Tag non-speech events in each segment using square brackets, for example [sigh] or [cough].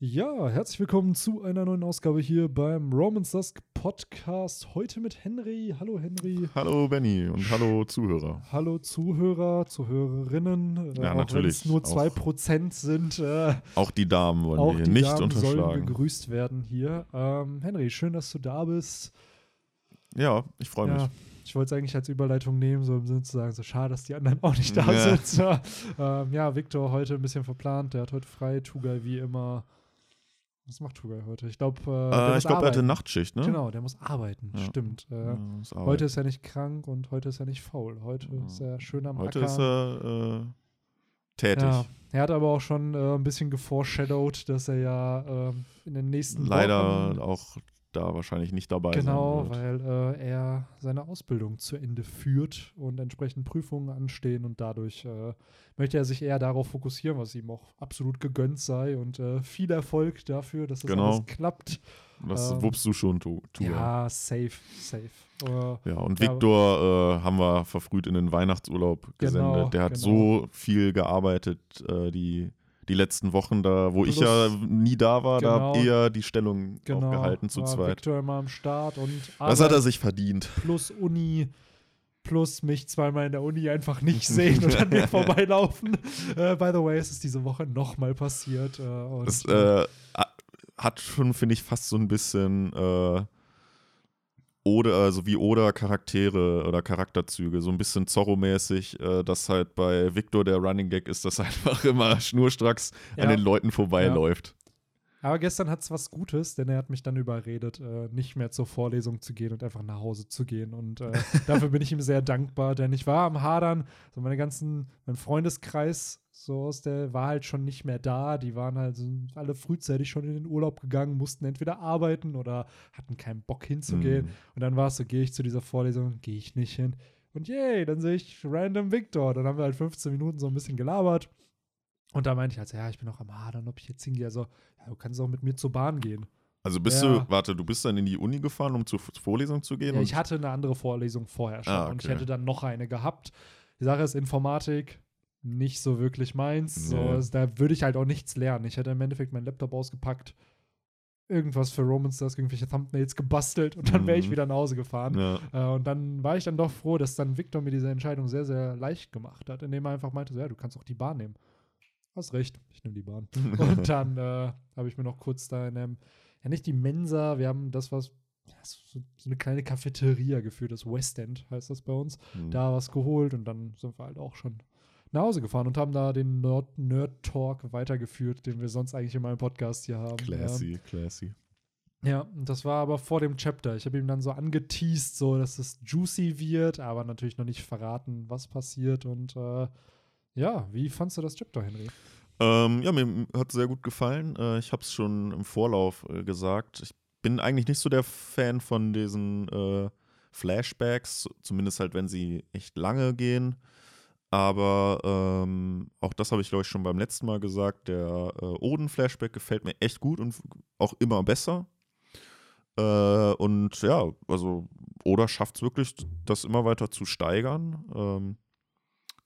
Ja, herzlich willkommen zu einer neuen Ausgabe hier beim Romans Dusk Podcast. Heute mit Henry. Hallo Henry. Hallo Benny und hallo Zuhörer. Hallo Zuhörer, Zuhörerinnen. Ja, auch natürlich. Nur Auch- 2% sind. Äh, Auch die Damen wollen wir hier nicht Damen sollen unterschlagen. begrüßt werden hier. Ähm, Henry, schön, dass du da bist. Ja, ich freue mich. Ja, ich wollte es eigentlich als Überleitung nehmen, so im Sinne zu sagen, so schade, dass die anderen auch nicht da Ja. sind. [laughs] Ja, ähm, ja Victor heute ein bisschen verplant. Der hat heute frei. Tugay wie immer. Was macht Tugay heute? Ich glaube, äh, Äh, ich glaube, er hatte. Nachtschicht, ne? Genau, der muss arbeiten. Ja. Stimmt. Äh, Ja, muss arbeiten. heute ist er nicht krank und heute ist er nicht faul. Heute Ja. ist er schön am Heute Acker. ist er äh, tätig. ja, er hat aber auch schon äh, ein bisschen geforeshadowed, dass er ja ähm, in den nächsten Leider Wochen auch da wahrscheinlich nicht dabei Genau, sein wird. weil äh, er seine Ausbildung zu Ende führt und entsprechend Prüfungen anstehen und dadurch äh, möchte er sich eher darauf fokussieren, was ihm auch absolut gegönnt sei und äh, viel Erfolg dafür, dass das Genau. alles klappt. Das ähm, wuppst du schon, tu, tu Ja, safe, safe. Äh, Ja, und Ja, Viktor äh, haben wir verfrüht in den Weihnachtsurlaub gesendet. Genau, Der hat genau. so viel gearbeitet, äh, die, die letzten Wochen da, wo Plus- ich ja nie da war, da Genau. hab eher die Stellung genau, aufgehalten zu war zweit. Victor immer am Start und Das hat er sich verdient. plus Uni plus mich zweimal in der Uni einfach nicht [laughs] sehen und an mir vorbeilaufen. Äh, by the way, es ist diese Woche nochmal passiert. Äh, Das äh, hat schon, finde ich, fast so ein bisschen äh, oder, also wie oder Charaktere oder Charakterzüge, so ein bisschen Zorro-mäßig, äh, dass halt bei Victor der Running Gag ist, dass er [laughs] einfach immer schnurstracks Ja. an den Leuten vorbeiläuft. Aber gestern hat es was Gutes, denn er hat mich dann überredet, äh, nicht mehr zur Vorlesung zu gehen und einfach nach Hause zu gehen. Und äh, [laughs] dafür bin ich ihm sehr dankbar, denn ich war am Hadern, so meine ganzen, mein Freundeskreis, so aus der war halt schon nicht mehr da. Die waren halt so alle frühzeitig schon in den Urlaub gegangen, mussten entweder arbeiten oder hatten keinen Bock hinzugehen. Mhm. Und dann war es so, gehe ich zu dieser Vorlesung, gehe ich nicht hin. Und yay, dann sehe ich random Victor. Dann haben wir halt 15 Minuten so ein bisschen gelabert. Und da meinte ich halt, so, ja, ich bin auch am Hadern, ob ich jetzt hingehe. Also, ja, du kannst auch mit mir zur Bahn gehen. Also bist Ja. du, warte, du bist dann in die Uni gefahren, um zur Vorlesung zu gehen? Ja, und- ich hatte eine andere Vorlesung vorher schon Ah, und ich okay. hätte dann noch eine gehabt. Die Sache ist, Informatik nicht so wirklich meins. So, Nee. also, da würde ich halt auch nichts lernen. Ich hätte im Endeffekt meinen Laptop ausgepackt, irgendwas für Romans Dusk, irgendwelche Thumbnails gebastelt und dann wäre ich Mhm. wieder nach Hause gefahren. ja. Äh, und dann war ich dann doch froh, dass dann Victor mir diese Entscheidung sehr, sehr leicht gemacht hat, indem er einfach meinte, so, ja, du kannst auch die Bahn nehmen. Hast recht, ich nehme die Bahn. [laughs] Und dann äh, habe ich mir noch kurz da in einem, ja nicht die Mensa, wir haben das was, ja, so, so eine kleine Cafeteria geführt, das West End heißt das bei uns, Mhm. da was geholt und dann sind wir halt auch schon nach Hause gefahren und haben da den Nerd, Nerd Talk weitergeführt, den wir sonst eigentlich in meinem Podcast hier haben. Classy, classy. Ja, und das war aber vor dem Chapter. Ich habe ihm dann so angeteased, so dass es juicy wird, aber natürlich noch nicht verraten, was passiert. Und äh, ja, wie fandst du das Chapter, Henry? Ähm, ja, mir hat sehr gut gefallen. Äh, ich habe es schon im Vorlauf äh, gesagt. Ich bin eigentlich nicht so der Fan von diesen äh, Flashbacks, zumindest halt, wenn sie echt lange gehen. Aber ähm, auch das habe ich, glaube ich, schon beim letzten Mal gesagt. Der äh, Oden-Flashback gefällt mir echt gut und auch immer besser. Äh, und ja, also Oda schafft es wirklich, das immer weiter zu steigern. Ähm,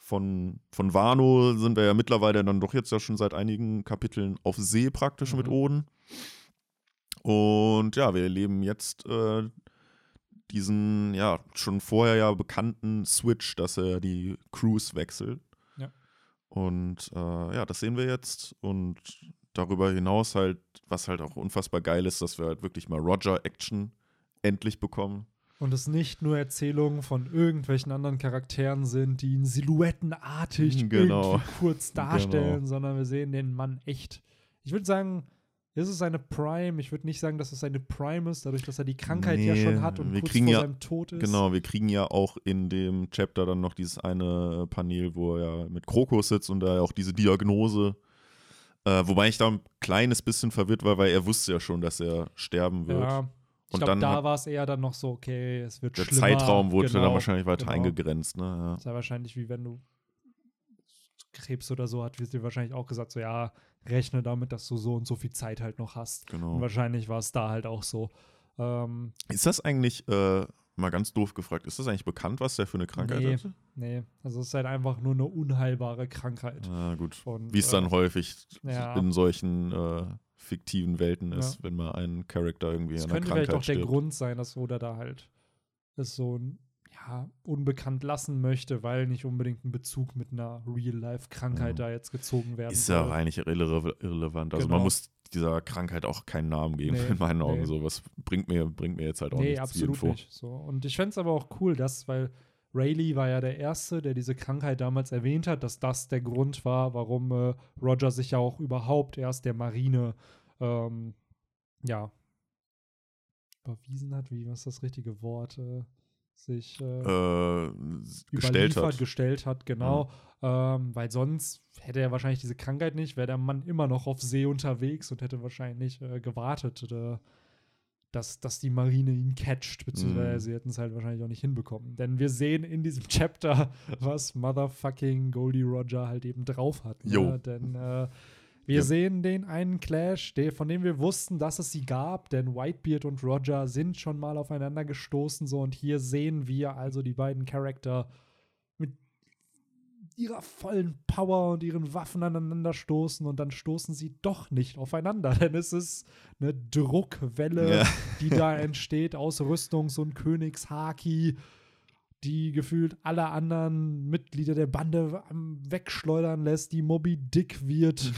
von, von Wano sind wir ja mittlerweile dann doch jetzt ja schon seit einigen Kapiteln auf See praktisch mit Mhm. Oden. Und ja, wir erleben jetzt äh, diesen, ja, schon vorher ja bekannten Switch, dass er die Crews wechselt. Ja. Und äh, ja, das sehen wir jetzt. Und darüber hinaus halt, was halt auch unfassbar geil ist, dass wir halt wirklich mal Roger-Action endlich bekommen. Und es nicht nur Erzählungen von irgendwelchen anderen Charakteren sind, die ihn silhouettenartig Genau. irgendwie kurz darstellen, Genau. sondern wir sehen den Mann echt. Ich würde sagen, ist es seine Prime? Ich würde nicht sagen, dass es seine Prime ist, dadurch, dass er die Krankheit ja Nee, schon hat und wir kurz vor ja- seinem Tod ist. Genau, wir kriegen ja auch in dem Chapter dann noch dieses eine Panel, wo er ja mit Krokus sitzt und da ja auch diese Diagnose. Äh, wobei ich da ein kleines bisschen verwirrt war, weil er wusste ja schon, dass er sterben wird. Ja. Ich Und glaube, dann da hat- war es eher dann noch so, okay, es wird Der schlimmer. Zeitraum wurde genau, dann wahrscheinlich weiter genau. eingegrenzt. Ne? Ja. Das ist ja wahrscheinlich wie wenn du Krebs oder so hat, wird dir wahrscheinlich auch gesagt, so ja, rechne damit, dass du so und so viel Zeit halt noch hast. Und Genau. wahrscheinlich war es da halt auch so. Ähm, Ist das eigentlich, äh, mal ganz doof gefragt, ist das eigentlich bekannt, was der für eine Krankheit Nee. hatte? nee, also es ist halt einfach nur eine unheilbare Krankheit. Ah, gut. Und, Wie es dann äh, häufig ja. in solchen äh, fiktiven Welten ist, Ja. wenn mal ein Charakter irgendwie Das an einer könnte vielleicht Krankheit auch der stirbt. Grund sein, dass Oda da halt es so ja, unbekannt lassen möchte, weil nicht unbedingt ein Bezug mit einer Real-Life-Krankheit Mhm. da jetzt gezogen werden Ist ja auch eigentlich irrele irrelevant. Also man Genau. muss dieser Krankheit auch keinen Namen geben, Nee, [laughs] in meinen Augen. nee. So, was bringt mir, bringt mir jetzt halt auch nee, nichts, absolut Info. nicht. So. Und ich fände es aber auch cool, dass, weil Rayleigh war ja der Erste, der diese Krankheit damals erwähnt hat, dass das der Grund war, warum äh, Roger sich ja auch überhaupt erst der Marine ähm, ja überwiesen hat, wie was ist das richtige Wort, äh, sich äh, Äh, gestellt überliefert, hat. gestellt hat, genau. Ähm, weil sonst hätte er wahrscheinlich diese Krankheit nicht, wäre der Mann immer noch auf See unterwegs und hätte wahrscheinlich äh, gewartet, äh, dass, dass die Marine ihn catcht, beziehungsweise Mhm. sie hätten es halt wahrscheinlich auch nicht hinbekommen. Denn wir sehen in diesem [laughs] Chapter, was Motherfucking Goldie Roger halt eben drauf hat. Ne? Denn äh, wir Ja. sehen den einen Clash, der, von dem wir wussten, dass es sie gab, denn Whitebeard und Roger sind schon mal aufeinander gestoßen, so und hier sehen wir also die beiden Charakter mit ihrer vollen Power und ihren Waffen aneinander stoßen und dann stoßen sie doch nicht aufeinander, [laughs] denn es ist eine Druckwelle, Ja. die da entsteht aus Rüstungs- und Königshaki, die gefühlt alle anderen Mitglieder der Bande wegschleudern lässt, die Moby Dick wird,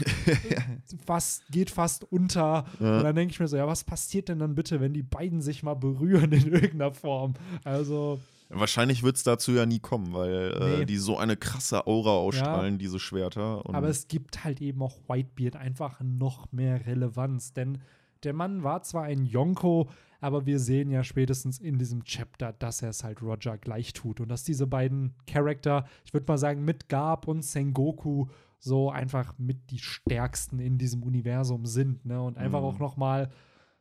[laughs] fast, geht fast unter. Ja. Und dann denke ich mir so, ja, was passiert denn dann bitte, wenn die beiden sich mal berühren in irgendeiner Form? Also, Wahrscheinlich wird es dazu ja nie kommen, weil äh, Nee. die so eine krasse Aura ausstrahlen, diese Schwerter. Und aber es gibt halt eben auch Whitebeard einfach noch mehr Relevanz, denn der Mann war zwar ein Yonko, aber wir sehen ja spätestens in diesem Chapter, dass er es halt Roger gleich tut und dass diese beiden Charakter, ich würde mal sagen, mit Garb und Sengoku so einfach mit die stärksten in diesem Universum sind, ne? Und einfach Mhm. auch noch mal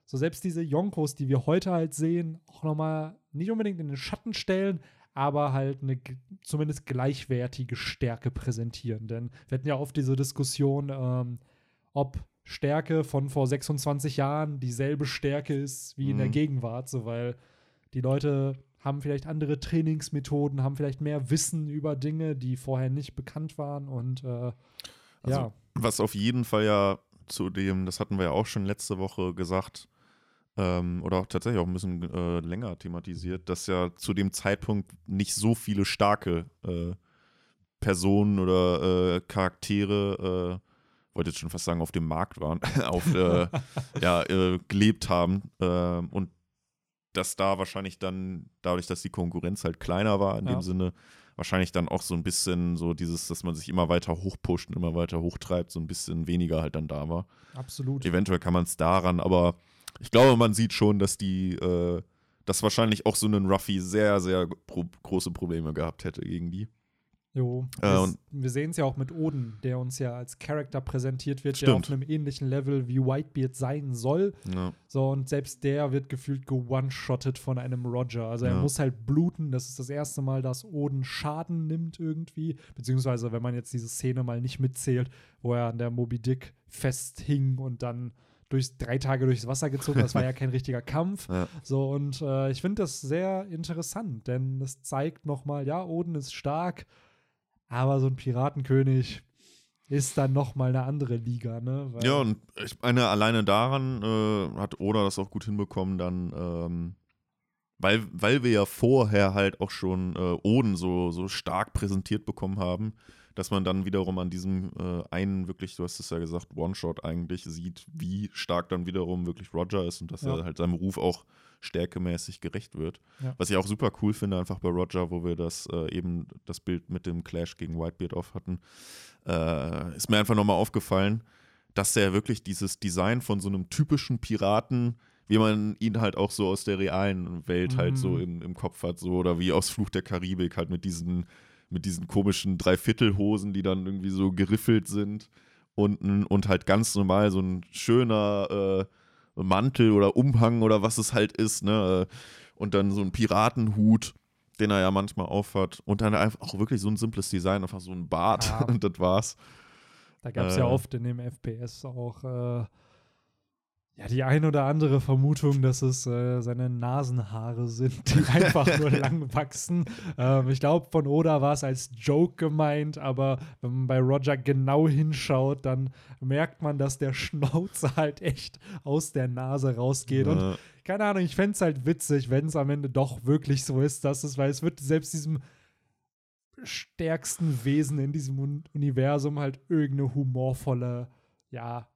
so selbst diese Yonkos, die wir heute halt sehen, auch noch mal nicht unbedingt in den Schatten stellen, aber halt eine zumindest gleichwertige Stärke präsentieren. Denn wir hatten ja oft diese Diskussion, ähm, ob Stärke von vor 26 Jahren dieselbe Stärke ist wie in der Mhm. Gegenwart, so weil die Leute haben vielleicht andere Trainingsmethoden, haben vielleicht mehr Wissen über Dinge, die vorher nicht bekannt waren und äh, Also, ja, Was auf jeden Fall ja zu dem, das hatten wir ja auch schon letzte Woche gesagt, ähm, oder auch tatsächlich auch ein bisschen äh, länger thematisiert, dass ja zu dem Zeitpunkt nicht so viele starke äh, Personen oder äh, Charaktere, äh, wollte jetzt schon fast sagen, auf dem Markt waren, [laughs] auf, äh, [laughs] ja, äh, gelebt haben. ähm, und dass da wahrscheinlich dann, dadurch, dass die Konkurrenz halt kleiner war, in Ja. dem Sinne, wahrscheinlich dann auch so ein bisschen so dieses, dass man sich immer weiter hochpusht und immer weiter hochtreibt, so ein bisschen weniger halt dann da war. absolut. Eventuell kann man es daran, aber ich glaube, man sieht schon, dass die, äh, dass wahrscheinlich auch so ein Ruffy sehr, sehr pro große Probleme gehabt hätte gegen die. Jo, Äh, wir, und- wir sehen es ja auch mit Oden, der uns ja als Charakter präsentiert wird, der Stimmt. auf einem ähnlichen Level wie Whitebeard sein soll. Ja. So, und selbst der wird gefühlt ge-one-shottet von einem Roger. Also er Ja. muss halt bluten. Das ist das erste Mal, dass Oden Schaden nimmt irgendwie. Beziehungsweise, wenn man jetzt diese Szene mal nicht mitzählt, wo er an der Moby Dick festhing und dann durch drei Tage durchs Wasser gezogen. Das war ja kein richtiger Kampf. [laughs] Ja. So, und äh, ich finde das sehr interessant, denn es zeigt nochmal, ja, Oden ist stark, aber so ein Piratenkönig ist dann nochmal eine andere Liga, ne? Weil- Ja, und ich meine, alleine daran äh, hat Oda das auch gut hinbekommen, dann, ähm, weil, weil wir ja vorher halt auch schon äh, Oden so, so stark präsentiert bekommen haben, dass man dann wiederum an diesem äh, einen wirklich, du hast es ja gesagt, One-Shot eigentlich sieht, wie stark dann wiederum wirklich Roger ist und dass Ja. er halt seinem Ruf auch stärkemäßig gerecht wird. Ja. Was ich auch super cool finde, einfach bei Roger, wo wir das äh, eben das Bild mit dem Clash gegen Whitebeard auf hatten, äh, ist mir einfach nochmal aufgefallen, dass der wirklich dieses Design von so einem typischen Piraten, wie man ihn halt auch so aus der realen Welt halt so Mhm. im, im Kopf hat, so oder wie aus Fluch der Karibik, halt mit diesen, mit diesen komischen Dreiviertelhosen, die dann irgendwie so geriffelt sind unten und halt ganz normal so ein schöner äh, Mantel oder Umhang oder was es halt ist, ne? Und dann so ein Piratenhut, den er ja manchmal aufhat. Und dann einfach auch wirklich so ein simples Design, einfach so ein Bart Ja. und [laughs] das war's. Da gab es ja Äh. oft in dem FPS auch, äh, Ja, die ein oder andere Vermutung, dass es äh, seine Nasenhaare sind, die [laughs] einfach nur lang wachsen. Ähm, ich glaube, von Oda war es als Joke gemeint, aber wenn man bei Roger genau hinschaut, dann merkt man, dass der Schnauze halt echt aus der Nase rausgeht. Und Äh, keine Ahnung, ich fände es halt witzig, wenn es am Ende doch wirklich so ist, dass es, weil es wird selbst diesem stärksten Wesen in diesem Un Universum halt irgendeine humorvolle, ja,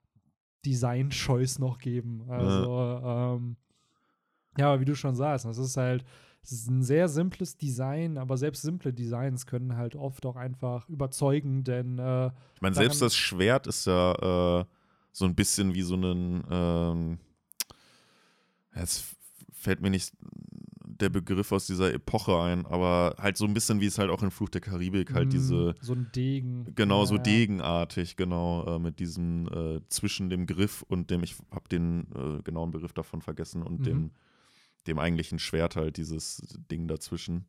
Design-Choice noch geben. Also, ja. Ähm, ja, aber wie du schon sagst, das ist halt, es ist ein sehr simples Design, aber selbst simple Designs können halt oft auch einfach überzeugen, denn äh, ich meine, selbst das Schwert ist ja äh, so ein bisschen wie so ein, ähm, jetzt fällt mir nicht der Begriff aus dieser Epoche ein, aber halt so ein bisschen wie es halt auch in Fluch der Karibik halt mh, diese so ein Degen. genau so Ja, ja. degenartig genau äh, mit diesem äh, zwischen dem Griff und dem ich habe den äh, genauen Begriff davon vergessen und Mhm. dem dem eigentlichen Schwert halt dieses Ding dazwischen.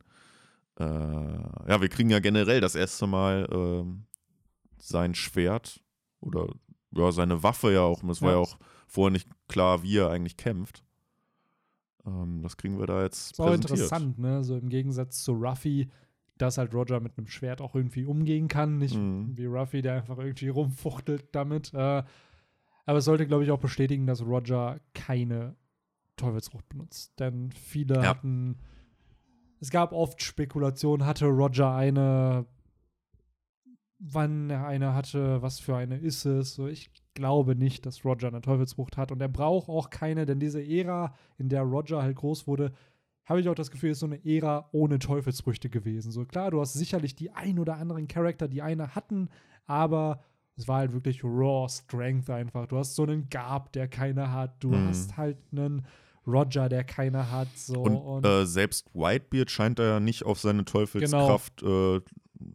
Äh, ja, wir kriegen ja generell das erste Mal ähm, sein Schwert oder ja seine Waffe ja auch. Es war Ja. ja auch vorher nicht klar, wie er eigentlich kämpft. Ähm, das kriegen wir da jetzt Ist auch präsentiert. interessant, ne? So im Gegensatz zu Ruffy, dass halt Roger mit einem Schwert auch irgendwie umgehen kann. Nicht Mhm. wie Ruffy, der einfach irgendwie rumfuchtelt damit. Äh, aber es sollte, glaube ich, auch bestätigen, dass Roger keine Teufelsfrucht benutzt. Denn viele Ja. hatten. Es gab oft Spekulationen, hatte Roger eine. Wann er eine hatte, was für eine ist es? So, ich glaube nicht, dass Roger eine Teufelsfrucht hat. Und er braucht auch keine, denn diese Ära, in der Roger halt groß wurde, habe ich auch das Gefühl, ist so eine Ära ohne Teufelsfrüchte gewesen. So klar, du hast sicherlich die ein oder anderen Charakter, die eine hatten, aber es war halt wirklich raw Strength einfach. Du hast so einen Garb, der keine hat. Du Mhm. hast halt einen Roger, der keine hat. So Und, und, äh, selbst Whitebeard scheint da ja nicht auf seine Teufelskraft Genau. äh,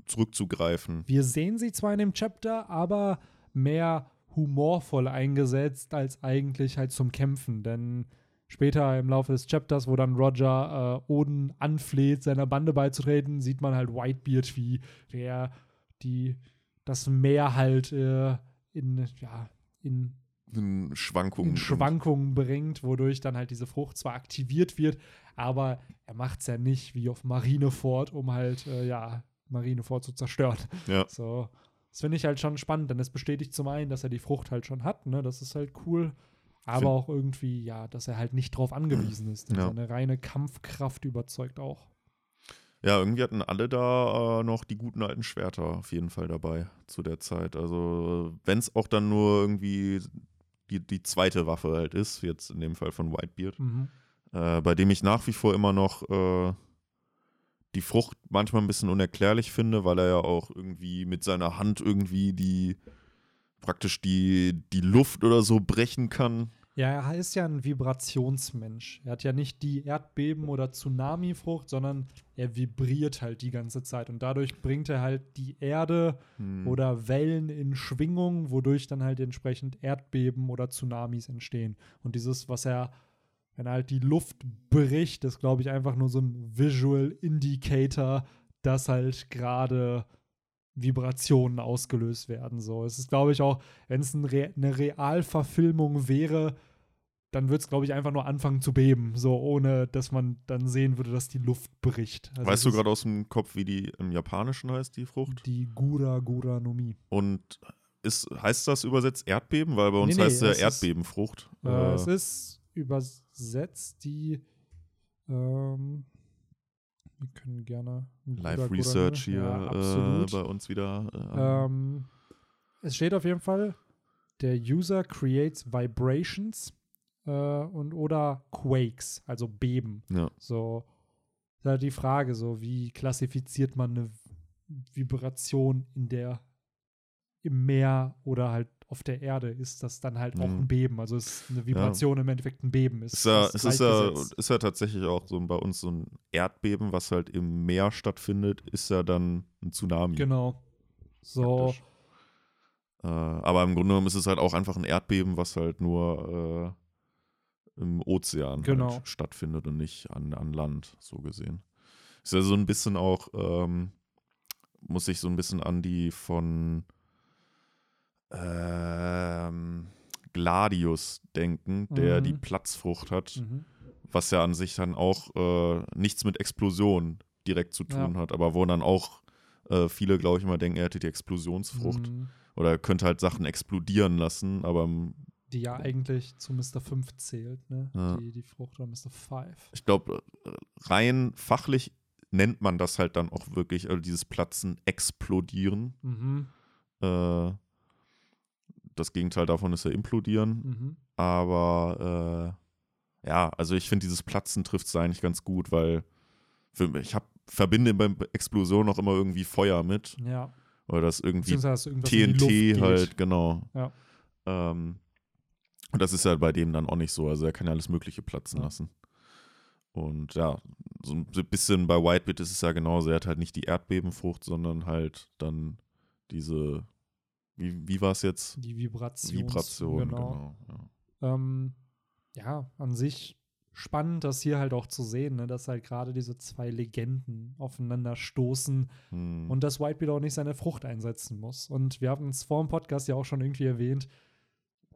zurückzugreifen. wir sehen sie zwar in dem Chapter, aber mehr humorvoll eingesetzt als eigentlich halt zum Kämpfen. Denn später im Laufe des Chapters, wo dann Roger äh, Oden anfleht, seiner Bande beizutreten, sieht man halt Whitebeard, wie der die das Meer halt äh, in, ja, in In Schwankungen. in Schwankungen bringt, wodurch dann halt diese Frucht zwar aktiviert wird, aber er macht es ja nicht wie auf Marineford, um halt, äh, ja, Marineford zu zerstören. Ja. So, das finde ich halt schon spannend, denn es bestätigt zum einen, dass er die Frucht halt schon hat, ne, das ist halt cool, aber Find- auch irgendwie, ja, dass er halt nicht drauf angewiesen ist, denn Ja. seine reine Kampfkraft überzeugt auch. Ja, irgendwie hatten alle da äh, noch die guten alten Schwerter auf jeden Fall dabei zu der Zeit. Also, wenn es auch dann nur irgendwie die, die zweite Waffe halt ist, jetzt in dem Fall von Whitebeard, Mhm. äh, bei dem ich nach wie vor immer noch äh, die Frucht manchmal ein bisschen unerklärlich finde, weil er ja auch irgendwie mit seiner Hand irgendwie die praktisch die, die Luft oder so brechen kann. Ja, er ist ja ein Vibrationsmensch. Er hat ja nicht die Erdbeben- oder Tsunami-Frucht, sondern er vibriert halt die ganze Zeit. Und dadurch bringt er halt die Erde Hm. oder Wellen in Schwingung, wodurch dann halt entsprechend Erdbeben oder Tsunamis entstehen. Und dieses, was er, wenn halt die Luft bricht, ist, glaube ich, einfach nur so ein Visual Indicator, dass halt gerade Vibrationen ausgelöst werden. So, es ist, glaube ich, auch, wenn es ein Re eine Realverfilmung wäre, dann würde es, glaube ich, einfach nur anfangen zu beben, so ohne dass man dann sehen würde, dass die Luft bricht. Also weißt du gerade aus dem Kopf, wie die im Japanischen heißt, die Frucht? Die Gura Gura no Mi. Und ist, heißt das übersetzt Erdbeben? Weil bei uns Nee, nee, heißt es ja ist- Erdbebenfrucht. Äh, Äh, es ist übersetzt die. Ähm, wir können gerne. Live Research hier Ja, äh, bei uns wieder. Äh, Ähm, es steht auf jeden Fall, der User creates vibrations äh, und oder quakes, also Beben. ja. So, ist halt die Frage, so wie klassifiziert man eine Vibration in der im Meer oder halt auf der Erde? Ist das dann halt auch Mhm. ein Beben? Also ist eine Vibration im Endeffekt ein Beben? Ist, Ist ja, es ist, ja, ist ja tatsächlich auch so bei uns so ein Erdbeben, was halt im Meer stattfindet, ist ja dann ein Tsunami. Genau. So. Äh, aber im Grunde genommen ist es halt auch einfach ein Erdbeben, was halt nur äh, im Ozean Genau. halt stattfindet und nicht an, an Land, so gesehen. Ist ja so ein bisschen auch, ähm, muss ich so ein bisschen an die von ähm, Gladius denken, der Mhm. die Platzfrucht hat, Mhm. was ja an sich dann auch äh, nichts mit Explosion direkt zu tun Ja. hat, aber wo dann auch äh, viele, glaube ich, immer denken, er hätte die Explosionsfrucht Mhm. oder er könnte halt Sachen explodieren lassen, aber Die ja eigentlich zu Mr. 5 zählt, ne? Ja. Die, die Frucht war Mr. 5. ich glaube, rein fachlich nennt man das halt dann auch wirklich, also dieses Platzen explodieren. Mhm. Äh, das Gegenteil davon ist ja implodieren. Mhm. Aber äh, ja, also ich finde, dieses Platzen trifft es eigentlich ganz gut, weil für ich hab, verbinde beim Explosion auch immer irgendwie Feuer mit. Ja. Oder das irgendwie TNT halt, genau. Ja. Ähm, und das ist ja bei dem dann auch nicht so. Also er kann ja alles Mögliche platzen Ja. lassen. Und ja, so ein bisschen bei Whitebit ist es ja genauso. Er hat halt nicht die Erdbebenfrucht, sondern halt dann diese, wie, wie war es jetzt? Die Vibration. Vibration, genau. genau. ja. Ähm, ja, an sich spannend, das hier halt auch zu sehen, ne, dass halt gerade diese zwei Legenden aufeinander stoßen Hm. und dass Whitebeard auch nicht seine Frucht einsetzen muss. Und wir haben es vor dem Podcast ja auch schon irgendwie erwähnt,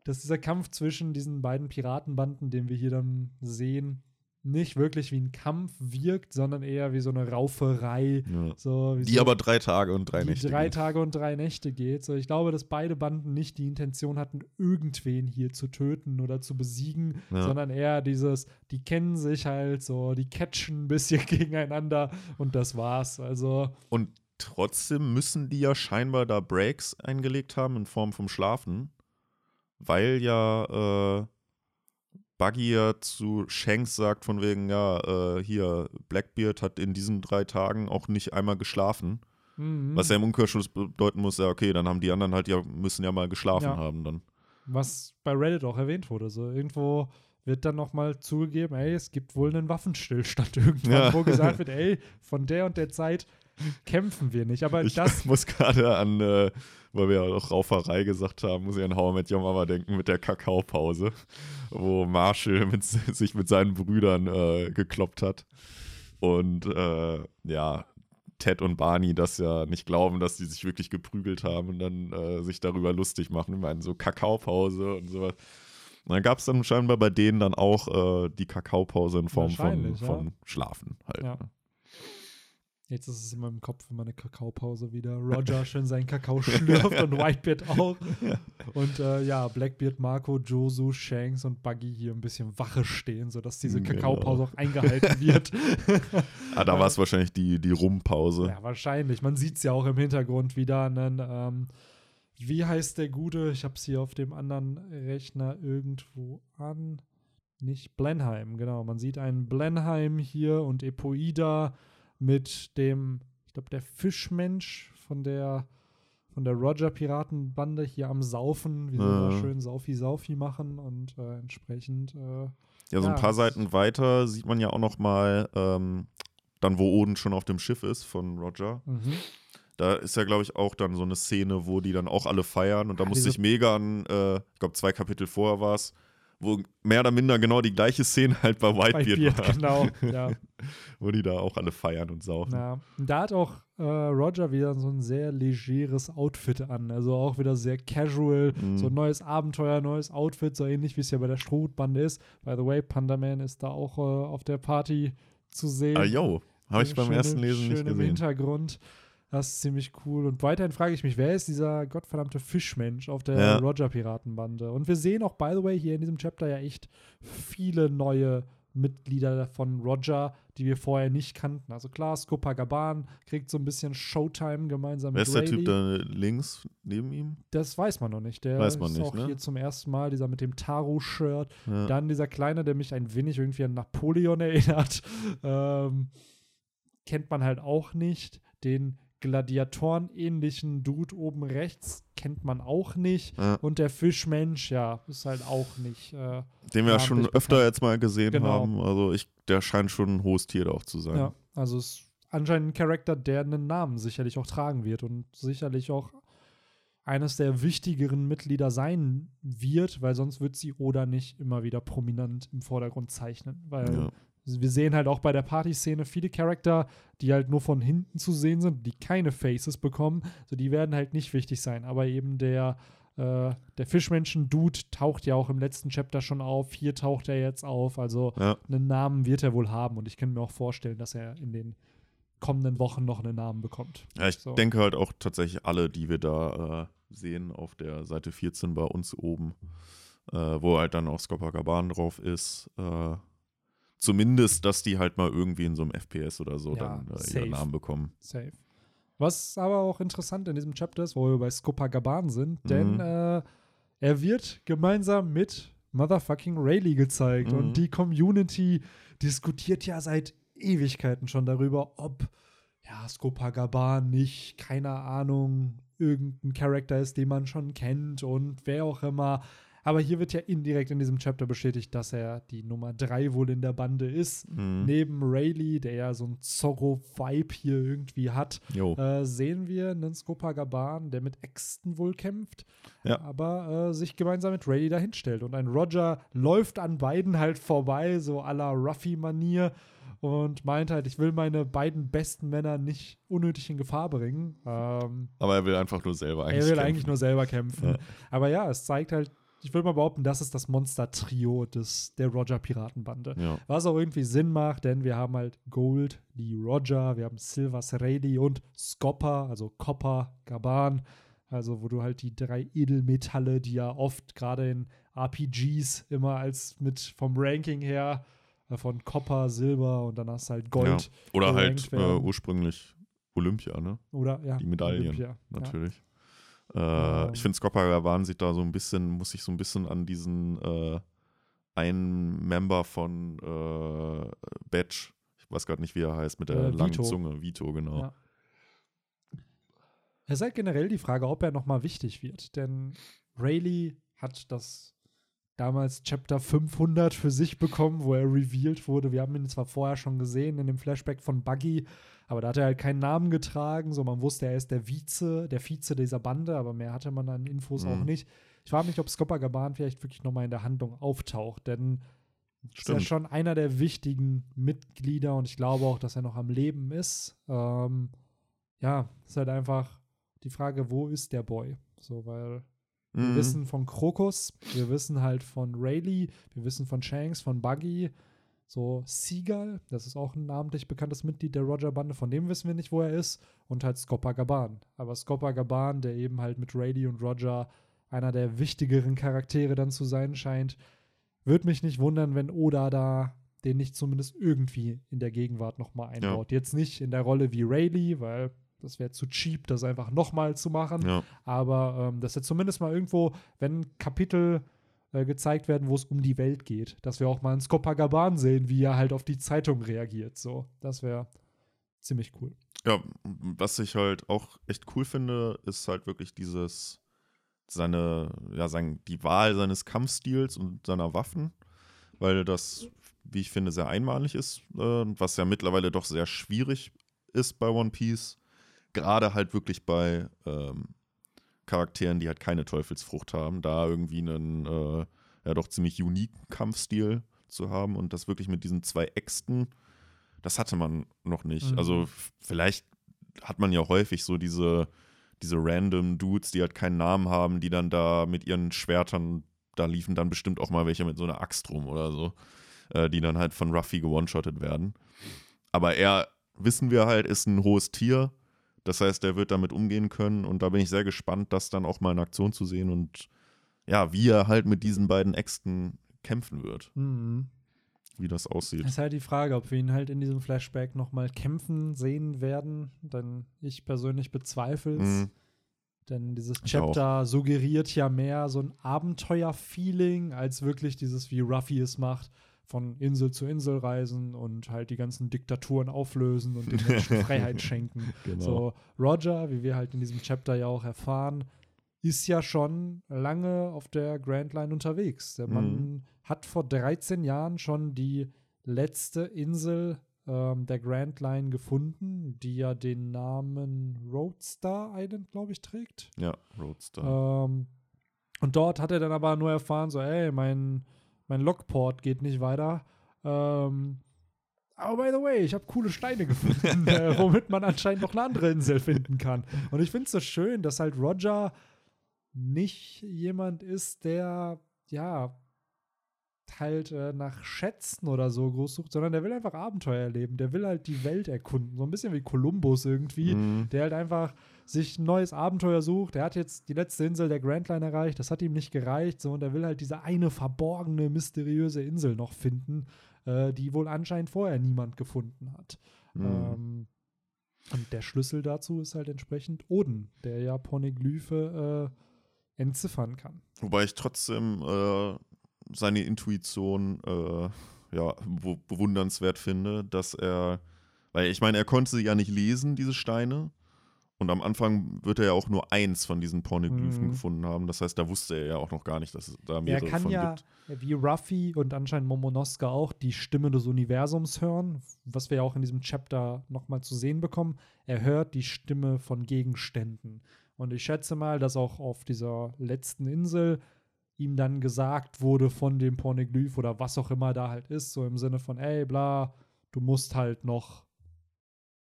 dass dieser Kampf zwischen diesen beiden Piratenbanden, den wir hier dann sehen, nicht wirklich wie ein Kampf wirkt, sondern eher wie so eine Rauferei. ja. So, Die so, aber drei Tage und drei die Nächte. drei gehen. Tage und drei Nächte geht. So, ich glaube, dass beide Banden nicht die Intention hatten, irgendwen hier zu töten oder zu besiegen, Ja. sondern eher dieses, die kennen sich halt so, die catchen ein bisschen [laughs] gegeneinander und das war's. Also, Und trotzdem müssen die ja scheinbar da Breaks eingelegt haben in Form vom Schlafen, weil ja äh, Buggy ja zu Shanks sagt von wegen, ja, äh, hier, Blackbeard hat in diesen drei Tagen auch nicht einmal geschlafen. mhm. Was ja im Umkehrschluss bedeuten muss, ja, okay, dann haben die anderen halt ja, müssen ja mal geschlafen Ja. haben dann. was bei Reddit auch erwähnt wurde. So, irgendwo wird dann nochmal zugegeben, ey, es gibt wohl einen Waffenstillstand [laughs] irgendwann, Ja. wo gesagt wird, ey, von der und der Zeit kämpfen wir nicht. Aber Ich das [laughs] muss gerade an, äh, weil wir ja auch Rauferei gesagt haben, muss ich an How I Met Your Mama denken mit der Kakaopause, wo Marshall mit, sich mit seinen Brüdern äh, gekloppt hat. Und äh, ja, Ted und Barney das ja nicht glauben, dass die sich wirklich geprügelt haben und dann äh, sich darüber lustig machen. Ich meine, so Kakaopause und sowas. Und dann gab es dann scheinbar bei denen dann auch äh, die Kakaopause in Form von, ja. von Schlafen halt. Ja. ne? Jetzt ist es in meinem Kopf immer eine Kakaopause wieder. Roger schön seinen Kakao schlürft und Whitebeard auch. [laughs] Und äh, ja, Blackbeard, Marco, Josu, Shanks und Buggy hier ein bisschen Wache stehen, sodass diese Genau. Kakaopause auch eingehalten wird. [laughs] Ah, da war es wahrscheinlich die, die Rumpause. ja, wahrscheinlich. Man sieht es ja auch im Hintergrund wieder. Einen, ähm, wie heißt der Gute? Ich habe es hier auf dem anderen Rechner irgendwo an. Nicht Blenheim, genau. Man sieht einen Blenheim hier und Epoida mit dem, ich glaube, der Fischmensch von der von der Roger-Piratenbande hier am Saufen, wie sie Ja. da schön Saufi-Saufi machen und äh, entsprechend äh, Ja, so Ja, ein paar Seiten weiter sieht man ja auch noch mal ähm, dann, wo Oden schon auf dem Schiff ist von Roger. mhm. Da ist ja, glaube ich, auch dann so eine Szene, wo die dann auch alle feiern. Und da musste ich mega an, äh, ich glaube, zwei Kapitel vorher war es, wo mehr oder minder genau die gleiche Szene halt bei Whitebeard Beard, war. genau. Ja. [laughs] Wo die da auch alle feiern und saufen. Ja, da hat auch äh, Roger wieder so ein sehr legeres Outfit an. Also auch wieder sehr casual. Mhm. So ein neues Abenteuer, neues Outfit, so ähnlich wie es ja bei der Strohhutbande ist. By the way, Panda Man ist da auch äh, auf der Party zu sehen. Ah, yo, habe ich beim Schön- ersten Lesen nicht im gesehen. Hintergrund. Das ist ziemlich cool. Und weiterhin frage ich mich, wer ist dieser gottverdammte Fischmensch auf der Ja. Roger-Piratenbande? Und wir sehen auch, by the way, hier in diesem Chapter ja echt viele neue Mitglieder von Roger, die wir vorher nicht kannten. Also klar, Skopagaban kriegt so ein bisschen Showtime gemeinsam Wer mit ist der Rayleigh. Typ da links neben ihm? Das weiß man noch nicht. Der Weiß man ist nicht, auch ne? hier zum ersten Mal, dieser mit dem Taro-Shirt. Ja. Dann dieser Kleine, der mich ein wenig irgendwie an Napoleon [laughs] erinnert. Ähm, kennt man halt auch nicht. Den Gladiatoren-ähnlichen Dude oben rechts kennt man auch nicht. Ja. Und der Fischmensch, ja, ist halt auch nicht. Äh, Den wir ja schon öfter jetzt mal gesehen Genau. haben. Also ich, der scheint schon ein hohes Tier auch zu sein. ja, also ist anscheinend ein Charakter, der einen Namen sicherlich auch tragen wird und sicherlich auch eines der wichtigeren Mitglieder sein wird, weil sonst wird sie Oda nicht immer wieder prominent im Vordergrund zeichnen. Weil Ja. Wir sehen halt auch bei der Partyszene viele Charakter, die halt nur von hinten zu sehen sind, die keine Faces bekommen. So, die werden halt nicht wichtig sein. Aber eben der Äh, der Fischmenschen-Dude taucht ja auch im letzten Chapter schon auf. Hier taucht er jetzt auf. Also Ja. einen Namen wird er wohl haben. Und ich kann mir auch vorstellen, dass er in den kommenden Wochen noch einen Namen bekommt. Ja, ich So. denke halt auch tatsächlich alle, die wir da äh, sehen auf der Seite 14 bei uns oben, äh, wo halt dann auch Skopakaban drauf ist. Äh, zumindest, dass die halt mal irgendwie in so einem FPS oder so Ja, dann äh, safe. ihren Namen bekommen. Safe. Was aber auch interessant in diesem Chapter ist, wo wir bei Skopagaban sind, denn Mhm. äh, er wird gemeinsam mit Motherfucking Rayleigh gezeigt Mhm. und die Community diskutiert ja seit Ewigkeiten schon darüber, ob ja, Skopagaban nicht, keine Ahnung, irgendein Charakter ist, den man schon kennt und wer auch immer. Aber hier wird ja indirekt in diesem Chapter bestätigt, dass er die Nummer 3 wohl in der Bande ist. Mhm. Neben Rayleigh, der ja so ein Zorro-Vibe hier irgendwie hat, äh, sehen wir einen Skopagaban, der mit Äxten wohl kämpft, Ja. aber äh, sich gemeinsam mit Rayleigh dahinstellt. Und ein Roger läuft an beiden halt vorbei, so à la Ruffy-Manier, und meint halt, ich will meine beiden besten Männer nicht unnötig in Gefahr bringen. Ähm, Aber er will einfach nur selber eigentlich er will kämpfen. eigentlich nur selber kämpfen. Ja. Aber ja, es zeigt halt, ich würde mal behaupten, das ist das Monster-Trio des, der Roger-Piratenbande. Ja. Was auch irgendwie Sinn macht, denn wir haben halt Gold, die Roger, wir haben Silvers Rayleigh und Scopper, also Copper, Gaban. Also, wo du halt die drei Edelmetalle, die ja oft gerade in RPGs immer als mit vom Ranking her äh, von Copper, Silber und dann hast du halt Gold. Oder halt äh, ursprünglich Olympia, ne? Oder ja, Die Medaillen, Olympia, Ja. Äh, ich finde, Skopagaban sieht da so ein bisschen, muss sich so ein bisschen an diesen äh, einen Member von äh, Batch, ich weiß gerade nicht, wie er heißt, mit der Äh, langen Vito. Zunge, Vito, genau. Ja. Es ist halt generell die Frage, ob er nochmal wichtig wird. Denn Rayleigh hat das damals Chapter 500 für sich bekommen, wo er revealed wurde. Wir haben ihn zwar vorher schon gesehen in dem Flashback von Buggy, aber da hat er halt keinen Namen getragen. So, man wusste, er ist der Vize, der Vize dieser Bande, aber mehr hatte man an Infos auch Mhm. nicht. Ich frage mich, ob Skopper Gaban vielleicht wirklich nochmal in der Handlung auftaucht, denn ist ja Stimmt. schon einer der wichtigen Mitglieder und ich glaube auch, dass er noch am Leben ist. Ähm, ja, ist halt einfach die Frage, wo ist der Boy? So, weil wir Mhm. wissen von Krokus, wir wissen halt von Rayleigh, wir wissen von Shanks, von Buggy, so Seagull, das ist auch ein namentlich bekanntes Mitglied der Roger-Bande, von dem wissen wir nicht, wo er ist, und halt Scopper Gaban. Aber Scopper Gaban, der eben halt mit Rayleigh und Roger einer der wichtigeren Charaktere dann zu sein scheint, würde mich nicht wundern, wenn Oda da den nicht zumindest irgendwie in der Gegenwart nochmal einbaut. Jetzt nicht in der Rolle wie Rayleigh, weil das wäre zu cheap, das einfach nochmal zu machen. Ja. Aber ähm, dass jetzt zumindest mal irgendwo, wenn Kapitel äh, gezeigt werden, wo es um die Welt geht, dass wir auch mal einen Skopagaban sehen, wie er halt auf die Zeitung reagiert. So, das wäre ziemlich cool. Ja, was ich halt auch echt cool finde, ist halt wirklich dieses, seine, ja, sein, die Wahl seines Kampfstils und seiner Waffen, weil das, wie ich finde, sehr einmalig ist, äh, was ja mittlerweile doch sehr schwierig ist bei One Piece. Gerade halt wirklich bei ähm, Charakteren, die halt keine Teufelsfrucht haben, da irgendwie einen, äh, ja, doch ziemlich uniken Kampfstil zu haben und das wirklich mit diesen zwei Äxten, das hatte man noch nicht. Mhm. Also vielleicht hat man ja häufig so diese, diese random Dudes, die halt keinen Namen haben, die dann da mit ihren Schwertern, da liefen dann bestimmt auch mal welche mit so einer Axt rum oder so, äh, die dann halt von Ruffy gewone-shottet werden. Aber er, wissen wir halt, ist ein hohes Tier. Das heißt, er wird damit umgehen können und da bin ich sehr gespannt, das dann auch mal in Aktion zu sehen und ja, wie er halt mit diesen beiden Äxten kämpfen wird, Mhm. wie das aussieht. Ist halt die Frage, ob wir ihn halt in diesem Flashback nochmal kämpfen sehen werden. Denn ich persönlich bezweifle es. Mhm. Denn dieses Chapter suggeriert ja mehr so ein Abenteuer-Feeling, als wirklich dieses, wie Ruffy es macht, von Insel zu Insel reisen und halt die ganzen Diktaturen auflösen und den Menschen [laughs] Freiheit schenken. Genau. So, Roger, wie wir halt in diesem Chapter ja auch erfahren, ist ja schon lange auf der Grand Line unterwegs. Der Mann Mhm. hat vor 13 Jahren schon die letzte Insel ähm, der Grand Line gefunden, die ja den Namen Roadstar Island, glaube ich, trägt. Ja, Roadster. Ähm, und dort hat er dann aber nur erfahren, so, ey, mein, mein Lockport geht nicht weiter. Ähm, aber by the way, ich habe coole Steine gefunden, [laughs] äh, womit man anscheinend noch eine andere Insel finden kann. Und ich finde es so schön, dass halt Roger nicht jemand ist, der, ja, halt äh, nach Schätzen oder so groß sucht, sondern der will einfach Abenteuer erleben. Der will halt die Welt erkunden. So ein bisschen wie Kolumbus irgendwie, Mhm. der halt einfach sich ein neues Abenteuer sucht. Er hat jetzt die letzte Insel der Grand Line erreicht. Das hat ihm nicht gereicht. So, und er will halt diese eine verborgene, mysteriöse Insel noch finden, äh, die wohl anscheinend vorher niemand gefunden hat. Mhm. Ähm, und der Schlüssel dazu ist halt entsprechend Oden, der ja Poneglyphe äh, entziffern kann. Wobei ich trotzdem äh, seine Intuition äh, ja, be bewundernswert finde, dass er, weil ich meine, er konnte sie ja nicht lesen, diese Steine. Und am Anfang wird er ja auch nur eins von diesen Pornoglyphen Mhm. gefunden haben. Das heißt, da wusste er ja auch noch gar nicht, dass es da Er mehrere kann von ja, gibt. wie Ruffy und anscheinend Momonosuke auch, die Stimme des Universums hören, was wir ja auch in diesem Chapter nochmal zu sehen bekommen. Er hört die Stimme von Gegenständen. Und ich schätze mal, dass auch auf dieser letzten Insel ihm dann gesagt wurde von dem Pornoglyph oder was auch immer da halt ist, so im Sinne von, ey, bla, du musst halt noch,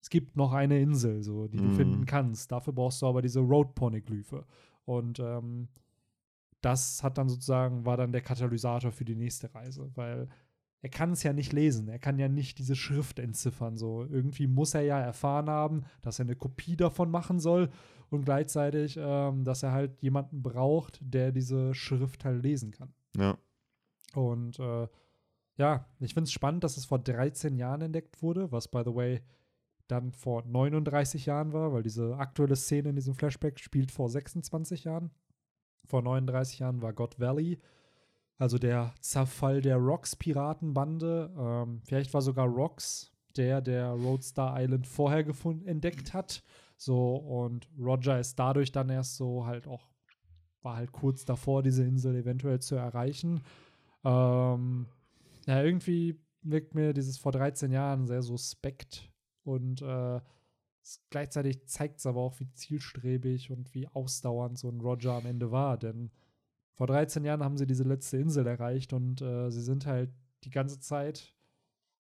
es gibt noch eine Insel, so, die du Mhm. finden kannst. Dafür brauchst du aber diese Road-Pornoglyphe. Und ähm, das hat dann sozusagen, war dann der Katalysator für die nächste Reise, weil er kann es ja nicht lesen, er kann ja nicht diese Schrift entziffern. So irgendwie muss er ja erfahren haben, dass er eine Kopie davon machen soll und gleichzeitig, ähm, dass er halt jemanden braucht, der diese Schrift halt lesen kann. Ja. Und äh, ja, ich finde es spannend, dass es vor 13 Jahren entdeckt wurde, was by the way dann vor 39 Jahren war, weil diese aktuelle Szene in diesem Flashback spielt vor 26 Jahren. Vor 39 Jahren war God Valley, also der Zerfall der Rocks-Piratenbande. Ähm, vielleicht war sogar Rocks der, der Roadstar Island vorher gefunden, entdeckt hat. So, und Roger ist dadurch dann erst so halt auch, war halt kurz davor, diese Insel eventuell zu erreichen. Ähm, ja, irgendwie wirkt mir dieses vor 13 Jahren sehr suspekt und äh, gleichzeitig zeigt es aber auch, wie zielstrebig und wie ausdauernd so ein Roger am Ende war, denn vor 13 Jahren haben sie diese letzte Insel erreicht und äh, sie sind halt die ganze Zeit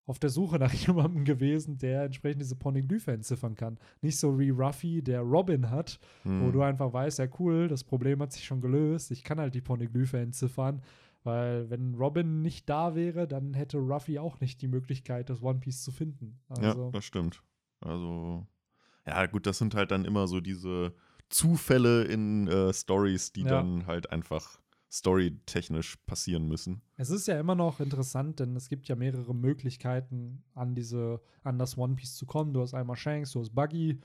auf der Suche nach [laughs] jemandem gewesen, der entsprechend diese Poneglyphe entziffern kann. Nicht so wie Ruffy, der Robin hat, wo Mhm. du einfach weißt, ja cool, das Problem hat sich schon gelöst, ich kann halt die Poneglyphe entziffern, weil wenn Robin nicht da wäre, dann hätte Ruffy auch nicht die Möglichkeit, das One Piece zu finden. Also, Ja, das stimmt. Also, ja, gut, das sind halt dann immer so diese Zufälle in äh, Stories, die Ja. dann halt einfach storytechnisch passieren müssen. es ist ja immer noch interessant, denn es gibt ja mehrere Möglichkeiten, an diese, an das One Piece zu kommen. Du hast einmal Shanks, du hast Buggy,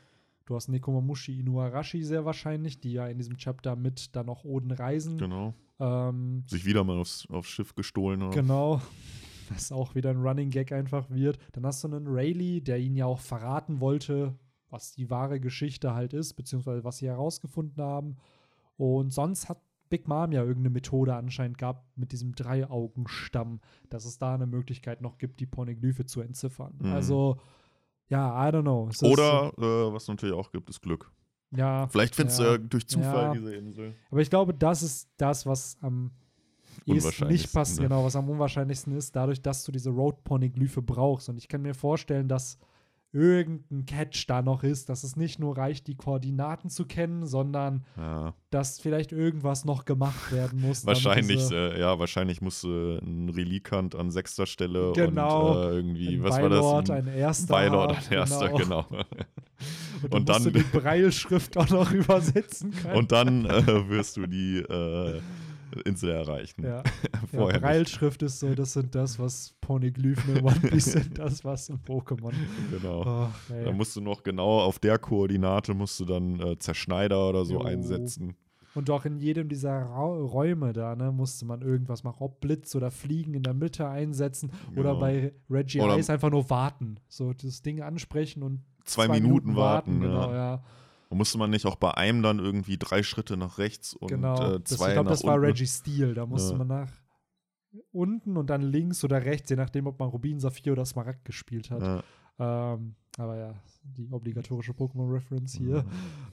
du hast Nekomamushi Inuarashi sehr wahrscheinlich, die ja in diesem Chapter mit dann auch Oden reisen. Genau. Ähm, Sich wieder mal aufs, aufs Schiff gestohlen haben. Genau. [laughs] Was auch wieder ein Running Gag einfach wird. Dann hast du einen Rayleigh, der ihn ja auch verraten wollte, was die wahre Geschichte halt ist, beziehungsweise was sie herausgefunden haben. Und sonst hat Big Mom ja irgendeine Methode anscheinend gehabt mit diesem Dreiaugenstamm, dass es da eine Möglichkeit noch gibt, die Poneglyphe zu entziffern. Mhm. Also, ja, I don't know. Es ist, Oder, äh, was es natürlich auch gibt, ist Glück. ja, Vielleicht findest ja. du ja durch Zufall Ja. diese Insel. Aber ich glaube, das ist das, was am ehesten nicht passiert, ne? genau, was am unwahrscheinlichsten ist, dadurch, dass du diese Road Poneglyphe brauchst. Und ich kann mir vorstellen, dass irgendein Catch da noch ist, dass es nicht nur reicht, die Koordinaten zu kennen, sondern Ja. dass vielleicht irgendwas noch gemacht werden muss. Wahrscheinlich, äh, ja, wahrscheinlich musste ein Relikant an sechster Stelle Genau. und äh, irgendwie, ein was Bylord, war das? ein erster. Bylord, ein erster, genau. Und, [laughs] Und musst dann- du die Brailleschrift auch noch [laughs] übersetzen können. Und dann äh, wirst du die äh, Insel erreichen. ja. [laughs] ja. Brailleschrift ist so, das sind das, was Poneglyphen in One Piece sind, das, was in Pokémon. Genau. Oh. Da musst du noch genau auf der Koordinate musst du dann äh, Zerschneider oder so Jo. einsetzen. Und auch in jedem dieser Ra Räume da, ne, musste man irgendwas machen. Ob Blitz oder Fliegen in der Mitte einsetzen oder Genau. bei Reggie Oder- Ice einfach nur warten. So das Ding ansprechen und Zwei, Minuten, warten. Genau, ja. ja. Und musste man nicht auch bei einem dann irgendwie drei Schritte nach rechts und genau. äh, das, zwei ich glaube, das war unten? Reggie Steele. Da musste Ja. man nach unten und dann links oder rechts, je nachdem, ob man Rubin, Saphir oder Smaragd gespielt hat. Ja, Ähm, aber ja, die obligatorische Pokémon-Reference hier.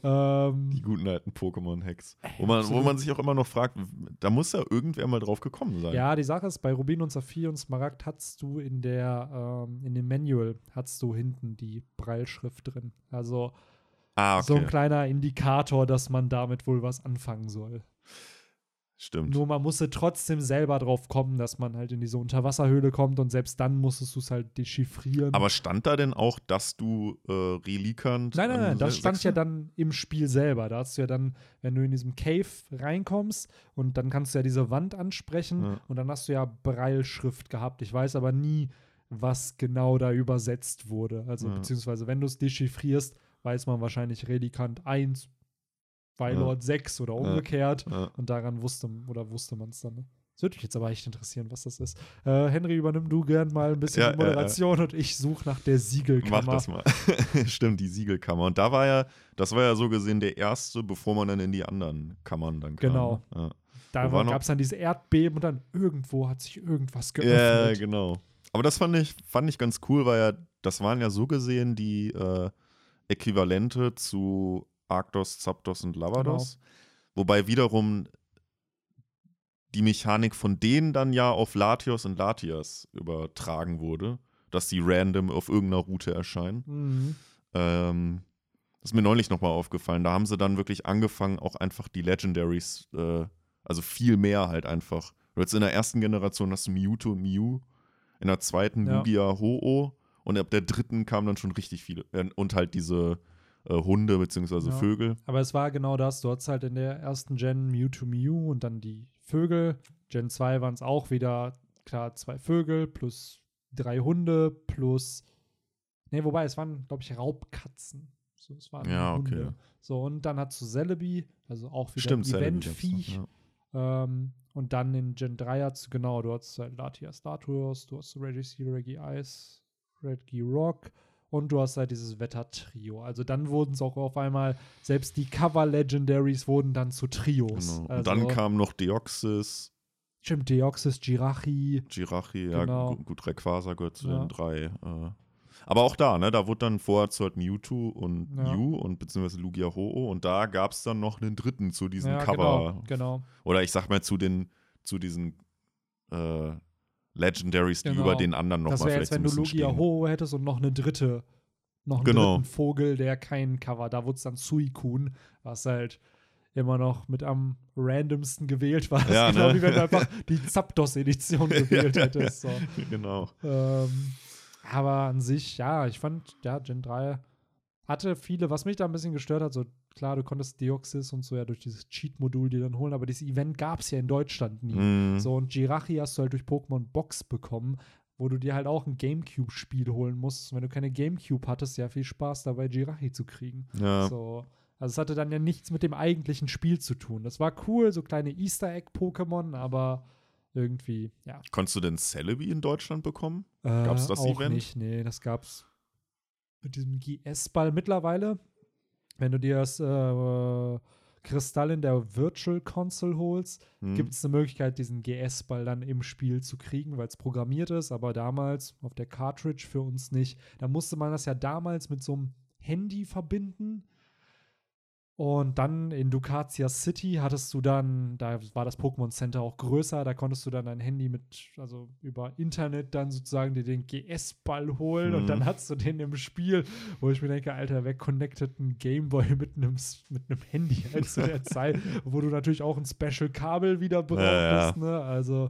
Ja. Ähm, die guten alten Pokémon-Hacks. Wo man, wo man sich auch immer noch fragt, da muss ja irgendwer mal drauf gekommen sein. Ja, die Sache ist, bei Rubin und Saphir und Smaragd hast du in der, ähm, in dem Manual hast du hinten die Breilschrift drin. Also Ah, so ein okay. kleiner Indikator, dass man damit wohl was anfangen soll. Stimmt. Nur man musste trotzdem selber drauf kommen, dass man halt in diese Unterwasserhöhle kommt und selbst dann musstest du es halt dechiffrieren. Aber stand da denn auch, dass du äh, Relikant. Nein, nein, nein, das se- stand ja dann im Spiel selber. Da hast du ja dann, wenn du in diesem Cave reinkommst und dann kannst du ja diese Wand ansprechen Ja. und dann hast du ja Breilschrift gehabt. Ich weiß aber nie, was genau da übersetzt wurde. Also Ja. beziehungsweise wenn du es dechiffrierst, weiß man wahrscheinlich Relikant 1, Weilord 6 oder umgekehrt. Ja. Und daran wusste oder wusste man es dann. Ne? Das würde mich jetzt aber echt interessieren, was das ist. Äh, Henry, übernimm du gern mal ein bisschen Ja, die ja, ja. Moderation und ich suche nach der Siegelkammer. Mach das mal. [laughs] Stimmt, die Siegelkammer. Und da war ja, das war ja so gesehen der erste, bevor man dann in die anderen Kammern dann kam. Genau. Ja. Da gab es dann diese Erdbeben und dann irgendwo hat sich irgendwas Ja, geöffnet. genau. Aber das fand ich, fand ich ganz cool, weil ja, das waren ja so gesehen die äh, Äquivalente zu Arctos, Zapdos und Lavados. Genau. Wobei wiederum die Mechanik von denen dann ja auf Latios und Latias übertragen wurde, dass die random auf irgendeiner Route erscheinen. Mhm. Ähm, das ist mir neulich nochmal aufgefallen. Da haben sie dann wirklich angefangen, auch einfach die Legendaries, äh, also viel mehr halt einfach. Du hast in der ersten Generation hast du Mewtwo und Mew, in der zweiten Ja. Lugia Ho-Oh und ab der dritten kamen dann schon richtig viele. Äh, und halt diese äh, Hunde bzw. Ja. Vögel. Aber es war genau das. Du hattest halt in der ersten Gen Mewtwo Mew und dann die Vögel. Gen 2 waren es auch wieder, klar, zwei Vögel plus drei Hunde plus. Ne, wobei, es waren, glaube ich, Raubkatzen. So, es waren Ja, Hunde. okay. So, und dann hast du Celebi, also auch wieder Stimmt, Eventviech. ja. Ähm, und dann in Gen 3 hast du, genau, du hast halt Latias Latios, du hast Reggie Reggie Ice, Reggie Rock und du hast halt dieses Wetter-Trio. Also dann wurden es auch auf einmal, selbst die Cover-Legendaries wurden dann zu Trios. Genau. Also, Und dann kam noch Deoxys, Stimmt, Deoxys, Jirachi. Girachi, ja, Genau. gu- gut, Rayquaza gehört zu Ja. den drei. Äh. Aber auch da, ne, da wurde dann vorher zu halt Mewtwo und Ja. Mew und beziehungsweise Lugia Ho-Oh und da gab es dann noch einen dritten zu diesen Ja, Cover. genau, genau. Oder ich sag mal zu den, zu diesen äh, Legendaries, die Genau. über den anderen nochmal vielleicht jetzt, wenn du stehen. Ho hättest und noch eine dritte, noch einen Genau. dritten Vogel, der keinen Cover. Da wurde es dann Suicune, was halt immer noch mit am randomsten gewählt war. Ja, [laughs] genau ne? wie wenn du einfach [laughs] die Zapdos-Edition gewählt hättest. So. [laughs] genau. Ähm, aber an sich, ja, ich fand, ja, Gen 3 hatte viele, was mich da ein bisschen gestört hat, so klar, du konntest Deoxys und so ja durch dieses Cheat-Modul dir dann holen, aber dieses Event gab es ja in Deutschland nie. Mhm. So, und Jirachi hast du halt durch Pokémon Box bekommen, wo du dir halt auch ein Gamecube-Spiel holen musst. Und wenn du keine Gamecube hattest, ja viel Spaß dabei, Jirachi zu kriegen. Ja. So. Also es hatte dann ja nichts mit dem eigentlichen Spiel zu tun. Das war cool, so kleine Easter Egg-Pokémon, aber irgendwie, ja. Konntest du denn Celebi in Deutschland bekommen? Äh, Gab's das auch Event? nicht, nee, das gab's mit diesem GS-Ball mittlerweile. Wenn du dir das äh, Kristall in der Virtual Console holst, Hm. gibt es eine Möglichkeit, diesen GS-Ball dann im Spiel zu kriegen, weil es programmiert ist, aber damals auf der Cartridge für uns nicht. Da musste man das ja damals mit so einem Handy verbinden. Und dann in Ducatia City hattest du dann, da war das Pokémon Center auch größer, da konntest du dann dein Handy mit, also über Internet dann sozusagen dir den GS-Ball holen und Mhm. dann hast du den im Spiel, wo ich mir denke, Alter, wer connectet einen Gameboy mit einem, mit einem Handy [laughs] halt zu der Zeit, wo du natürlich auch ein Special-Kabel wieder brauchst, Ja, ne? Also,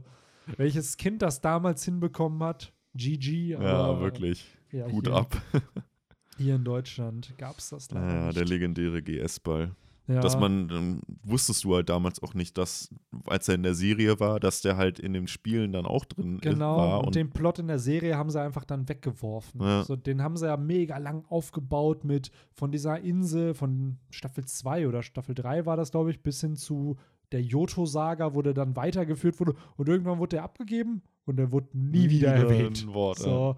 welches Kind das damals hinbekommen hat, GG, ja, aber wirklich. ja, Gut ab. [laughs] hier in Deutschland gab es das leider Ja, nicht. der legendäre GS-Ball. ja. Dass man, ähm, wusstest du halt damals auch nicht, dass, als er in der Serie war, dass der halt in den Spielen dann auch drin ist- Genau, war. und, den Plot in der Serie haben sie einfach dann weggeworfen. Ja. So, den haben sie ja mega lang aufgebaut mit von dieser Insel, von Staffel 2 oder Staffel 3 war das, glaube ich, bis hin zu der Johto-Saga, wo der dann weitergeführt wurde. Und irgendwann wurde der abgegeben und der wurde nie, Nie wieder erwähnt. Wort, so.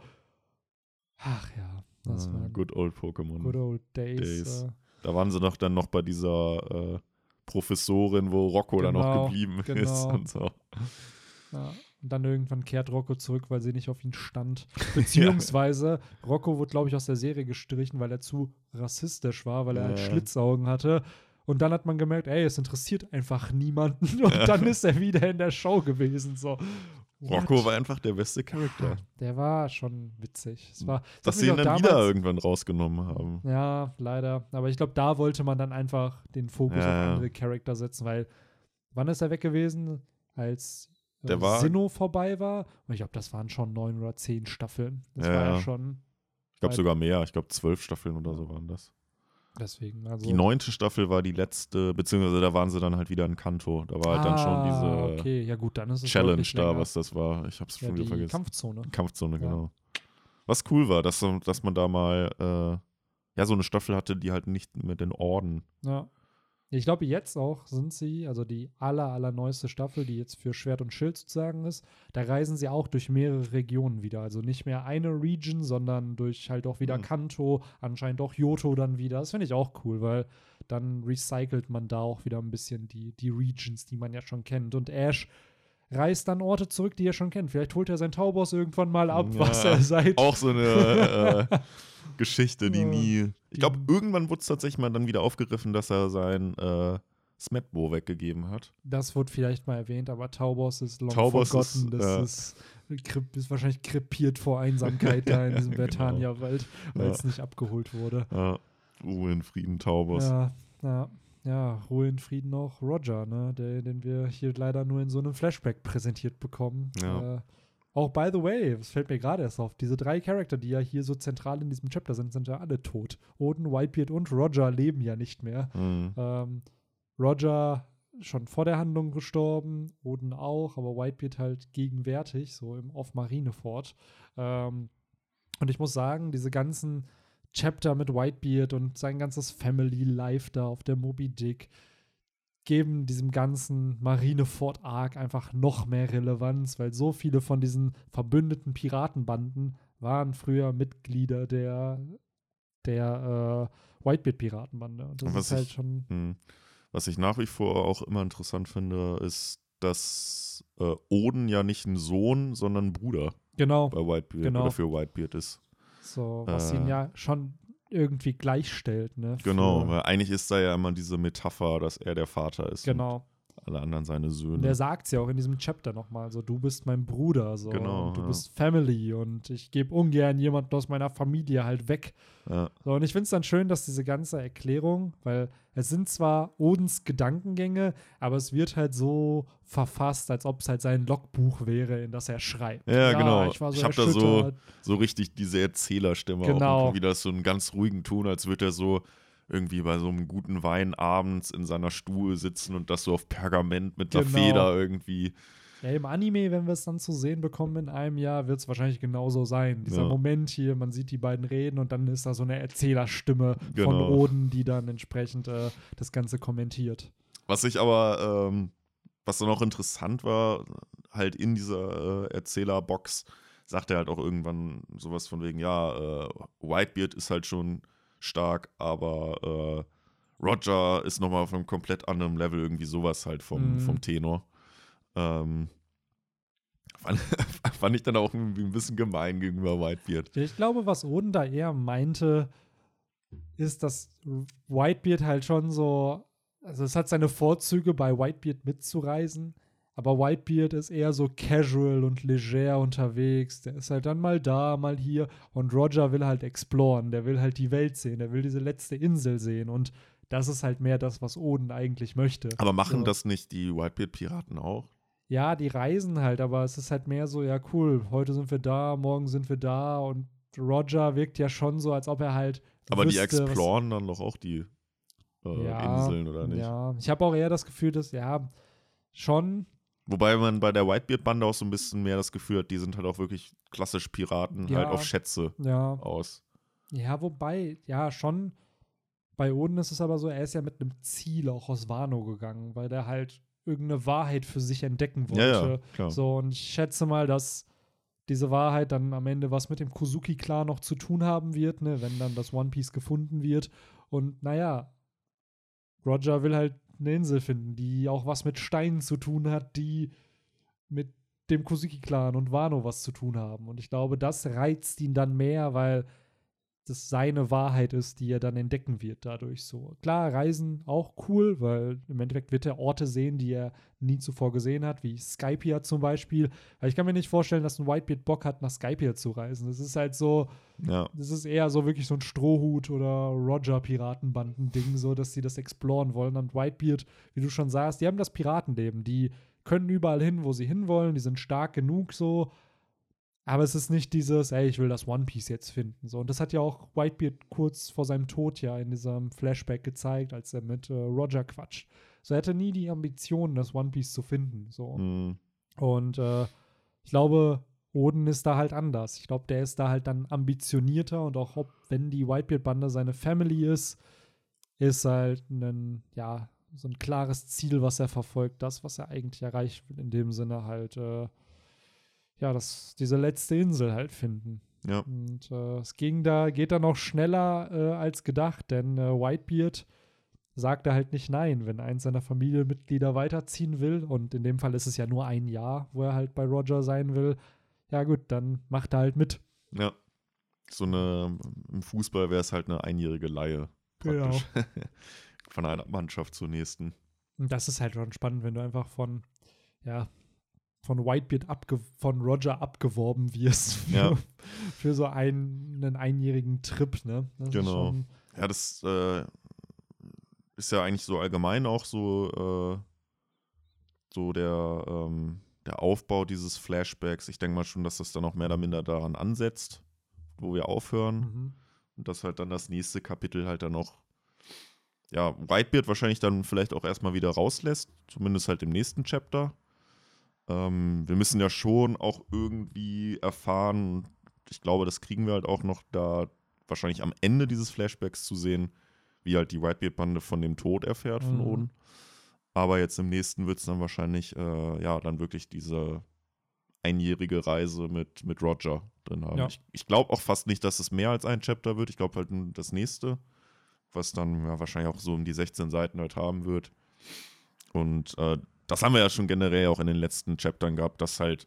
Ach ja, das waren Good Old Pokémon. good old days. Days. Äh, Da waren sie noch dann noch bei dieser äh, Professorin, wo Rocco dann noch Genau, geblieben ist genau. [laughs] und so. Ja. Und dann irgendwann kehrt Rocco zurück, weil sie nicht auf ihn stand. [laughs] Beziehungsweise Rocco wurde, glaube ich, aus der Serie gestrichen, weil er zu rassistisch war, weil er halt Ja. Schlitzaugen hatte. Und dann hat man gemerkt, ey, es interessiert einfach niemanden. [laughs] Und dann ist er wieder in der Show gewesen. So. Rocco war einfach der beste Charakter. Der war schon witzig. Es war, das Dass sie ihn dann wieder damals- irgendwann rausgenommen haben. Ja, leider. Aber ich glaube, da wollte man dann einfach den Fokus Ja, auf ja. andere Charakter setzen, weil wann ist er weg gewesen? Als äh, Der war- Sinnoh vorbei war. Und ich glaube, das waren schon neun oder zehn Staffeln. Das Ja, war ja schon Ich glaube sogar mehr. Ich glaube zwölf Staffeln oder so waren das. Deswegen. Also, Die neunte Staffel war die letzte, beziehungsweise da waren sie dann halt wieder in Kanto. Da war halt dann schon Ah, diese Okay, ja gut, dann Challenge da, was das war. Ich habe es ja, schon wieder die vergessen. Kampfzone. Kampfzone, Ja. genau. Was cool war, dass, dass man da mal äh, ja so eine Staffel hatte, die halt nicht mit den Orden. Ja. Ich glaube, jetzt auch sind sie, also die aller, allerneueste Staffel, die jetzt für Schwert und Schild sozusagen ist, da reisen sie auch durch mehrere Regionen wieder. Also nicht mehr eine Region, sondern durch halt auch wieder Hm. Kanto, anscheinend auch Johto dann wieder. Das finde ich auch cool, weil dann recycelt man da auch wieder ein bisschen die, die Regions, die man ja schon kennt. Und Ash reist dann Orte zurück, die er schon kennt. Vielleicht holt er sein Tauboss irgendwann mal ab, Ja, was er seit. Auch so eine äh, [laughs] Geschichte, die Ja. nie. Ich glaube, irgendwann wurde es tatsächlich mal dann wieder aufgegriffen, dass er sein äh, Smetbo weggegeben hat. Das wird vielleicht mal erwähnt, aber Taubos ist long Taubos forgotten. ist, das ja. ist, ist wahrscheinlich krepiert vor Einsamkeit [laughs] da in diesem Genau. Vertania-Wald, weil Ja. es nicht abgeholt wurde. Ja. Ruhe in Frieden, Taubos. Ja, ja, ja, Ruhe in Frieden auch Roger, ne, der, den wir hier leider nur in so einem Flashback präsentiert bekommen. Ja. Äh, auch by the way, es fällt mir gerade erst auf, diese drei Charakter, die ja hier so zentral in diesem Chapter sind, sind ja alle tot. Odin, Whitebeard und Roger leben ja nicht mehr. Mhm. Ähm, Roger schon vor der Handlung gestorben, Odin auch, aber Whitebeard halt gegenwärtig, so im Off Marineford. Ähm, und ich muss sagen, diese ganzen Chapter mit Whitebeard und sein ganzes Family Life da auf der Moby Dick geben diesem ganzen Marineford Arc einfach noch mehr Relevanz, weil so viele von diesen verbündeten Piratenbanden waren früher Mitglieder der der äh, Whitebeard Piratenbande und das was ist halt ich- schon Mhm. Was ich nach wie vor auch immer interessant finde, ist, dass äh, Oden ja nicht ein Sohn, sondern ein Bruder genau bei Whitebeard Genau. oder für Whitebeard ist. So was äh, ihn ja schon irgendwie gleichstellt, ne? Genau, weil eigentlich ist da ja immer diese Metapher, dass er der Vater ist genau. Alle anderen seine Und Söhne. der sagt es ja auch in diesem Chapter nochmal, so du bist mein Bruder, so Genau, und du ja. bist Family und ich gebe ungern jemanden aus meiner Familie halt weg. ja. So, und ich finde es dann schön, dass diese ganze Erklärung, weil es sind zwar Odens Gedankengänge, aber es wird halt so verfasst, als ob es halt sein Logbuch wäre, in das er schreibt. Ja, genau. Ich, war so Ich hab da so- so richtig diese Erzählerstimme Genau. auch. Und wieder so einen ganz ruhigen Ton, als würde er so irgendwie bei so einem guten Wein abends in seiner Stuhl sitzen und das so auf Pergament mit einer Genau. Feder irgendwie. Ja, im Anime, wenn wir es dann zu sehen bekommen in einem Jahr, wird es wahrscheinlich genauso sein. Dieser Ja. Moment hier, man sieht die beiden reden und dann ist da so eine Erzählerstimme von Genau. Oden, die dann entsprechend äh, das Ganze kommentiert. Was ich aber, ähm, was dann auch interessant war, halt in dieser äh, Erzählerbox, sagt er halt auch irgendwann sowas von wegen, ja, äh, Whitebeard ist halt schon stark, aber äh, Roger ist nochmal auf einem komplett anderen Level, irgendwie sowas halt vom, Mhm. vom Tenor. Ähm, [laughs] fand, fand ich dann auch irgendwie ein bisschen gemein gegenüber Whitebeard. Ich glaube, was Oden da eher meinte, ist, dass Whitebeard halt schon so, also es hat seine Vorzüge, bei Whitebeard mitzureisen, aber Whitebeard ist eher so casual und leger unterwegs. Der ist halt dann mal da, mal hier. Und Roger will halt exploren, der will halt die Welt sehen, der will diese letzte Insel sehen. Und das ist halt mehr das, was Oden eigentlich möchte. Aber machen So. das nicht die Whitebeard-Piraten auch? Ja, die reisen halt, aber es ist halt mehr so, ja, cool, heute sind wir da, morgen sind wir da und Roger wirkt ja schon so, als ob er halt. Aber die wüsste, was- exploren dann doch auch die äh, Ja, Inseln, oder nicht? Ja, ich habe auch eher das Gefühl, dass, ja, schon, Wobei man bei der Whitebeard-Bande auch so ein bisschen mehr das Gefühl hat, die sind halt auch wirklich klassisch Piraten, Ja. halt auf Schätze ja, aus. ja, wobei, ja, schon. Bei Oden ist es aber so, er ist ja mit einem Ziel auch aus Wano gegangen, weil der halt irgendeine Wahrheit für sich entdecken wollte. Ja, ja, klar. So, und ich schätze mal, dass diese Wahrheit dann am Ende was mit dem Kozuki-Clan noch zu tun haben wird, ne, wenn dann das One Piece gefunden wird. Und naja, Roger will halt eine Insel finden, die auch was mit Steinen zu tun hat, die mit dem Kozuki-Clan und Wano was zu tun haben. Und ich glaube, das reizt ihn dann mehr, weil das seine Wahrheit ist, die er dann entdecken wird dadurch so. Klar, Reisen auch cool, weil im Endeffekt wird er Orte sehen, die er nie zuvor gesehen hat, wie Skypia zum Beispiel. Weil ich kann mir nicht vorstellen, dass ein Whitebeard Bock hat, nach Skypia zu reisen. Das ist halt so, Ja. das ist eher so wirklich so ein Strohhut oder Roger-Piratenbanden-Ding, so dass sie das exploren wollen. Und Whitebeard, wie du schon sagst, die haben das Piratenleben. Die können überall hin, wo sie hinwollen. Die sind stark genug so. Aber es ist nicht dieses, ey, ich will das One Piece jetzt finden. So. Und das hat ja auch Whitebeard kurz vor seinem Tod ja in diesem Flashback gezeigt, als er mit äh, Roger quatscht. So er hatte nie die Ambition, das One Piece zu finden. So. Mhm. Und äh, ich glaube, Oden ist da halt anders. Ich glaube, der ist da halt dann ambitionierter und auch ob, wenn die Whitebeard-Bande seine Family ist, ist halt ein, ja, so ein klares Ziel, was er verfolgt, das, was er eigentlich erreichen will, in dem Sinne halt, äh, ja, das, diese letzte Insel halt finden. Ja. Und äh, es ging da, geht dann auch schneller äh, als gedacht, denn äh, Whitebeard sagte halt nicht nein, wenn eins seiner Familienmitglieder weiterziehen will. Und in dem Fall ist es ja nur ein Jahr, wo er halt bei Roger sein will. Ja, gut, dann macht er halt mit. Ja. So eine, im Fußball wäre es halt eine einjährige Laie. Genau. Praktisch. [laughs] Von einer Mannschaft zur nächsten. Und das ist halt schon spannend, wenn du einfach von, ja, von Whitebeard abge von Roger abgeworben wirst für, Ja. [laughs] für so einen, einen einjährigen Trip, ne? Das Genau. Ja, das äh, ist ja eigentlich so allgemein auch so, äh, so der, ähm, der Aufbau dieses Flashbacks. Ich denke mal schon, dass das dann auch mehr oder minder daran ansetzt, wo wir aufhören. Mhm. Und dass halt dann das nächste Kapitel halt dann noch, ja, Whitebeard wahrscheinlich dann vielleicht auch erstmal wieder rauslässt, zumindest halt im nächsten Chapter. Ähm, wir müssen ja schon auch irgendwie erfahren, ich glaube, das kriegen wir halt auch noch da wahrscheinlich am Ende dieses Flashbacks zu sehen, wie halt die Whitebeard-Bande von dem Tod erfährt von Mhm. Oden. Aber jetzt im nächsten wird es dann wahrscheinlich, äh, ja, dann wirklich diese einjährige Reise mit, mit Roger drin haben. Ja. Ich, ich glaube auch fast nicht, dass es mehr als ein Chapter wird. Ich glaube halt nur das nächste, was dann ja, wahrscheinlich auch so um die 16 Seiten halt haben wird. Und äh, das haben wir ja schon generell auch in den letzten Chaptern gehabt, dass halt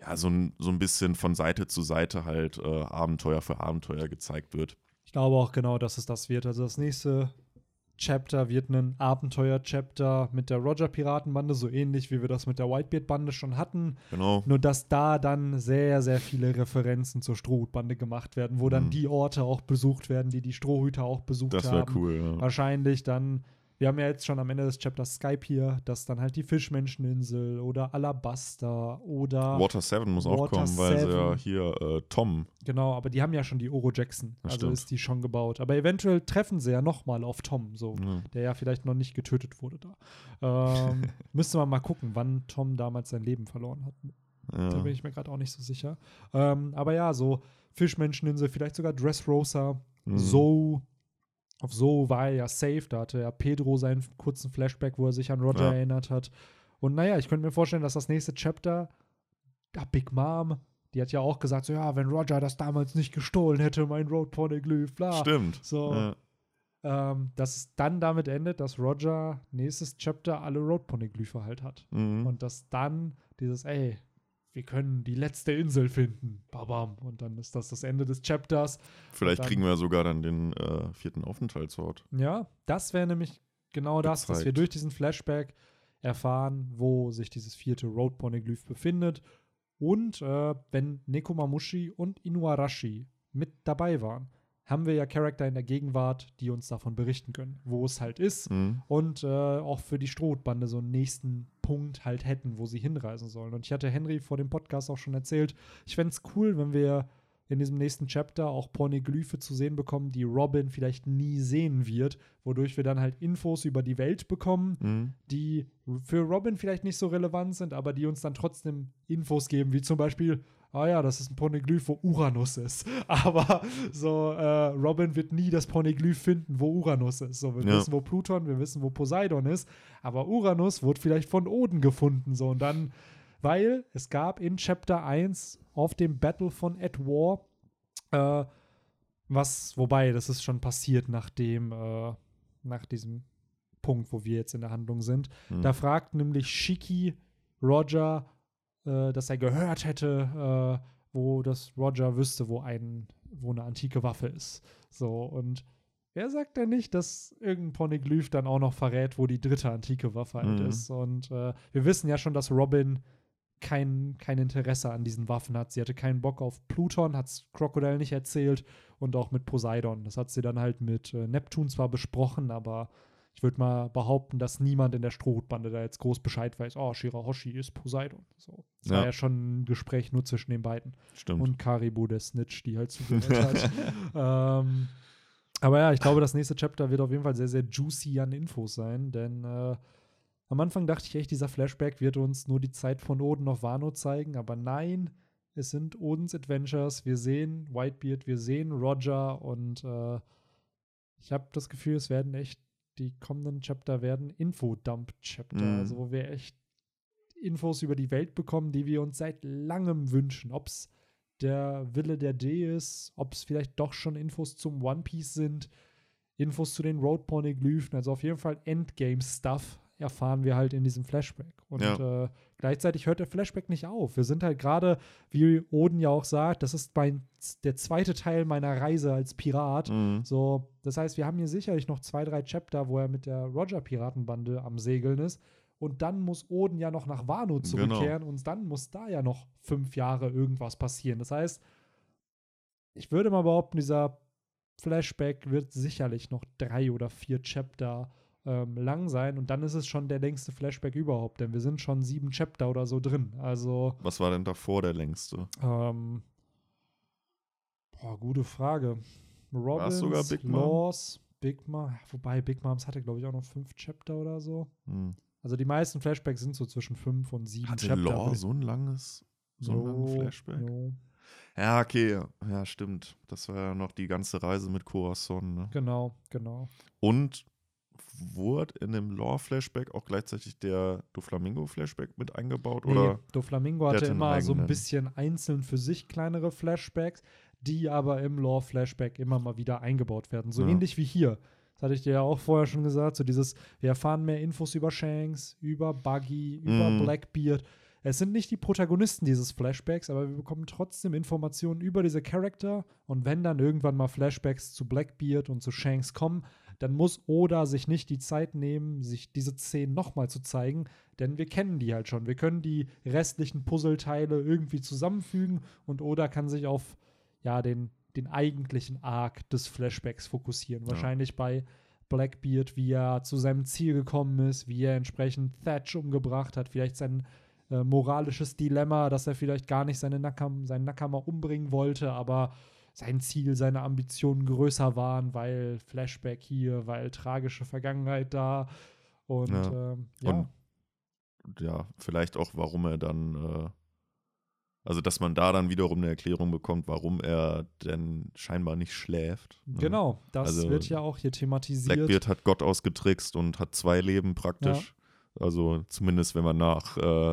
ja so ein, so ein bisschen von Seite zu Seite halt äh, Abenteuer für Abenteuer gezeigt wird. Ich glaube auch genau, dass es das wird. Also das nächste Chapter wird ein Abenteuer-Chapter mit der Roger-Piratenbande, so ähnlich wie wir das mit der Whitebeard-Bande schon hatten. Genau. Nur dass da dann sehr, sehr viele Referenzen zur Strohhutbande gemacht werden, wo dann Mhm. die Orte auch besucht werden, die die Strohhüter auch besucht Das wäre haben. cool, ja. Wahrscheinlich dann, wir haben ja jetzt schon am Ende des Chapters Skype hier, dass dann halt die Fischmenscheninsel oder Alabaster oder Water 7 muss auch Water kommen, weil sie ja hier äh, Tom. Genau, aber die haben ja schon die Oro Jackson. Das also stimmt. ist die schon gebaut. Aber eventuell treffen sie ja nochmal auf Tom, so, Ja. der ja vielleicht noch nicht getötet wurde da. Ähm, [laughs] müsste man mal gucken, wann Tom damals sein Leben verloren hat. Da Ja. bin ich mir gerade auch nicht so sicher. Ähm, aber ja, so Fischmenscheninsel, vielleicht sogar Dressrosa, Mhm. so. Auf so war er ja safe. Da hatte ja Pedro seinen kurzen Flashback, wo er sich an Roger Ja. erinnert hat. Und naja, ich könnte mir vorstellen, dass das nächste Chapter, ja, Big Mom, die hat ja auch gesagt, so ja, wenn Roger das damals nicht gestohlen hätte, mein Road Poneglyph, bla. Stimmt. So, Ja. ähm, dass es dann damit endet, dass Roger nächstes Chapter alle Road Poneglyphe halt hat. Mhm. Und dass dann dieses, ey, wir können die letzte Insel finden. Babam. Und dann ist das das Ende des Chapters. Vielleicht dann- kriegen wir sogar dann den äh, vierten Aufenthaltsort. Ja, das wäre nämlich genau das, dass wir Gezeigt. durch diesen Flashback erfahren, wo sich dieses vierte Road Poneglyph befindet. Und äh, wenn Nekomamushi und Inuarashi mit dabei waren, haben wir ja Charakter in der Gegenwart, die uns davon berichten können, wo es halt ist. Mhm. und äh, auch für die Strohbande so einen nächsten Punkt halt hätten, wo sie hinreisen sollen. Und ich hatte Henry vor dem Podcast auch schon erzählt, ich fände es cool, wenn wir in diesem nächsten Chapter auch Pornoglyphe zu sehen bekommen, die Robin vielleicht nie sehen wird, wodurch wir dann halt Infos über die Welt bekommen, Mhm. die für Robin vielleicht nicht so relevant sind, aber die uns dann trotzdem Infos geben, wie zum Beispiel, ah ja, das ist ein Pornoglyph, wo Uranus ist. [laughs] Aber so, äh, Robin wird nie das Pornoglyph finden, wo Uranus ist. So, wir Ja. wissen, wo Pluton, wir wissen, wo Poseidon ist, aber Uranus wurde vielleicht von Oden gefunden. So, und dann, weil es gab in Chapter 1 auf dem Battle von Ed War, äh, was, wobei, das ist schon passiert, nachdem, äh, nach diesem Punkt, wo wir jetzt in der Handlung sind. Mhm. Da fragt nämlich Shiki Roger, äh, dass er gehört hätte, äh, wo das Roger wüsste, wo ein wo eine antike Waffe ist. So, und wer sagt denn nicht, dass irgendein Poneglyph dann auch noch verrät, wo die dritte antike Waffe halt Mhm. ist? Und äh, wir wissen ja schon, dass Robin kein, kein Interesse an diesen Waffen hat. Sie hatte keinen Bock auf Pluton, hat es Crocodile nicht erzählt und auch mit Poseidon. Das hat sie dann halt mit äh, Neptun zwar besprochen, aber ich würde mal behaupten, dass niemand in der Strohhutbande da jetzt groß Bescheid weiß. Oh, Shirahoshi ist Poseidon. So. Das war Ja. ja schon ein Gespräch nur zwischen den beiden. Stimmt. Und Karibu, der Snitch, die halt zugehört [laughs] hat. ähm, aber ja, ich glaube, das nächste Chapter wird auf jeden Fall sehr, sehr juicy an Infos sein, denn äh, am Anfang dachte ich echt, dieser Flashback wird uns nur die Zeit von Oden auf Wano zeigen, aber nein, es sind Odens Adventures. Wir sehen Whitebeard, wir sehen Roger und äh, ich habe das Gefühl, es werden echt, die kommenden Chapter werden Infodump-Chapter, Mhm. also wo wir echt Infos über die Welt bekommen, die wir uns seit langem wünschen. Ob es der Wille der D ist, ob es vielleicht doch schon Infos zum One Piece sind, Infos zu den Road Poneglyphen, also auf jeden Fall Endgame-Stuff erfahren wir halt in diesem Flashback. Und Ja. äh, gleichzeitig hört der Flashback nicht auf. Wir sind halt gerade, wie Oden ja auch sagt, das ist mein, der zweite Teil meiner Reise als Pirat. Mhm. So, das heißt, wir haben hier sicherlich noch zwei, drei Chapter, wo er mit der Roger-Piratenbande am Segeln ist. Und dann muss Oden ja noch nach Wano zurückkehren und dann muss da ja noch fünf Jahre irgendwas passieren. Das heißt, ich würde mal behaupten, dieser Flashback wird sicherlich noch drei oder vier Chapter ähm, lang sein und dann ist es schon der längste Flashback überhaupt, denn wir sind schon sieben Chapter oder so drin. Also, Was war denn davor der längste? ähm, boah, gute Frage. Robins, sogar Big Mom? Laws, Big Mom, wobei Big Moms hatte, glaube ich, auch noch fünf Chapter oder so. Hm. Also die meisten Flashbacks sind so zwischen fünf und sieben Hatte Chapter. Law so ein langes, so einen langen Jo, Flashback? jo. Ja, okay. Ja, stimmt. Das war ja noch die ganze Reise mit Corazon. Ne? Genau, genau. Und wurde in dem Law-Flashback auch gleichzeitig der Doflamingo-Flashback mit eingebaut? Oder? Nee, Doflamingo der hatte immer so ein bisschen einzeln für sich kleinere Flashbacks, die aber im Lore-Flashback immer mal wieder eingebaut werden. So Ja. ähnlich wie hier. Das hatte ich dir ja auch vorher schon gesagt. So dieses, wir erfahren mehr Infos über Shanks, über Buggy, über Mhm. Blackbeard. Es sind nicht die Protagonisten dieses Flashbacks, aber wir bekommen trotzdem Informationen über diese Charakter. Und wenn dann irgendwann mal Flashbacks zu Blackbeard und zu Shanks kommen, dann muss Oda sich nicht die Zeit nehmen, sich diese Szenen nochmal zu zeigen, denn wir kennen die halt schon. Wir können die restlichen Puzzleteile irgendwie zusammenfügen und Oda kann sich auf ja, den, den eigentlichen Arc des Flashbacks fokussieren. Ja. Wahrscheinlich bei Blackbeard, wie er zu seinem Ziel gekommen ist, wie er entsprechend Thatch umgebracht hat, vielleicht sein äh, moralisches Dilemma, dass er vielleicht gar nicht seine Nakam, seinen Nakama umbringen wollte, aber sein Ziel, seine Ambitionen größer waren, weil Flashback hier, weil tragische Vergangenheit da. Und Ja. ja, ähm, ja. Und ja, vielleicht auch, warum er dann, äh, also dass man da dann wiederum eine Erklärung bekommt, warum er denn scheinbar nicht schläft. ne? genau, das Also, wird ja auch hier thematisiert. Blackbeard hat Gott ausgetrickst und hat zwei Leben praktisch. Also zumindest wenn man nach, äh,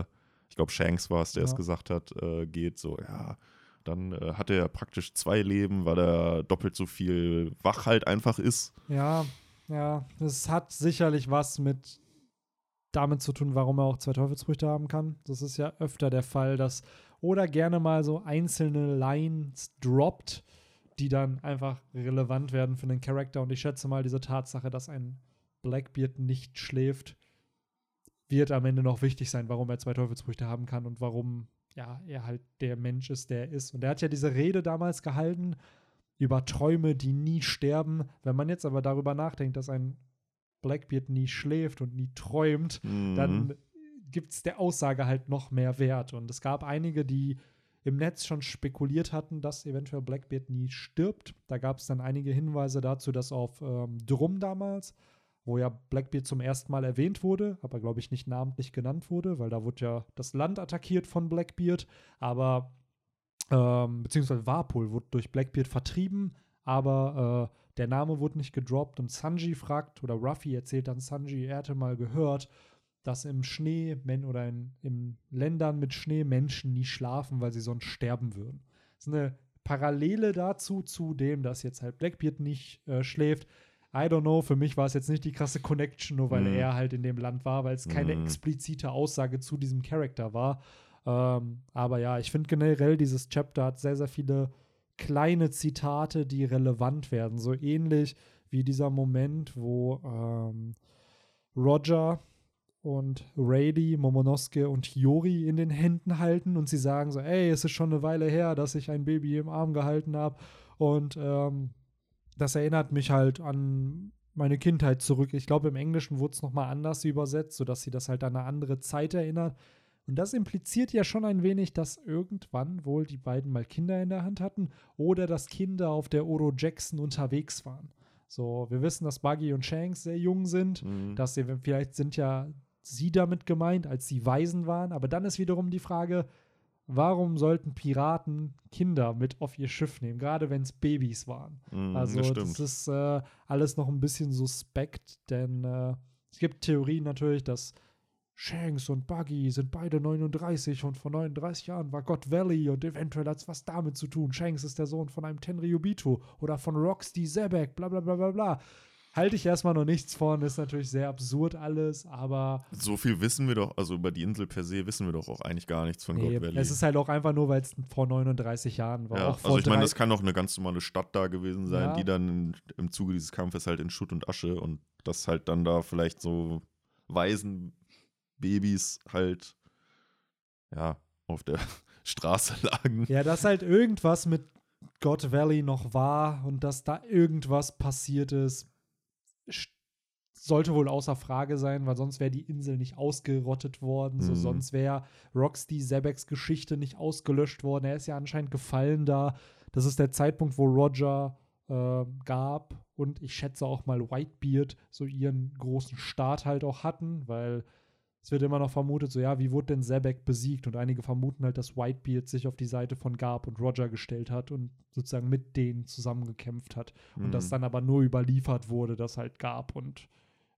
ich glaube Shanks war es, der es Ja. gesagt hat, äh, geht so, ja, dann äh, hat er praktisch zwei Leben, weil er doppelt so viel wach halt einfach ist. Ja, ja, es hat sicherlich was mit damit zu tun, warum er auch zwei Teufelsfrüchte haben kann. Das ist ja öfter der Fall, dass oder gerne mal so einzelne Lines droppt, die dann einfach relevant werden für den Charakter. Und ich schätze mal, diese Tatsache, dass ein Blackbeard nicht schläft, wird am Ende noch wichtig sein, warum er zwei Teufelsfrüchte haben kann und warum ja, er halt der Mensch ist, der er ist. Und er hat ja diese Rede damals gehalten über Träume, die nie sterben. Wenn man jetzt aber darüber nachdenkt, dass ein Blackbeard nie schläft und nie träumt, Mhm. dann gibt es der Aussage halt noch mehr Wert. Und es gab einige, die im Netz schon spekuliert hatten, dass eventuell Blackbeard nie stirbt. Da gab es dann einige Hinweise dazu, dass auf ähm, Drum damals, wo ja Blackbeard zum ersten Mal erwähnt wurde, aber glaube ich nicht namentlich genannt wurde, weil da wurde ja das Land attackiert von Blackbeard, aber ähm, beziehungsweise Warpol wurde durch Blackbeard vertrieben, aber äh, der Name wurde nicht gedroppt und Sanji fragt, oder Ruffy erzählt dann Sanji, er hätte mal gehört, dass im Schnee men oder in, in Ländern mit Schnee Menschen nie schlafen, weil sie sonst sterben würden. Das ist eine Parallele dazu, zu dem, dass jetzt halt Blackbeard nicht äh, schläft. I don't know, für mich war es jetzt nicht die krasse Connection, nur weil Mhm. er halt in dem Land war, weil es keine Mhm. explizite Aussage zu diesem Charakter war. Ähm, aber ja, ich finde generell, dieses Chapter hat sehr, sehr viele kleine Zitate, die relevant werden. So ähnlich wie dieser Moment, wo ähm, Roger und Rady, Momonosuke und Hiyori in den Händen halten und sie sagen so, ey, es ist schon eine Weile her, dass ich ein Baby im Arm gehalten habe und ähm, das erinnert mich halt an meine Kindheit zurück. Ich glaube, im Englischen wurde es nochmal anders übersetzt, sodass sie das halt an eine andere Zeit erinnert. Und das impliziert ja schon ein wenig, dass irgendwann wohl die beiden mal Kinder in der Hand hatten oder dass Kinder auf der Oro Jackson unterwegs waren. So, wir wissen, dass Buggy und Shanks sehr jung sind, Mhm. dass sie, vielleicht sind ja sie damit gemeint, als sie Waisen waren. Aber dann ist wiederum die Frage, warum sollten Piraten Kinder mit auf ihr Schiff nehmen, gerade wenn es Babys waren? Mhm, Also das das, ist äh, alles noch ein bisschen suspekt, denn äh, es gibt Theorien natürlich, dass Shanks und Buggy sind beide 39 und vor 39 Jahren war God Valley und eventuell hat es was damit zu tun. Shanks ist der Sohn von einem Tenryubito oder von Roxy Zebek, bla bla bla bla bla. Halte ich erstmal noch nichts von, ist natürlich sehr absurd alles, aber So viel wissen wir doch, also über die Insel per se wissen wir doch auch eigentlich gar nichts von nee, God Valley. es ist halt auch einfach nur, weil es vor 39 Jahren war. ja, auch also ich meine, das kann auch eine ganz normale Stadt da gewesen sein, Ja. die dann im Zuge dieses Kampfes halt in Schutt und Asche und das halt dann da vielleicht so Waisenbabys halt ja auf der [laughs] Straße [laughs] lagen. Ja, dass halt irgendwas mit God Valley noch war und dass da irgendwas passiert ist, st- sollte wohl außer Frage sein, weil sonst wäre die Insel nicht ausgerottet worden. So, Mhm. sonst wäre Roxy Zebeks Geschichte nicht ausgelöscht worden. Er ist ja anscheinend gefallen da. Das ist der Zeitpunkt, wo Roger äh, gab und ich schätze auch mal Whitebeard so ihren großen Start halt auch hatten, weil es wird immer noch vermutet, so ja, wie wurde denn Zebek besiegt? Und einige vermuten halt, dass Whitebeard sich auf die Seite von Garb und Roger gestellt hat und sozusagen mit denen zusammengekämpft hat. Und das Mhm. dann aber nur überliefert wurde, dass halt Garb und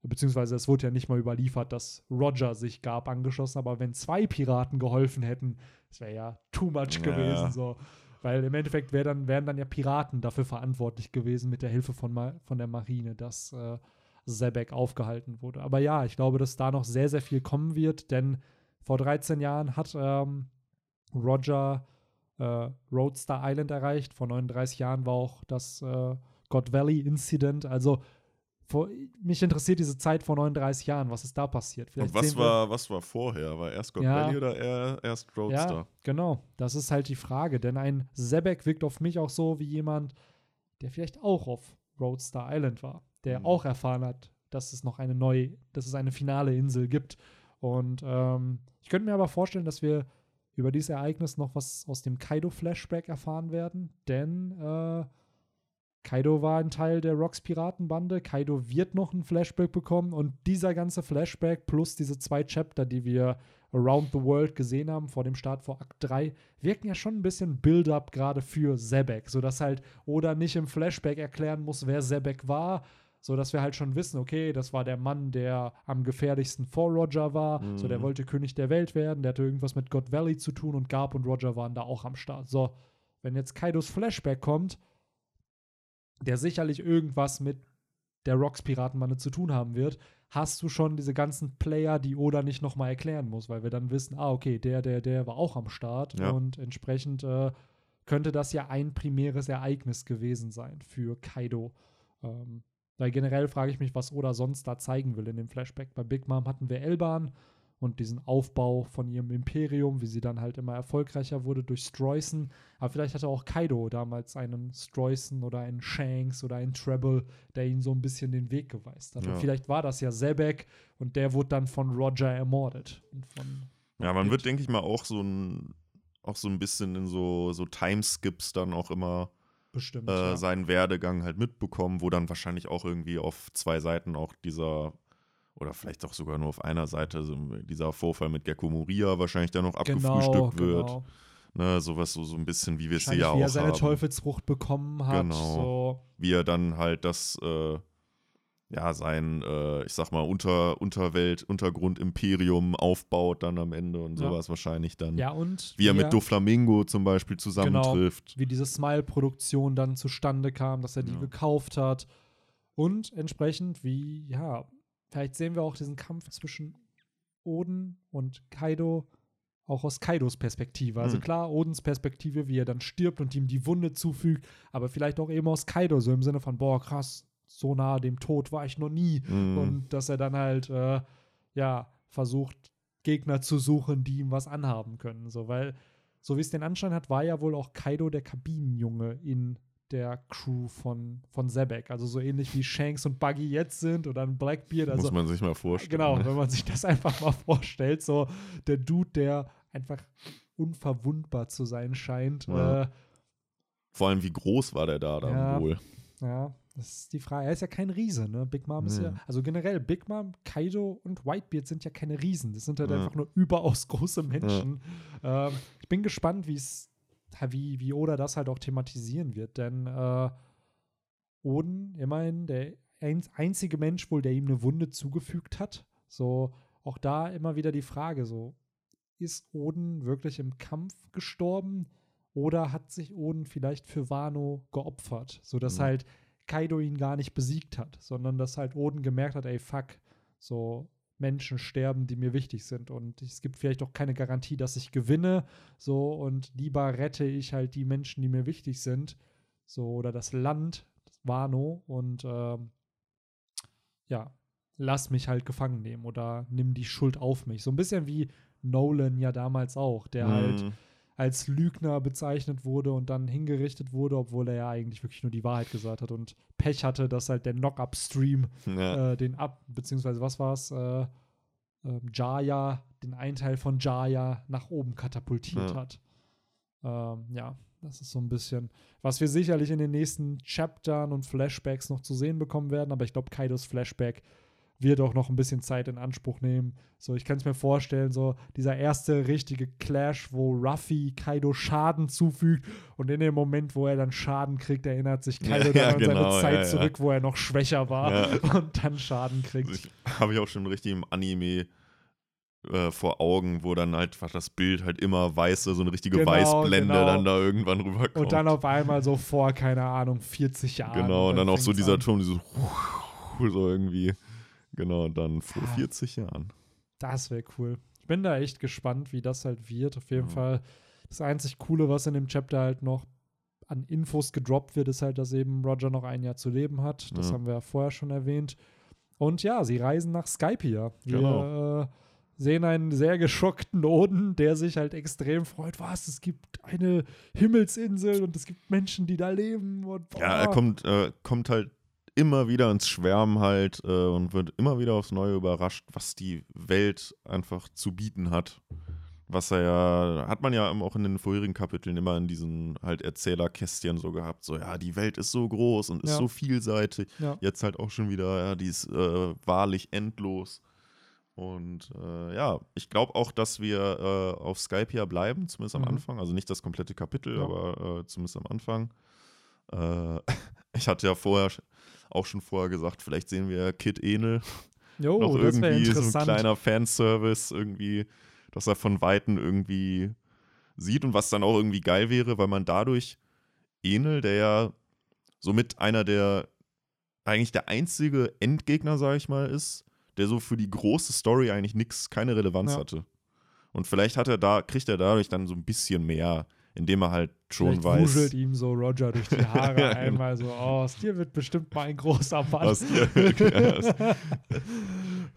beziehungsweise es wurde ja nicht mal überliefert, dass Roger sich Garb angeschossen, aber wenn zwei Piraten geholfen hätten, das wäre ja too much Ja. gewesen, so. Weil im Endeffekt wär dann, wären dann ja Piraten dafür verantwortlich gewesen mit der Hilfe von, Ma von der Marine, dass äh, Zebek aufgehalten wurde. Aber ja, ich glaube, dass da noch sehr, sehr viel kommen wird, denn vor 13 Jahren hat ähm, Roger äh, Roadstar Island erreicht. Vor 39 Jahren war auch das äh, God Valley Incident. Also vor, mich interessiert diese Zeit vor 39 Jahren. Was ist da passiert? Und was war, was war vorher? War erst God Ja. Valley oder eher, erst Roadster? Ja, genau. Das ist halt die Frage. Denn ein Zebek wirkt auf mich auch so wie jemand, der vielleicht auch auf Roadstar Island war. Der Mhm. auch erfahren hat, dass es noch eine neue, dass es eine finale Insel gibt. Und ähm, ich könnte mir aber vorstellen, dass wir über dieses Ereignis noch was aus dem Kaido-Flashback erfahren werden. Denn äh, Kaido war ein Teil der Rocks Piratenbande. Kaido wird noch ein Flashback bekommen. Und dieser ganze Flashback plus diese zwei Chapter, die wir Around the World gesehen haben vor dem Start vor Akt 3, wirken ja schon ein bisschen Build-up gerade für Zebek, sodass halt Oda nicht im Flashback erklären muss, wer Zebek war, sodass wir halt schon wissen, okay, das war der Mann, der am gefährlichsten vor Roger war, so der Mhm. wollte König der Welt werden, der hatte irgendwas mit God Valley zu tun und Garb und Roger waren da auch am Start. So, wenn jetzt Kaidos Flashback kommt, der sicherlich irgendwas mit der Rocks Piratenbande zu tun haben wird, hast du schon diese ganzen Player, die Oda nicht nochmal erklären muss, weil wir dann wissen, ah, okay, der, der, der war auch am Start Ja. und entsprechend äh, könnte das ja ein primäres Ereignis gewesen sein für Kaido. Ähm, weil generell frage ich mich, was Oda sonst da zeigen will in dem Flashback. Bei Big Mom hatten wir Elban und diesen Aufbau von ihrem Imperium, wie sie dann halt immer erfolgreicher wurde durch Streusen. Aber vielleicht hatte auch Kaido damals einen Streusen oder einen Shanks oder einen Treble, der ihn so ein bisschen den Weg geweist hat. Ja. Und vielleicht war das ja Zebek und der wurde dann von Roger ermordet. Von Ja, man Bit. wird, denke ich mal, auch so ein, auch so ein bisschen in so, so Timeskips dann auch immer bestimmt. äh, ja. seinen Werdegang halt mitbekommen, wo dann wahrscheinlich auch irgendwie auf zwei Seiten auch dieser, oder vielleicht auch sogar nur auf einer Seite, so dieser Vorfall mit Gekko Moria wahrscheinlich dann noch abgefrühstückt wird. Genau. Ne, sowas so, so ein bisschen, wie wir es hier Wahrscheinlich, ja wie er auch seine haben. Teufelsfrucht bekommen hat. Genau. So. Wie er dann halt das, äh, ja, sein, äh, ich sag mal, Unter, Unterwelt, Untergrundimperium aufbaut dann am Ende und Ja. sowas wahrscheinlich dann. Ja, und Wie er wie mit Doflamingo zum Beispiel zusammentrifft. wie diese Smile-Produktion dann zustande kam, dass er die Ja. gekauft hat. Und entsprechend, wie, ja, vielleicht sehen wir auch diesen Kampf zwischen Oden und Kaido auch aus Kaidos Perspektive. Also Mhm. klar, Odins Perspektive, wie er dann stirbt und ihm die Wunde zufügt, aber vielleicht auch eben aus Kaido, so im Sinne von, boah, krass, so nah dem Tod war ich noch nie. Mhm. Und dass er dann halt, äh, ja, versucht, Gegner zu suchen, die ihm was anhaben können. So, weil, so wie es den Anschein hat, war ja wohl auch Kaido der Kabinenjunge in der Crew von, von Zebek. Also so ähnlich wie Shanks und Buggy jetzt sind oder ein Blackbeard. Also Muss man sich mal vorstellen. Genau, wenn man sich das [laughs] einfach mal vorstellt, so der Dude, der einfach unverwundbar zu sein scheint. Ja. Äh, Vor allem, wie groß war der da dann Ja. wohl? ja, das ist die Frage. Er ist ja kein Riese, ne? Big Mom ist ja, Nee. also generell, Big Mom, Kaido und Whitebeard sind ja keine Riesen. Das sind halt Ja. einfach nur überaus große Menschen. Ähm, ich bin gespannt, wie es, wie, wie Oda das halt auch thematisieren wird, denn äh, Oden, immerhin der ein, einzige Mensch wohl, der ihm eine Wunde zugefügt hat. So, auch da immer wieder die Frage: so, ist Oden wirklich im Kampf gestorben oder hat sich Oden vielleicht für Wano geopfert, sodass Mhm. halt Kaido ihn gar nicht besiegt hat, sondern dass halt Oden gemerkt hat, ey, fuck, so Menschen sterben, die mir wichtig sind und es gibt vielleicht auch keine Garantie, dass ich gewinne, so und lieber rette ich halt die Menschen, die mir wichtig sind, so oder das Land, das Wano und ähm, ja, lass mich halt gefangen nehmen oder nimm die Schuld auf mich. So ein bisschen wie Nolan ja damals auch, der halt Mhm. Als Lügner bezeichnet wurde und dann hingerichtet wurde, obwohl er ja eigentlich wirklich nur die Wahrheit gesagt hat und Pech hatte, dass halt der Knock-Up-Stream Ja. äh, den ab, beziehungsweise was war es, äh, ähm, Jaya, den einen Teil von Jaya nach oben katapultiert Ja. hat. Ähm, ja, das ist so ein bisschen, was wir sicherlich in den nächsten Chaptern und Flashbacks noch zu sehen bekommen werden, aber ich glaube, Kaidos Flashback wird auch noch ein bisschen Zeit in Anspruch nehmen. So, ich kann es mir vorstellen, so dieser erste richtige Clash, wo Ruffy Kaido Schaden zufügt und in dem Moment, wo er dann Schaden kriegt, erinnert sich Kaido Ja, dann ja, an genau, seine Zeit ja, zurück, wo er noch schwächer war [laughs] und dann Schaden kriegt. Habe ich auch schon richtig im Anime äh, vor Augen, wo dann halt das Bild halt immer weiße, so eine richtige Genau, Weißblende genau. dann da irgendwann rüberkommt. Und dann auf einmal so vor, keine Ahnung, 40 Jahren. Genau, und dann auch so dieser an. Ton, so, [laughs] so irgendwie. Genau, dann vor Ja. 40 Jahren. Das wäre cool. Ich bin da echt gespannt, wie das halt wird. Auf jeden Ja. Fall das einzig Coole, was in dem Chapter halt noch an Infos gedroppt wird, ist halt, dass eben Roger noch ein Jahr zu leben hat. Das Ja. haben wir ja vorher schon erwähnt. Und ja, sie reisen nach Skypia. Wir Genau. äh, sehen einen sehr geschockten Oden, der sich halt extrem freut. Was? Es gibt eine Himmelsinsel und es gibt Menschen, die da leben. Und, Ja, er kommt, äh, kommt halt immer wieder ins Schwärmen halt äh, und wird immer wieder aufs Neue überrascht, was die Welt einfach zu bieten hat. Was er ja, hat man ja auch in den vorherigen Kapiteln immer in diesen halt Erzählerkästchen so gehabt. So, ja, die Welt ist so groß und ist Ja. so vielseitig. Ja. Jetzt halt auch schon wieder, ja, die ist äh, wahrlich endlos. Und äh, ja, ich glaube auch, dass wir äh, auf Skype hier bleiben, zumindest am Mhm. Anfang. Also nicht das komplette Kapitel, Ja. aber äh, zumindest am Anfang. Äh, [laughs] ich hatte ja vorher auch schon vorher gesagt, vielleicht sehen wir Kid Enel [laughs] Jo, noch irgendwie so ein kleiner Fanservice irgendwie, dass er von Weitem irgendwie sieht und was dann auch irgendwie geil wäre, weil man dadurch Enel, der ja somit einer der eigentlich der einzige Endgegner, sage ich mal, ist, der so für die große Story eigentlich nichts, keine Relevanz Ja. hatte. Und vielleicht hat er da, kriegt er dadurch dann so ein bisschen mehr, indem er halt schon Vielleicht weiß, wuschelt ihm so Roger durch die [laughs] Haare Ja, genau. einmal so, oh, aus dir wird bestimmt mal ein großer Mann. Aus dir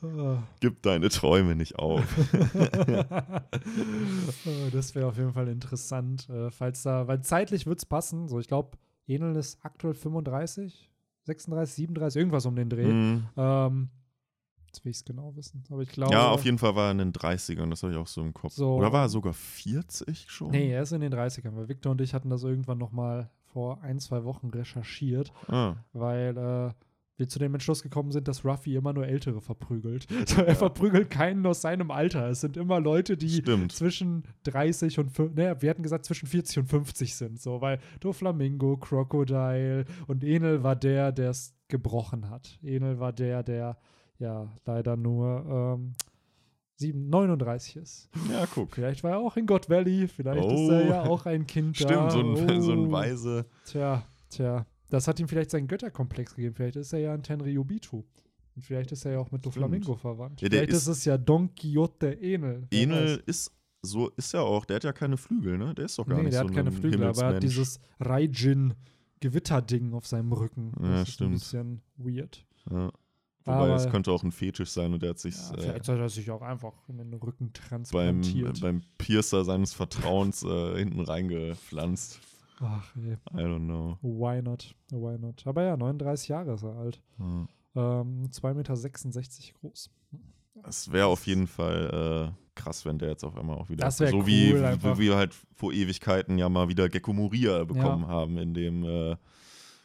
ja, [laughs] gib deine Träume nicht auf. [laughs] Oh, das wäre auf jeden Fall interessant, äh, falls da, weil zeitlich wird es passen. So, ich glaube, Enel ist aktuell 35, 36, 37, irgendwas um den Dreh. Mhm. Ähm, jetzt will ich es genau wissen. Aber ich glaube. Ja, auf jeden Fall war er in den 30ern, das habe ich auch so im Kopf. So. Oder war er sogar 40 schon? Nee, er ist in den 30ern, weil Victor und ich hatten das irgendwann noch mal vor ein, zwei Wochen recherchiert. Ah, weil äh, wir zu dem Entschluss gekommen sind, dass Ruffy immer nur Ältere verprügelt. [laughs] So, er verprügelt keinen aus seinem Alter. Es sind immer Leute, die stimmt. zwischen 30 und 5, ne, wir hatten gesagt zwischen 40 und 50 sind, so, weil Doflamingo, Crocodile und Enel war der, der es gebrochen hat. Enel war der, der ja leider nur ähm, 7, 39 ist. Ja, guck. Vielleicht war er auch in God Valley, vielleicht ist Oh. er ja auch ein Kind [laughs] da. Stimmt, so ein, so ein Oh. weise. Tja, tja. Das hat ihm vielleicht seinen Götterkomplex gegeben. Vielleicht ist er ja ein Tenryubitu. Und vielleicht ist er ja auch mit Stimmt. Doflamingo verwandt. Ja, der vielleicht ist, ist- es ja Don Quixote Enel. Enel weiß. ist so ist er auch. Der hat ja keine Flügel, ne? Der ist doch gar nee, nicht der so hat keine ein Flügel, aber er hat dieses Raijin-Gewitterding auf seinem Rücken. Ja, das ist stimmt. ein bisschen weird. Ja. Wobei, Aber- es könnte auch ein Fetisch sein und der hat sich Ja, äh, vielleicht hat er sich auch einfach in den Rücken beim, transplantiert. beim Piercer seines Vertrauens äh, hinten reingepflanzt. Ach, ey. I don't know. Why not? Why not? Aber ja, 39 Jahre ist er alt. Ja. Ähm, 2,66 Meter groß. Es wäre auf jeden Fall äh, krass, wenn der jetzt auf einmal auch wieder Das so wie, cool, wie, einfach. wie wir halt vor Ewigkeiten ja mal wieder Gecko Moria bekommen haben in dem äh,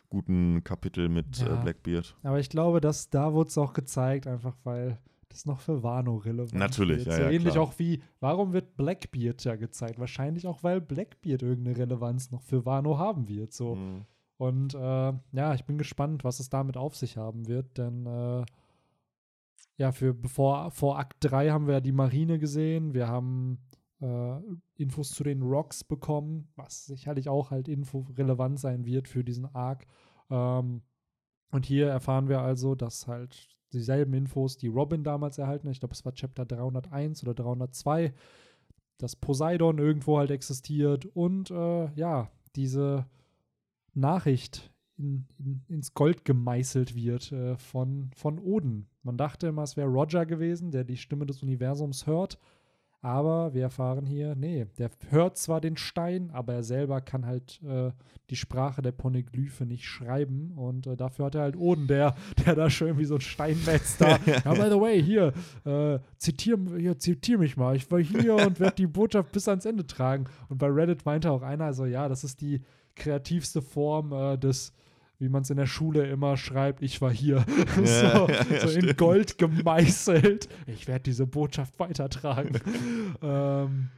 guten Kapitel mit Ja. äh, Blackbeard. Aber ich glaube, dass da wurde es auch gezeigt, einfach weil das noch für Wano relevant Natürlich, wird. ja, So ja, ähnlich klar. auch wie, warum wird Blackbeard ja gezeigt? Wahrscheinlich auch, weil Blackbeard irgendeine Relevanz noch für Wano haben wird. So. Mhm. Und äh, ja, ich bin gespannt, was es damit auf sich haben wird, denn äh, ja, für bevor vor Akt 3 haben wir ja die Marine gesehen, wir haben äh, Infos zu den Rocks bekommen, was sicherlich auch halt Info relevant sein wird für diesen Arc. Ähm, und hier erfahren wir also, dass halt dieselben Infos, die Robin damals erhalten hat, ich glaube, es war Chapter 301 oder 302, dass Poseidon irgendwo halt existiert und äh, ja, diese Nachricht in, in, ins Gold gemeißelt wird äh, von, von Oden. Man dachte immer, es wäre Roger gewesen, der die Stimme des Universums hört. Aber wir erfahren hier, nee, der hört zwar den Stein, aber er selber kann halt äh, die Sprache der Poneglyphe nicht schreiben. Und äh, dafür hat er halt Oden, der, der da schön wie so ein Steinmetz da. [laughs] ja, by the way, hier, äh, zitier, hier, zitier mich mal. Ich war hier [laughs] und werde die Botschaft bis ans Ende tragen. Und bei Reddit meinte auch einer, also ja, das ist die kreativste Form äh, des, wie man es in der Schule immer schreibt, ich war hier. [laughs] so Ja, ja, so in. Gold gemeißelt. Ich werde diese Botschaft weitertragen. [laughs] ähm,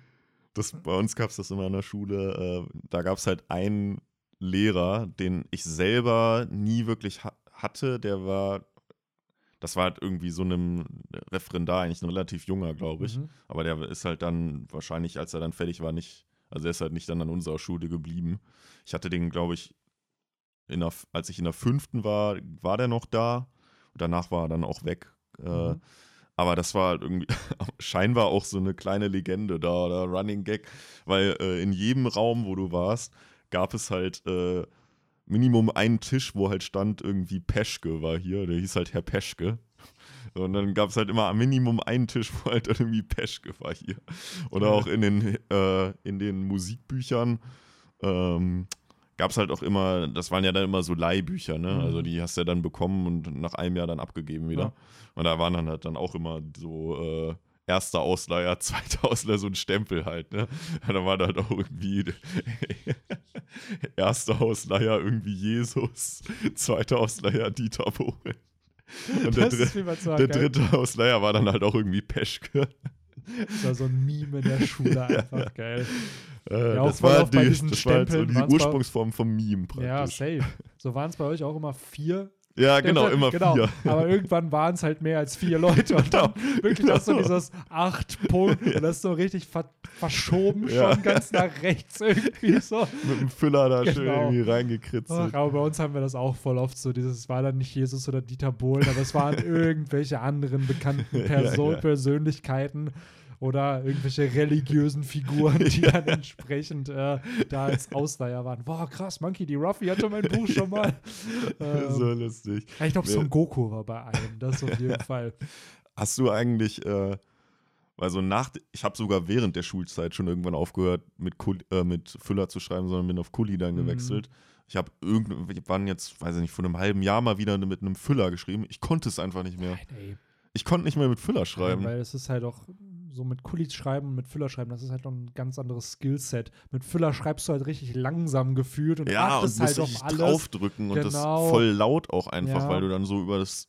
Das, bei uns gab es das immer in der Schule. Äh, da gab es halt einen Lehrer, den ich selber nie wirklich ha hatte. Der war, das war halt irgendwie so einem Referendar, eigentlich ein relativ junger, glaube ich. mhm. Aber der ist halt dann wahrscheinlich, als er dann fertig war, nicht, also er ist halt nicht dann an unserer Schule geblieben. Ich hatte den, glaube ich, in der, als ich in der fünften war, war der noch da. Und danach war er dann auch weg. Äh, Mhm. aber das war halt irgendwie [laughs] scheinbar auch so eine kleine Legende da oder Running Gag, weil äh, in jedem Raum, wo du warst, gab es halt äh, Minimum einen Tisch, wo halt stand irgendwie Peschke war hier, der hieß halt Herr Peschke. Und dann gab es halt immer am Minimum einen Tisch, [laughs] wo halt irgendwie Peschke war hier. Oder auch in den, äh, in den Musikbüchern ähm, gab es halt auch immer, das waren ja dann immer so Leihbücher, ne? Mhm. Also die hast du ja dann bekommen und nach einem Jahr dann abgegeben wieder. Ja. Und da waren dann halt dann auch immer so äh, erster Ausleiher, [laughs] zweiter Ausleiher, so ein Stempel halt, ne? Ja, da war dann halt auch irgendwie [laughs] erster Ausleiher irgendwie Jesus, [laughs] zweiter Ausleiher Dieter Bohlen. Und der, dr der dritte Ausleiher war dann halt auch irgendwie Peschke. Das war so ein Meme in der Schule, [laughs] einfach geil. Äh, Ja, das war, die, das war halt so die waren's bei- Ursprungsform vom Meme praktisch. Ja, safe. So waren es bei euch auch immer vier. Ja, genau, immer genau. vier. Aber irgendwann waren es halt mehr als vier Leute und dann [laughs] wirklich hast du genau. dieses acht Punkt [laughs] und das ist so richtig ver verschoben Ja. schon ganz nach rechts irgendwie so. Mit dem Füller da schön Genau. irgendwie Ach, reingekritzelt. aber bei uns haben wir das auch voll oft so. Dieses es war dann nicht Jesus oder Dieter Bohlen, aber es waren irgendwelche anderen bekannten Perso ja. Persönlichkeiten oder irgendwelche religiösen Figuren, die dann entsprechend äh, da als Ausleiher waren. Boah, krass, Monkey D. Ruffy hatte mein Buch [laughs] schon mal. Ähm, so lustig. ich glaube, Ja. Son Goku war bei einem, das auf jeden [laughs] Fall. Hast du eigentlich, äh, also nach, ich habe sogar während der Schulzeit schon irgendwann aufgehört, mit, Kul äh, mit Füller zu schreiben, sondern bin auf Kuli dann Mhm. gewechselt. Ich habe irgendwann jetzt, weiß ich nicht, vor einem halben Jahr mal wieder mit einem Füller geschrieben. Ich konnte es einfach nicht mehr. Nein. Ich konnte nicht mehr mit Füller schreiben. Weil es ist halt auch so mit Kulis schreiben und mit Füller schreiben, das ist halt noch ein ganz anderes Skillset. Mit Füller schreibst du halt richtig langsam gefühlt und ja, und achtest musst halt auf alles. draufdrücken und Genau. das voll laut auch einfach, Ja. weil du dann so über das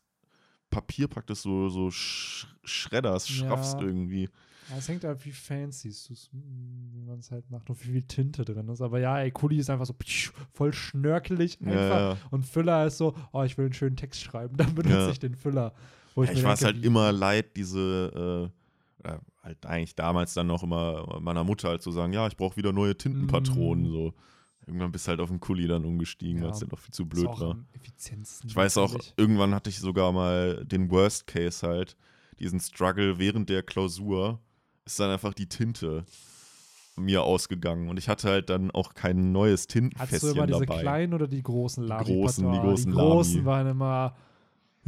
Papier praktisch so, so sch schredderst, Ja. schraffst irgendwie. Ja, es hängt halt, wie fancy ist, wie man es halt macht und wie viel Tinte drin ist. Aber ja, ey, Kuli ist einfach so psch, voll schnörkelig einfach. Ja, ja. Und Füller ist so, oh, ich will einen schönen Text schreiben, dann benutze Ja. ich den Füller. Ja, ich mir war es halt immer leid, diese, äh, äh, halt eigentlich damals dann noch immer meiner Mutter halt zu sagen, ja, ich brauche wieder neue Tintenpatronen. Mm. So. Irgendwann bist du halt auf den Kuli dann umgestiegen, Ja. weil es dann doch viel zu blöd war. Ich weiß auch, irgendwann hatte ich sogar mal den Worst Case halt, diesen Struggle während der Klausur, ist dann einfach die Tinte mir ausgegangen und ich hatte halt dann auch kein neues Hattest du Tintenfässchen immer diese dabei. kleinen oder die großen Lami? großen, die großen Die großen Lami. waren immer,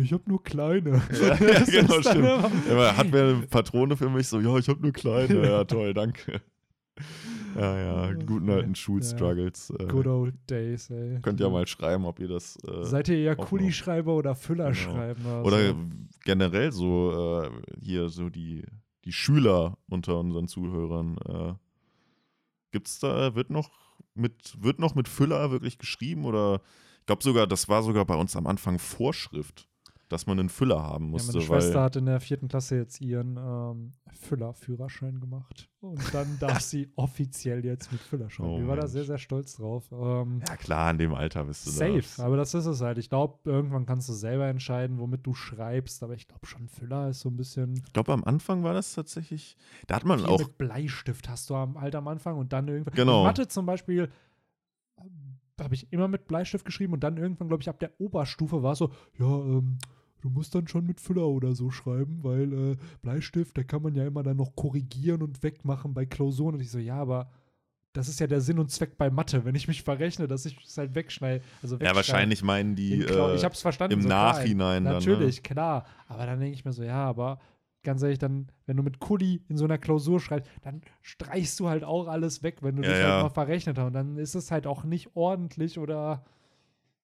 ich hab nur kleine. Ja, [laughs] ist genau, stimmt. immer- Er hat mir eine Patrone für mich so, ja, ich habe nur kleine. Ja, toll, danke. Ja, ja, guten alten Schulstruggles. Äh, Good old days, ey. könnt ihr mal schreiben, ob ihr das äh, Seid ihr noch. Kulischreiber oder Füllerschreiber? Oder Also, generell so äh, hier so die, die Schüler unter unseren Zuhörern. Äh, gibt's da, wird noch mit, wird noch mit Füller wirklich geschrieben? Oder ich glaube sogar, das war sogar bei uns am Anfang Vorschrift, dass man einen Füller haben ja, musste. meine Schwester weil, hat in der vierten Klasse jetzt ihren ähm, Füller-Führerschein gemacht. Und dann [laughs] darf sie offiziell jetzt mit Füller schreiben. Oh, Die war da sehr, sehr stolz drauf. Ähm, ja klar, in dem Alter bist du Safe, da. aber das ist es halt. Ich glaube, irgendwann kannst du selber entscheiden, womit du schreibst, aber ich glaube schon, Füller ist so ein bisschen. Ich glaube, am Anfang war das tatsächlich, da hat man auch, mit Bleistift hast du am, halt am Anfang und dann irgendwann. Genau. Mathe zum Beispiel habe ich immer mit Bleistift geschrieben und dann irgendwann, glaube ich, ab der Oberstufe war es so, ja, ähm, du musst dann schon mit Füller oder so schreiben, weil äh, Bleistift, da kann man ja immer dann noch korrigieren und wegmachen bei Klausuren. Und ich so, ja, aber das ist ja der Sinn und Zweck bei Mathe, wenn ich mich verrechne, dass ich es halt wegschneide. Also ja, wahrscheinlich meinen die äh, ich habe es verstanden. im so Nachhinein dann. Natürlich, klar. Aber dann denke ich mir so, ja, aber ganz ehrlich, dann, wenn du mit Kuli in so einer Klausur schreibst, dann streichst du halt auch alles weg, wenn du Ja, das ja. halt mal verrechnet hast. Und dann ist es halt auch nicht ordentlich oder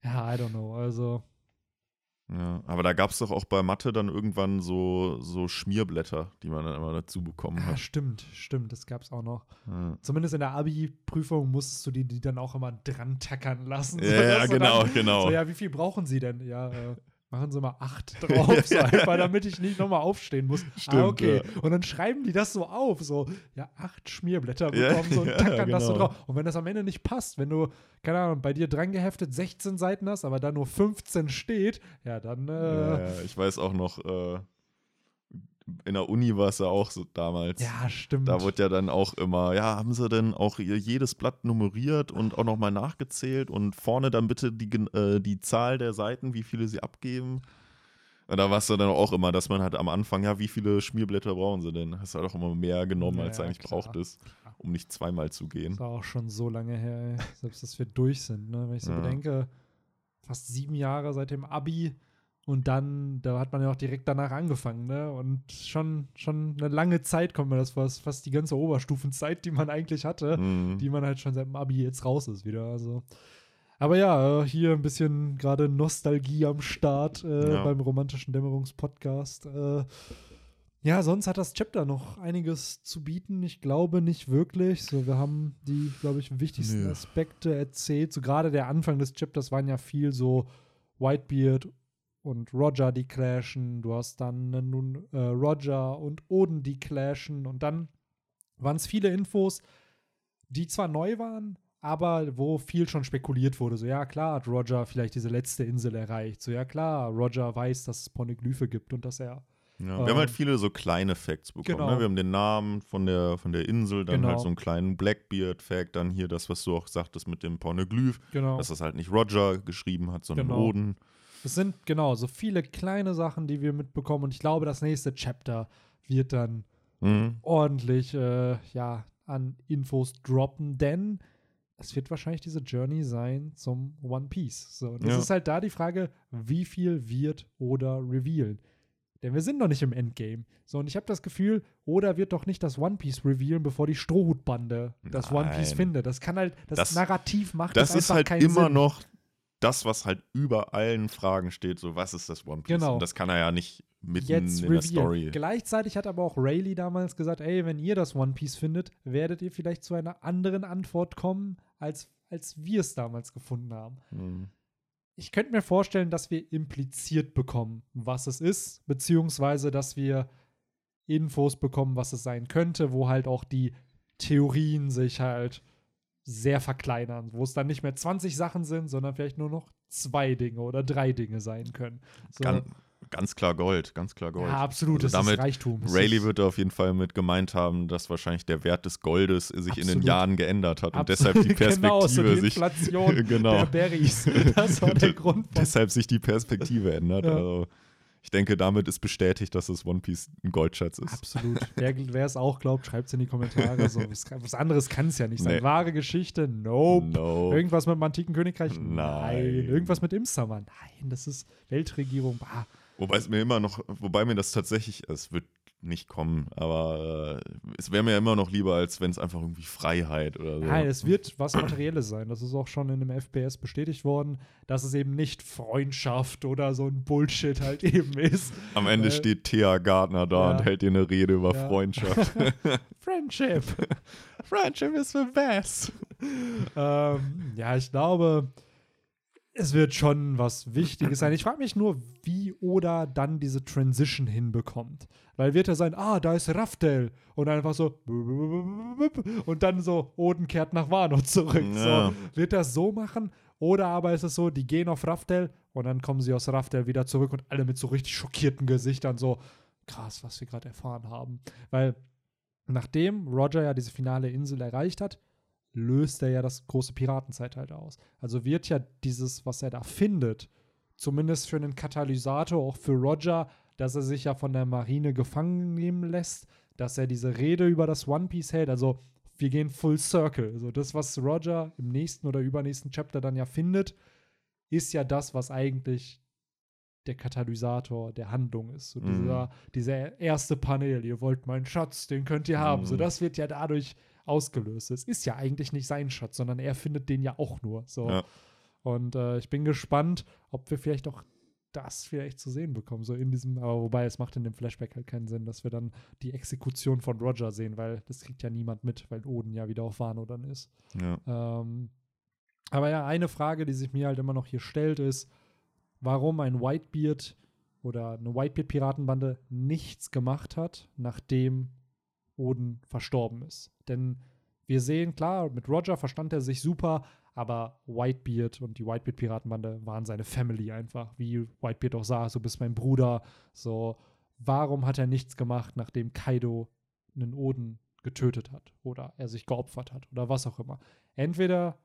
ja, I don't know. Also, Ne? Ja, aber da gab es doch auch bei Mathe dann irgendwann so, so Schmierblätter, die man dann immer dazu bekommen ja, hat. stimmt, stimmt, das gab's auch noch. Ja, Zumindest in der Abi-Prüfung musstest du die, die dann auch immer dran tackern lassen. ja, ja [laughs] genau, Dann, genau. So, ja, wie viel brauchen sie denn? Ja, äh, machen sie mal acht [laughs] drauf, so [laughs] einfach, damit ich nicht nochmal aufstehen muss. Stimmt, ah, okay. ja. Und dann schreiben die das so auf, so, ja, acht Schmierblätter Ja, bekommen, so und [laughs] ja, tackern das so genau. drauf. Und wenn das am Ende nicht passt, wenn du, keine Ahnung, bei dir dran geheftet 16 Seiten hast, aber da nur 15 steht, ja, dann, äh, ich weiß auch noch, äh, in der Uni war es ja auch so damals. ja, stimmt. Da wurde ja dann auch immer, ja, haben sie denn auch ihr- jedes Blatt nummeriert und auch nochmal nachgezählt und vorne dann bitte die, äh, die Zahl der Seiten, wie viele sie abgeben. Und da war es dann auch immer, dass man halt am Anfang, ja, wie viele Schmierblätter brauchen sie denn? Hast du halt auch immer mehr genommen, als ja, eigentlich klar. braucht ist, Klar. um nicht zweimal zu gehen. Das war auch schon so lange her, ey. selbst dass wir durch sind. Ne? Wenn ich so Ja. bedenke, fast sieben Jahre seit dem Abi und dann, da hat man ja auch direkt danach angefangen. Ne? Und schon, schon eine lange Zeit kommt mir das vor, fast die ganze Oberstufenzeit, die man eigentlich hatte, Mhm. die man halt schon seit dem Abi jetzt raus ist wieder. Also. Aber ja, hier ein bisschen gerade Nostalgie am Start äh, Ja. beim romantischen Dämmerungspodcast. Äh, ja, sonst hat das Chapter noch einiges zu bieten. Ich glaube nicht wirklich. So, wir haben die, glaube ich, wichtigsten. Aspekte erzählt. So gerade der Anfang des Chapters waren ja viel so Whitebeard und Roger, die clashen. Du hast dann äh, nun äh, Roger und Oden, die clashen. Und dann waren es viele Infos, die zwar neu waren, aber wo viel schon spekuliert wurde. So, ja, klar hat Roger vielleicht diese letzte Insel erreicht. So, ja, klar, Roger weiß, dass es Poneglyphe gibt und dass er Ja, wir haben halt Ähm, viele so kleine Facts bekommen. genau. Ne? Wir haben den Namen von der, von der Insel, dann Genau. halt so einen kleinen Blackbeard-Fact, dann hier das, was du auch sagtest mit dem Pornoglyph, Genau. dass das halt nicht Roger geschrieben hat, sondern Genau. Oden. Es sind genau so viele kleine Sachen, die wir mitbekommen. Und ich glaube, das nächste Chapter wird dann Mhm. ordentlich äh, ja, an Infos droppen, denn es wird wahrscheinlich diese Journey sein zum One Piece. So, das Ja. ist halt da die Frage, wie viel wird oder revealen. Denn wir sind noch nicht im Endgame. So, und ich habe das Gefühl, Oda wird doch nicht das One Piece revealen, bevor die Strohhutbande das One Piece Nein. findet. Das kann halt, das, Das- Narrativ macht Das das ist einfach halt immer Sinn. noch das, was halt über allen Fragen steht, so was ist das One Piece? Genau. Und das kann er ja nicht mitten jetzt in der reveal. Story. Gleichzeitig hat aber auch Rayleigh damals gesagt, ey, wenn ihr das One Piece findet, werdet ihr vielleicht zu einer anderen Antwort kommen, als, als wir es damals gefunden haben. Mhm. Ich könnte mir vorstellen, dass wir impliziert bekommen, was es ist, beziehungsweise dass wir Infos bekommen, was es sein könnte, wo halt auch die Theorien sich halt sehr verkleinern, wo es dann nicht mehr 20 Sachen sind, sondern vielleicht nur noch zwei Dinge oder drei Dinge sein können. So, Ganz, ganz klar Gold, ganz klar Gold. ja, absolut, Also das damit ist Reichtum. Rayleigh wird auf jeden Fall mit gemeint haben, dass wahrscheinlich der Wert des Goldes sich in den Absolut. Jahren geändert hat und Absolut, deshalb die Perspektive [laughs] genau, so die sich Inflation [laughs] genau. der Berries. Das war der [laughs] Grund. Deshalb sich die Perspektive ändert. Ja. Also ich denke, damit ist bestätigt, dass das One Piece ein Goldschatz ist. Absolut. wer, es auch glaubt, schreibt es in die Kommentare. So, [laughs] was, was anderes kann es ja nicht sein. Nee. Wahre Geschichte? Nope. nope. Irgendwas mit dem antiken Königreich? Nein. Nein. Irgendwas mit Imsama? Nein, das ist Weltregierung. Bah. Wobei es mir immer noch, wobei mir das tatsächlich, es wird nicht kommen. Aber äh, es wäre mir immer noch lieber, als wenn es einfach irgendwie Freiheit oder so. Ja, es wird was Materielles sein. Das ist auch schon in einem FPS bestätigt worden, dass es eben nicht Freundschaft oder so ein Bullshit halt [laughs] eben ist. Am Ende äh, steht Thea Gardner da ja. und hält dir eine Rede über ja. Freundschaft. [laughs] Friendship. [laughs] Friendship is the best. ähm, ja, ich glaube, es wird schon was Wichtiges sein. Ich frage mich nur, wie Oda dann diese Transition hinbekommt. Weil wird er sein, ah, da ist Raftel. Und einfach so, und dann so, Oden kehrt nach Wano zurück. Ja. So, wird er so machen? Oder aber ist es so, die gehen auf Raftel und dann kommen sie aus Raftel wieder zurück und alle mit so richtig schockierten Gesichtern so, krass, was wir gerade erfahren haben. Weil nachdem Roger ja diese finale Insel erreicht hat, löst er ja das große Piratenzeitalter aus. Also wird ja dieses, was er da findet, zumindest für einen Katalysator, auch für Roger, dass er sich ja von der Marine gefangen nehmen lässt, dass er diese Rede über das One Piece hält. Also wir gehen full circle. Also das, was Roger im nächsten oder übernächsten Chapter dann ja findet, ist ja das, was eigentlich der Katalysator der Handlung ist. So mhm. dieser, dieser erste Panel, ihr wollt meinen Schatz, den könnt ihr haben. Mhm. So, das wird ja dadurch ausgelöst. Es ist ja eigentlich nicht sein Schatz, sondern er findet den ja auch nur. So. Ja. Und äh, ich bin gespannt, ob wir vielleicht auch das vielleicht zu sehen bekommen, so in diesem, aber wobei es macht in dem Flashback halt keinen Sinn, dass wir dann die Exekution von Roger sehen, weil das kriegt ja niemand mit, weil Oden ja wieder auf Wano dann ist. Ja. Ähm, aber ja, eine Frage, die sich mir halt immer noch hier stellt, ist, warum ein Whitebeard oder eine Whitebeard-Piratenbande nichts gemacht hat, nachdem Oden verstorben ist. Denn wir sehen, klar, mit Roger verstand er sich super, aber Whitebeard und die Whitebeard-Piratenbande waren seine Family einfach, wie Whitebeard auch sah, so bist mein Bruder. So, warum hat er nichts gemacht, nachdem Kaido einen Oden getötet hat oder er sich geopfert hat oder was auch immer? Entweder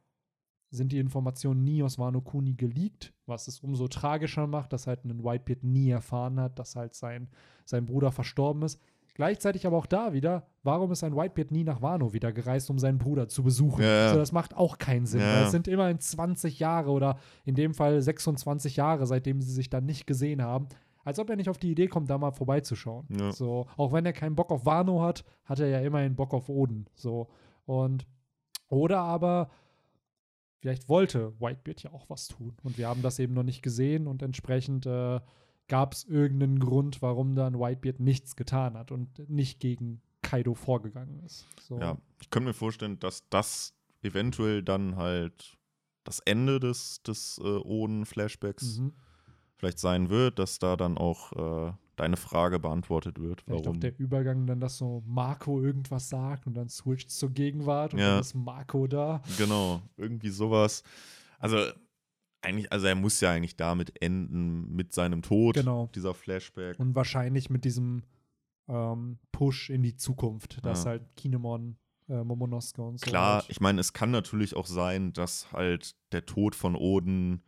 sind die Informationen nie aus Wano Kuni geleakt, was es umso tragischer macht, dass halt ein Whitebeard nie erfahren hat, dass halt sein, sein Bruder verstorben ist. Gleichzeitig aber auch da wieder, warum ist ein Whitebeard nie nach Wano wieder gereist, um seinen Bruder zu besuchen? Ja. Also das macht auch keinen Sinn. Ja. Es sind immerhin 20 Jahre oder in dem Fall 26 Jahre, seitdem sie sich dann nicht gesehen haben. Als ob er nicht auf die Idee kommt, da mal vorbeizuschauen. Ja. So, auch wenn er keinen Bock auf Wano hat, hat er ja immerhin Bock auf Oden. So. Und oder aber vielleicht wollte Whitebeard ja auch was tun. Und wir haben das eben noch nicht gesehen und entsprechend äh, gab es irgendeinen Grund, warum dann Whitebeard nichts getan hat und nicht gegen Kaido vorgegangen ist. So. Ja, ich könnte mir vorstellen, dass das eventuell dann halt das Ende des, des äh, Oden-Flashbacks mhm. vielleicht sein wird, dass da dann auch äh, deine Frage beantwortet wird. Vielleicht warum. auch der Übergang dann, dass so Marco irgendwas sagt und dann switcht zur Gegenwart und ja. dann ist Marco da. Genau, irgendwie sowas. Also eigentlich, also er muss ja eigentlich damit enden, mit seinem Tod, genau. dieser Flashback. Und wahrscheinlich mit diesem ähm, Push in die Zukunft, dass ja. halt Kinemon, äh, Momonosuke und so. Klar, halt. ich meine, es kann natürlich auch sein, dass halt der Tod von Oden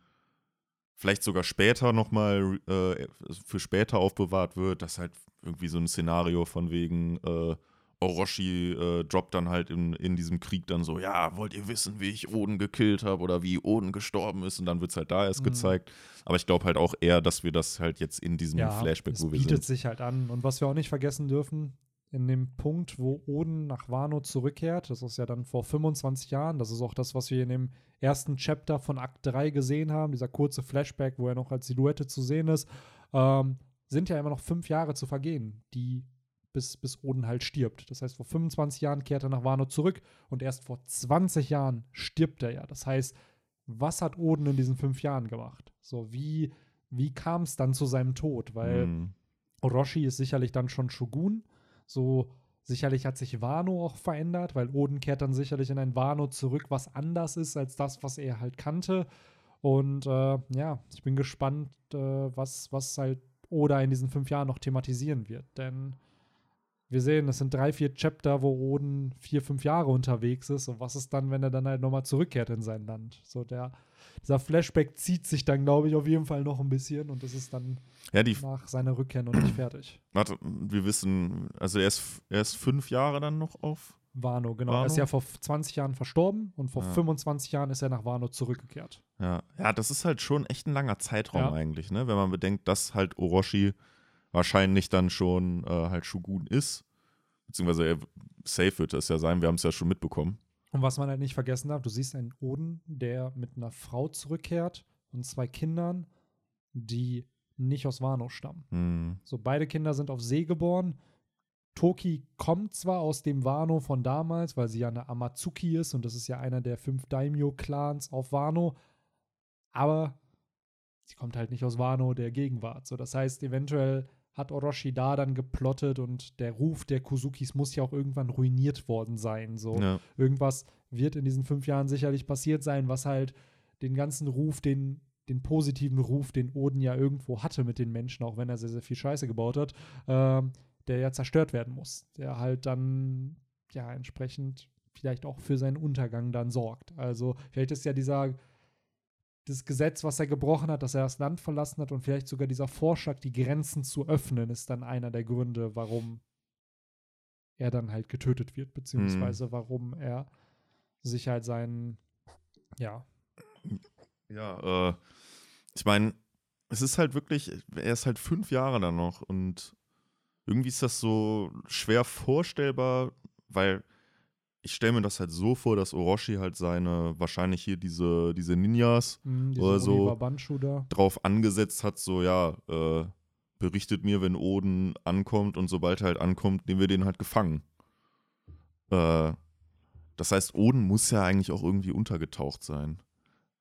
vielleicht sogar später nochmal äh, für später aufbewahrt wird, dass halt irgendwie so ein Szenario von wegen äh, Orochi äh, droppt dann halt in, in diesem Krieg dann so, ja, wollt ihr wissen, wie ich Oden gekillt habe oder wie Oden gestorben ist und dann wird es halt da erst mhm. gezeigt. Aber ich glaube halt auch eher, dass wir das halt jetzt in diesem ja, Flashback, wo wir sind. bietet sich halt an. Und was wir auch nicht vergessen dürfen, in dem Punkt, wo Oden nach Wano zurückkehrt, das ist ja dann vor 25 Jahren, das ist auch das, was wir in dem ersten Chapter von Akt 3 gesehen haben, dieser kurze Flashback, wo er noch als Silhouette zu sehen ist, ähm, sind ja immer noch fünf Jahre zu vergehen, die bis, bis Oden halt stirbt. Das heißt, vor 25 Jahren kehrt er nach Wano zurück und erst vor 20 Jahren stirbt er ja. Das heißt, was hat Oden in diesen fünf Jahren gemacht? So, wie, wie kam es dann zu seinem Tod? Weil mhm. Orochi ist sicherlich dann schon Shogun. So, sicherlich hat sich Wano auch verändert, weil Oden kehrt dann sicherlich in ein Wano zurück, was anders ist als das, was er halt kannte. Und äh, ja, ich bin gespannt, äh, was, was halt Oda in diesen fünf Jahren noch thematisieren wird. Denn wir sehen, das sind drei, vier Chapter, wo Oden vier, fünf Jahre unterwegs ist. Und was ist dann, wenn er dann halt nochmal zurückkehrt in sein Land? So, der, dieser Flashback zieht sich dann, glaube ich, auf jeden Fall noch ein bisschen und das ist dann Ja, die, nach seiner Rückkehr noch nicht fertig. warte, wir wissen, also er ist, er ist fünf Jahre dann noch auf. Wano, genau. Er Wano? ist ja vor 20 Jahren verstorben und vor Ja. 25 Jahren ist er nach Wano zurückgekehrt. Ja. ja, das ist halt schon echt ein langer Zeitraum Ja. eigentlich, ne? Wenn man bedenkt, dass halt Orochi wahrscheinlich dann schon äh, halt Shogun ist. Beziehungsweise er safe wird es ja sein, wir haben es ja schon mitbekommen. Und was man halt nicht vergessen darf, du siehst einen Oden, der mit einer Frau zurückkehrt und zwei Kindern, die nicht aus Wano stammen. Hm. So, beide Kinder sind auf See geboren. Toki kommt zwar aus dem Wano von damals, weil sie ja eine Amazuki ist und das ist ja einer der fünf Daimyo-Clans auf Wano, aber sie kommt halt nicht aus Wano der Gegenwart. So, das heißt, eventuell hat Orochi da dann geplottet und der Ruf der Kusukis muss ja auch irgendwann ruiniert worden sein. So, Ja. irgendwas wird in diesen fünf Jahren sicherlich passiert sein, was halt den ganzen Ruf, den, den positiven Ruf, den Oden ja irgendwo hatte mit den Menschen, auch wenn er sehr, sehr viel Scheiße gebaut hat, ähm, der ja zerstört werden muss. Der halt dann ja entsprechend vielleicht auch für seinen Untergang dann sorgt. Also vielleicht ist ja dieser das Gesetz, was er gebrochen hat, dass er das Land verlassen hat und vielleicht sogar dieser Vorschlag, die Grenzen zu öffnen, ist dann einer der Gründe, warum er dann halt getötet wird, beziehungsweise warum er sich halt seinen, ja, Ja, äh, ich meine, es ist halt wirklich, er ist halt fünf Jahre dann noch und irgendwie ist das so schwer vorstellbar, weil ich stelle mir das halt so vor, dass Orochi halt seine, wahrscheinlich hier diese, diese Ninjas mh, diese Oder so. Drauf angesetzt hat, so ja, äh, berichtet mir, wenn Oden ankommt und sobald er halt ankommt, nehmen wir den halt gefangen. Äh, das heißt, Oden muss ja eigentlich auch irgendwie untergetaucht sein.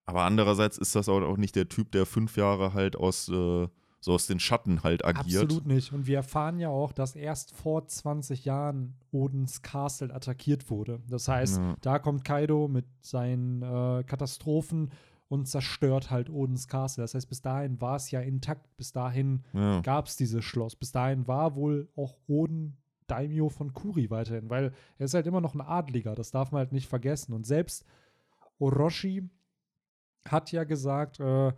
Aber andererseits ist das auch auch nicht der Typ, der fünf Jahre halt aus, äh, so aus den Schatten halt agiert. Absolut nicht. Und wir erfahren ja auch, dass erst vor 20 Jahren Odens Castle attackiert wurde. Das heißt, Ja. da kommt Kaido mit seinen äh, Katastrophen und zerstört halt Odens Castle. Das heißt, bis dahin war es ja intakt. Bis dahin Ja. gab es dieses Schloss. Bis dahin war wohl auch Oden Daimyo von Kuri weiterhin, weil er ist halt immer noch ein Adliger, das darf man halt nicht vergessen. Und selbst Orochi hat ja gesagt, äh,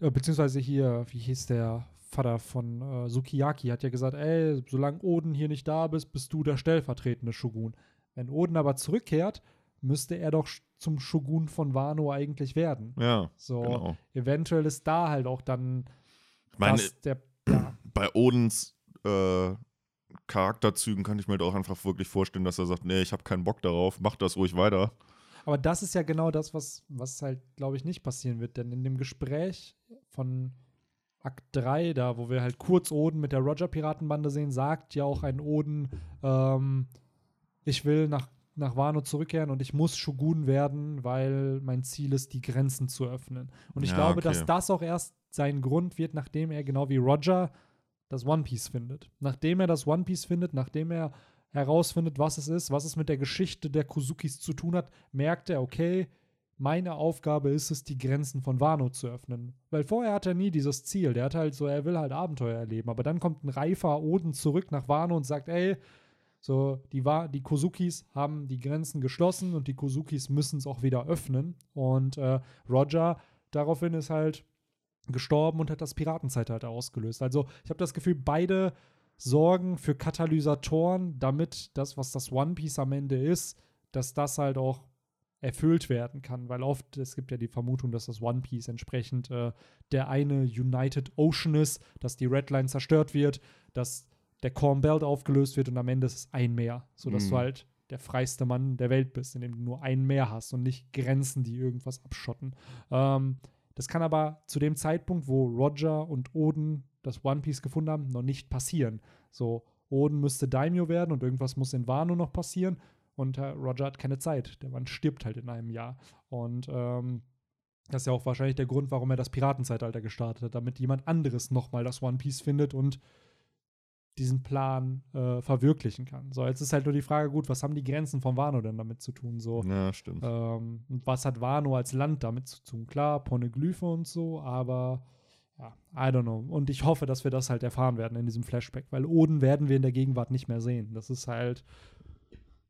beziehungsweise hier, wie hieß der Vater von äh, Sukiyaki, hat ja gesagt, ey, solange Oden hier nicht da bist, bist du der stellvertretende Shogun. Wenn Oden aber zurückkehrt, müsste er doch zum Shogun von Wano eigentlich werden. ja, So, genau. eventuell ist da halt auch dann meine, der, ja, bei Odens äh, Charakterzügen kann ich mir doch einfach wirklich vorstellen, dass er sagt, nee, ich habe keinen Bock darauf, mach das ruhig weiter. Aber das ist ja genau das, was, was halt, glaube ich, nicht passieren wird. Denn in dem Gespräch von Akt 3, da wo wir halt kurz Oden mit der Roger-Piratenbande sehen, sagt ja auch ein Oden, ähm, ich will nach, nach Wano zurückkehren und ich muss Shogun werden, weil mein Ziel ist, die Grenzen zu öffnen. Und ich Ja, glaube, okay. dass das auch erst sein Grund wird, nachdem er genau wie Roger das One Piece findet. Nachdem er das One Piece findet, nachdem er herausfindet, was es ist, was es mit der Geschichte der Kusukis zu tun hat, merkt er, okay, meine Aufgabe ist es, die Grenzen von Wano zu öffnen. Weil vorher hat er nie dieses Ziel. Der hat halt so, er will halt Abenteuer erleben. Aber dann kommt ein reifer Oden zurück nach Wano und sagt, ey, so, die, Wa- die Kusukis haben die Grenzen geschlossen und die Kusukis müssen es auch wieder öffnen. Und äh, Roger daraufhin ist halt gestorben und hat das Piratenzeitalter ausgelöst. Also ich habe das Gefühl, beide sorgen für Katalysatoren, damit das, was das One Piece am Ende ist, dass das halt auch erfüllt werden kann, weil oft, es gibt ja die Vermutung, dass das One Piece entsprechend äh, der eine United Ocean ist, dass die Red Line zerstört wird, dass der Corn Belt aufgelöst wird und am Ende ist es ein Meer, sodass Mhm. du halt der freiste Mann der Welt bist, indem du nur ein Meer hast und nicht Grenzen, die irgendwas abschotten. Ähm, das kann aber zu dem Zeitpunkt, wo Roger und Oden das One Piece gefunden haben, noch nicht passieren. So, Oden müsste Daimyo werden und irgendwas muss in Wano noch passieren. Und äh, Roger hat keine Zeit. Der Mann stirbt halt in einem Jahr. Und ähm, das ist ja auch wahrscheinlich der Grund, warum er das Piratenzeitalter gestartet hat, damit jemand anderes nochmal das One Piece findet und diesen Plan äh, verwirklichen kann. So, jetzt ist halt nur die Frage, gut, was haben die Grenzen von Wano denn damit zu tun? So, Ja, stimmt. ähm, und was hat Wano als Land damit zu tun? Klar, Poneglyphe und so, aber ja, I don't know. Und ich hoffe, dass wir das halt erfahren werden in diesem Flashback, weil Oden werden wir in der Gegenwart nicht mehr sehen. Das ist halt,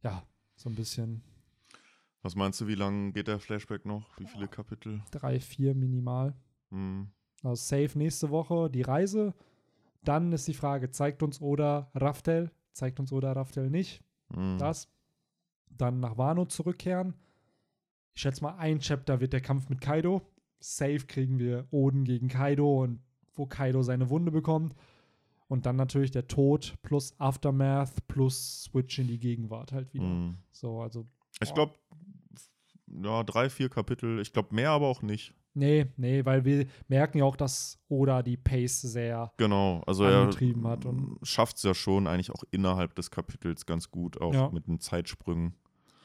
ja, so ein bisschen. Was meinst du, wie lange geht der Flashback noch? Wie viele Kapitel? Drei, vier minimal. Hm. Also safe nächste Woche die Reise. Dann ist die Frage, zeigt uns Oda Raftel? Zeigt uns Oda Raftel nicht? Hm. Das. Dann nach Wano zurückkehren. Ich schätze mal, ein Chapter wird der Kampf mit Kaido. Safe kriegen wir Oden gegen Kaido und wo Kaido seine Wunde bekommt. Und dann natürlich der Tod plus Aftermath plus Switch in die Gegenwart halt wieder. Hm. So, also. Ich glaube, ja, drei, vier Kapitel. Ich glaube, mehr aber auch nicht. Nee, nee, weil wir merken ja auch, dass Oda die Pace sehr Genau, also er angetrieben hat. Und schafft es ja schon eigentlich auch innerhalb des Kapitels ganz gut, auch Ja. mit den Zeitsprüngen.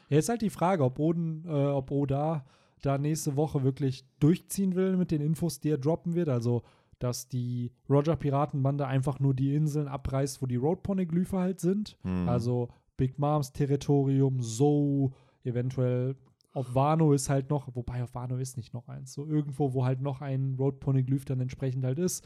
Ja, jetzt halt die Frage, ob Oden, äh, ob Oda da nächste Woche wirklich durchziehen will mit den Infos, die er droppen wird. Also, dass die Roger-Piratenbande einfach nur die Inseln abreißt, wo die Road-Poneglyphe halt sind. Hm. Also Big Moms Territorium, So, eventuell auf Wano ist halt noch, wobei auf Wano ist nicht noch eins. So irgendwo, wo halt noch ein Road Poneglyph dann entsprechend halt ist.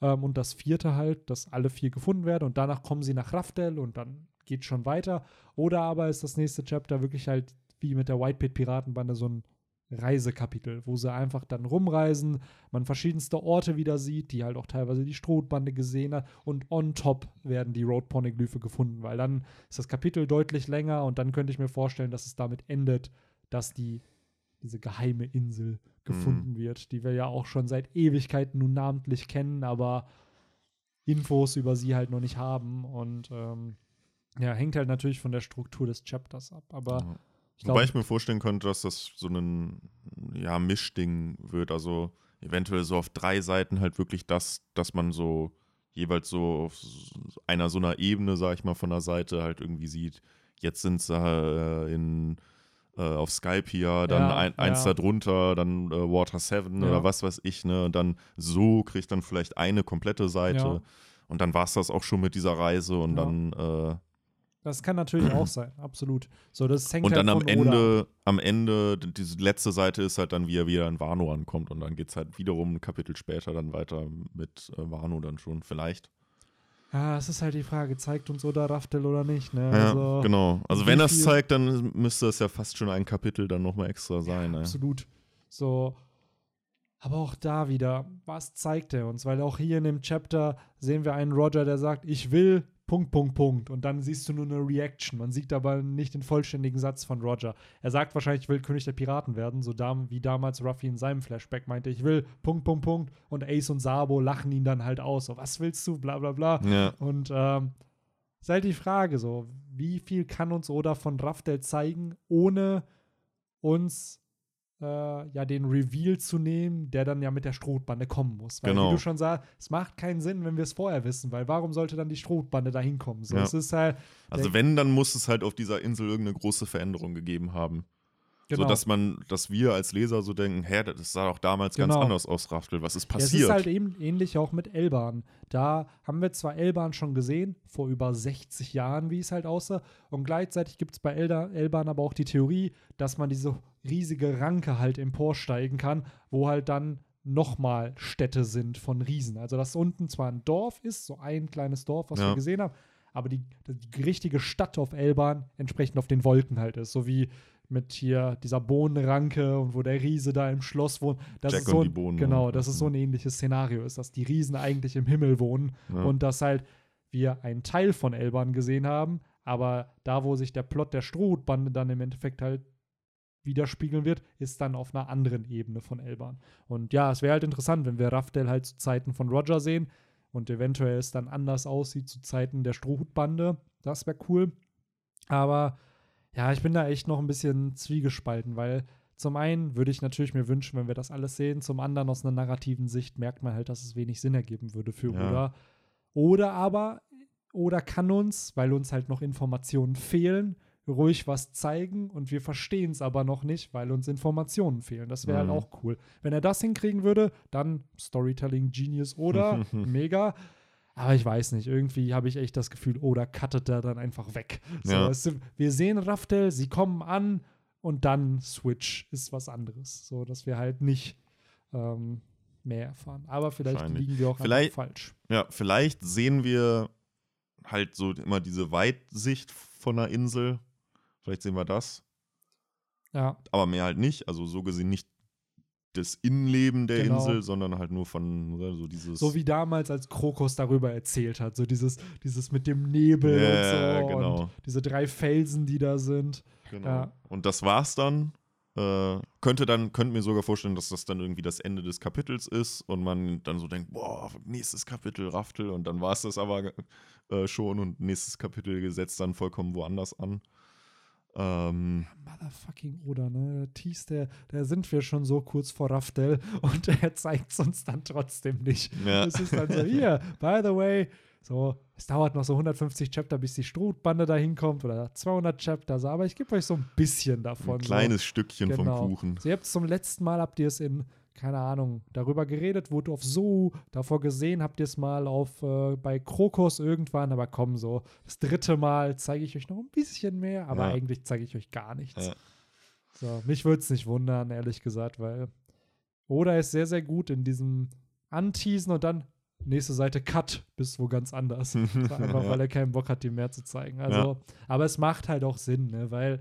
Ähm, und das vierte halt, dass alle vier gefunden werden und danach kommen sie nach Raftel und dann geht schon weiter. Oder aber ist das nächste Chapter wirklich halt wie mit der White Pit Piratenbande so ein Reisekapitel, wo sie einfach dann rumreisen, man verschiedenste Orte wieder sieht, die halt auch teilweise die Strohbande gesehen hat und on top werden die Road Poneglyphe gefunden, weil dann ist das Kapitel deutlich länger und dann könnte ich mir vorstellen, dass es damit endet, dass die diese geheime Insel gefunden wird, die wir ja auch schon seit Ewigkeiten nun namentlich kennen, aber Infos über sie halt noch nicht haben und ähm, ja, hängt halt natürlich von der Struktur des Chapters ab, aber Ja. Ich Wobei ich mir vorstellen könnte, dass das so ein ja, Mischding wird. Also eventuell so auf drei Seiten halt wirklich das, dass man so jeweils so auf einer so einer Ebene, sag ich mal, von der Seite halt irgendwie sieht, jetzt sind sie äh, in äh, auf Skype hier, dann Ja, ein, eins ja. darunter, dann äh, Water 7 Ja. oder was weiß ich, ne? Und dann so kriegt dann vielleicht eine komplette Seite. Und dann war es das auch schon mit dieser Reise und dann äh, das kann natürlich auch sein, absolut. So, das hängt Und halt dann am. Ende, am Ende, diese letzte Seite ist halt dann, wie er wieder in Wano ankommt. Und dann geht es halt wiederum ein Kapitel später dann weiter mit äh, Wano dann schon, vielleicht. Ja, es ist halt die Frage, zeigt uns Oda Raftel oder nicht, ne? Ja, also, genau. Also wenn das zeigt, dann müsste es ja fast schon ein Kapitel dann nochmal extra sein. ne? Absolut. So. Aber auch da wieder, was zeigt er uns? Weil auch hier in dem Chapter sehen wir einen Roger, der sagt, ich will, Punkt, Punkt, Punkt. Und dann siehst du nur eine Reaction. Man sieht aber nicht den vollständigen Satz von Roger. Er sagt wahrscheinlich, ich will König der Piraten werden, so dam wie damals Ruffy in seinem Flashback meinte, ich will, Punkt, Punkt, Punkt. Und Ace und Sabo lachen ihn dann halt aus. So, was willst du? Bla, bla, bla. Ja, Und ähm, ist halt die Frage so, wie viel kann uns Oda von Raftel zeigen, ohne uns äh, ja den Reveal zu nehmen, der dann ja mit der Strohbande kommen muss. Weil Genau. wie du schon sagst, es macht keinen Sinn, wenn wir es vorher wissen, weil warum sollte dann die Strohbande da hinkommen? So, Ja. es ist halt, also wenn, dann muss es halt auf dieser Insel irgendeine große Veränderung gegeben haben. genau. So dass man, dass wir als Leser so denken, hä, das sah auch damals ganz Genau. anders aus, Raftel. Was ist Ja, Es passiert? ist halt eben ähnlich auch mit Elban. Da haben wir zwar Elban schon gesehen, vor über 60 Jahren, wie es halt aussah. Und gleichzeitig gibt es bei Elda, Elban aber auch die Theorie, dass man diese riesige Ranke halt emporsteigen kann, wo halt dann nochmal Städte sind von Riesen. Also dass unten zwar ein Dorf ist, so ein kleines Dorf, was Ja. wir gesehen haben, aber die, die richtige Stadt auf Elban entsprechend auf den Wolken halt ist. So wie mit hier dieser Bohnenranke und wo der Riese da im Schloss wohnt. Das Jack ist so und die ein, Bohnen. genau, das ist so ein ähnliches Szenario ist, dass die Riesen eigentlich im Himmel wohnen Ja. und dass halt wir einen Teil von Elban gesehen haben, aber da, wo sich der Plot der Strohhutbande dann im Endeffekt halt widerspiegeln wird, ist dann auf einer anderen Ebene von Elban. Und ja, es wäre halt interessant, wenn wir Raftel halt zu Zeiten von Roger sehen und eventuell es dann anders aussieht zu Zeiten der Strohhutbande. Das wäre cool. Aber ja, ich bin da echt noch ein bisschen zwiegespalten, weil zum einen würde ich natürlich mir wünschen, wenn wir das alles sehen, zum anderen aus einer narrativen Sicht merkt man halt, dass es wenig Sinn ergeben würde für Ja. Oda. Oder aber, oder kann uns, weil uns halt noch Informationen fehlen, ruhig was zeigen und wir verstehen es aber noch nicht, weil uns Informationen fehlen. Das wäre Mhm. halt auch cool. Wenn er das hinkriegen würde, dann Storytelling Genius oder [laughs] mega. Aber ich weiß nicht, irgendwie habe ich echt das Gefühl, Oda cuttet da dann einfach weg. So, Ja. es, wir sehen Raftel, sie kommen an und dann Switch ist was anderes. So, dass wir halt nicht ähm, mehr erfahren. Aber vielleicht liegen wir auch Vielleicht- falsch. Ja, vielleicht sehen wir halt so immer diese Weitsicht von einer Insel. Vielleicht sehen wir das. Ja, aber mehr halt nicht. Also so gesehen nicht das Innenleben der Genau. Insel, sondern halt nur von ne, so dieses. so wie damals, als Krokus darüber erzählt hat. So dieses, dieses mit dem Nebel Ja, und so. genau. Und diese drei Felsen, die da sind. genau. ja. Und das war's dann. Äh, könnte dann, könnte mir sogar vorstellen, dass das dann irgendwie das Ende des Kapitels ist und man dann so denkt, boah, nächstes Kapitel, Raftel, und dann war es das aber äh, schon und nächstes Kapitel setzt dann vollkommen woanders an. Ähm, Motherfucking Oda, ne? Tease, der, der sind wir schon so kurz vor Raftel und [laughs] er zeigt es uns dann trotzdem nicht. ja. Es ist dann so, hier, by the way, so, es dauert noch so 150 Chapter, bis die Strohbande da hinkommt oder 200 Chapter, so, aber ich gebe euch so ein bisschen davon. ein kleines Stückchen Genau. vom Kuchen. So, ihr habt zum letzten Mal, habt ihr es in, keine Ahnung, darüber geredet, wurde auf so, davor gesehen, habt ihr es mal auf, äh, bei Krokus irgendwann, aber komm, so, das dritte Mal zeige ich euch noch ein bisschen mehr, aber Ja. eigentlich zeige ich euch gar nichts. Ja. So, mich würde es nicht wundern, ehrlich gesagt, weil Oda ist sehr, sehr gut in diesem Anteasen und dann nächste Seite Cut bis wo ganz anders. [laughs] So, einfach Ja. weil er keinen Bock hat, dir mehr zu zeigen. Also, aber es macht halt auch Sinn, ne? weil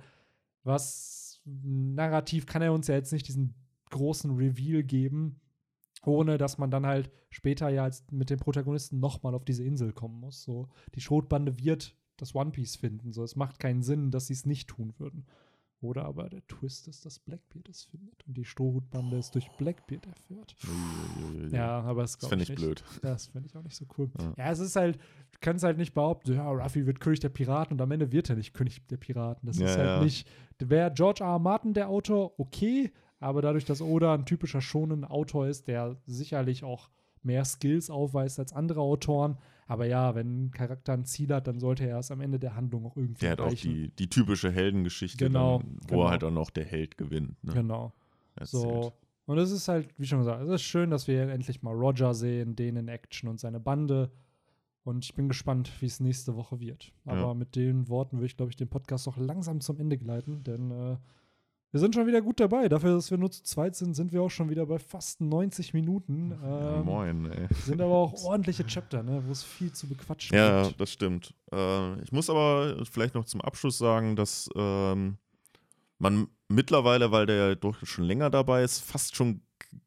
was narrativ kann er uns ja jetzt nicht diesen großen Reveal geben, ohne dass man dann halt später ja als mit dem Protagonisten nochmal auf diese Insel kommen muss. So, die Schrotbande wird das One Piece finden. So, es macht keinen Sinn, dass sie es nicht tun würden. Oder aber der Twist ist, dass Blackbeard es findet und die Strohhutbande es durch Blackbeard erfährt. Ja, aber es Das fände ich nicht. blöd. Das finde ich auch nicht so cool. Ja. Ja, es ist halt, du kannst halt nicht behaupten, ja, Ruffy wird König der Piraten und am Ende wird er nicht König der Piraten. Das Ja, ist halt ja. nicht, wäre George R. R. Martin der Autor, okay, aber dadurch, dass Oda ein typischer schonen Autor ist, der sicherlich auch mehr Skills aufweist als andere Autoren, aber ja, wenn ein Charakter ein Ziel hat, dann sollte er es am Ende der Handlung auch irgendwie Der hat auch erreichen. die, die typische Heldengeschichte, Genau, dann, wo genau. halt dann auch der Held gewinnt. Ne? Genau. Erzählt. So. Und es ist halt, wie schon gesagt, es ist schön, dass wir endlich mal Roger sehen, den in Action und seine Bande. Und ich bin gespannt, wie es nächste Woche wird. Aber Ja. mit den Worten würde ich, glaube ich, den Podcast auch langsam zum Ende gleiten, denn äh, wir sind schon wieder gut dabei. Dafür, dass wir nur zu zweit sind, sind wir auch schon wieder bei fast 90 Minuten. Ja, Ähm, moin, ey. sind aber auch [laughs] ordentliche Chapter, ne, wo es viel zu bequatschen Ja, gibt. das stimmt. Äh, ich muss aber vielleicht noch zum Abschluss sagen, dass ähm, man mittlerweile, weil der ja doch schon länger dabei ist, fast schon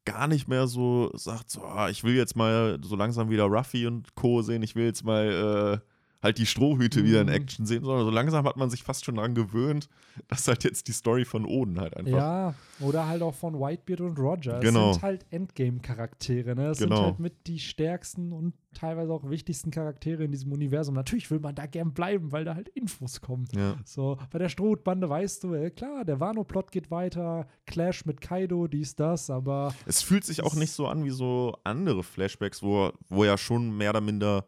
gar nicht mehr so sagt, so, ah, ich will jetzt mal so langsam wieder Ruffy und Co. sehen, ich will jetzt mal äh, halt die Strohhüte wieder in Mhm. Action sehen, sondern so langsam hat man sich fast schon daran gewöhnt, [laughs] dass halt jetzt die Story von Oden halt einfach. Ja, oder halt auch von Whitebeard und Roger. Genau. Es sind halt Endgame-Charaktere, ne? Es Genau. sind halt mit die stärksten und teilweise auch wichtigsten Charaktere in diesem Universum. Natürlich will man da gern bleiben, weil da halt Infos kommen. Ja. So, bei der Strohbande weißt du, ey, klar, der Wano-Plot geht weiter, Clash mit Kaido, dies, das, aber Es fühlt sich auch nicht so an wie so andere Flashbacks, wo, wo ja schon mehr oder minder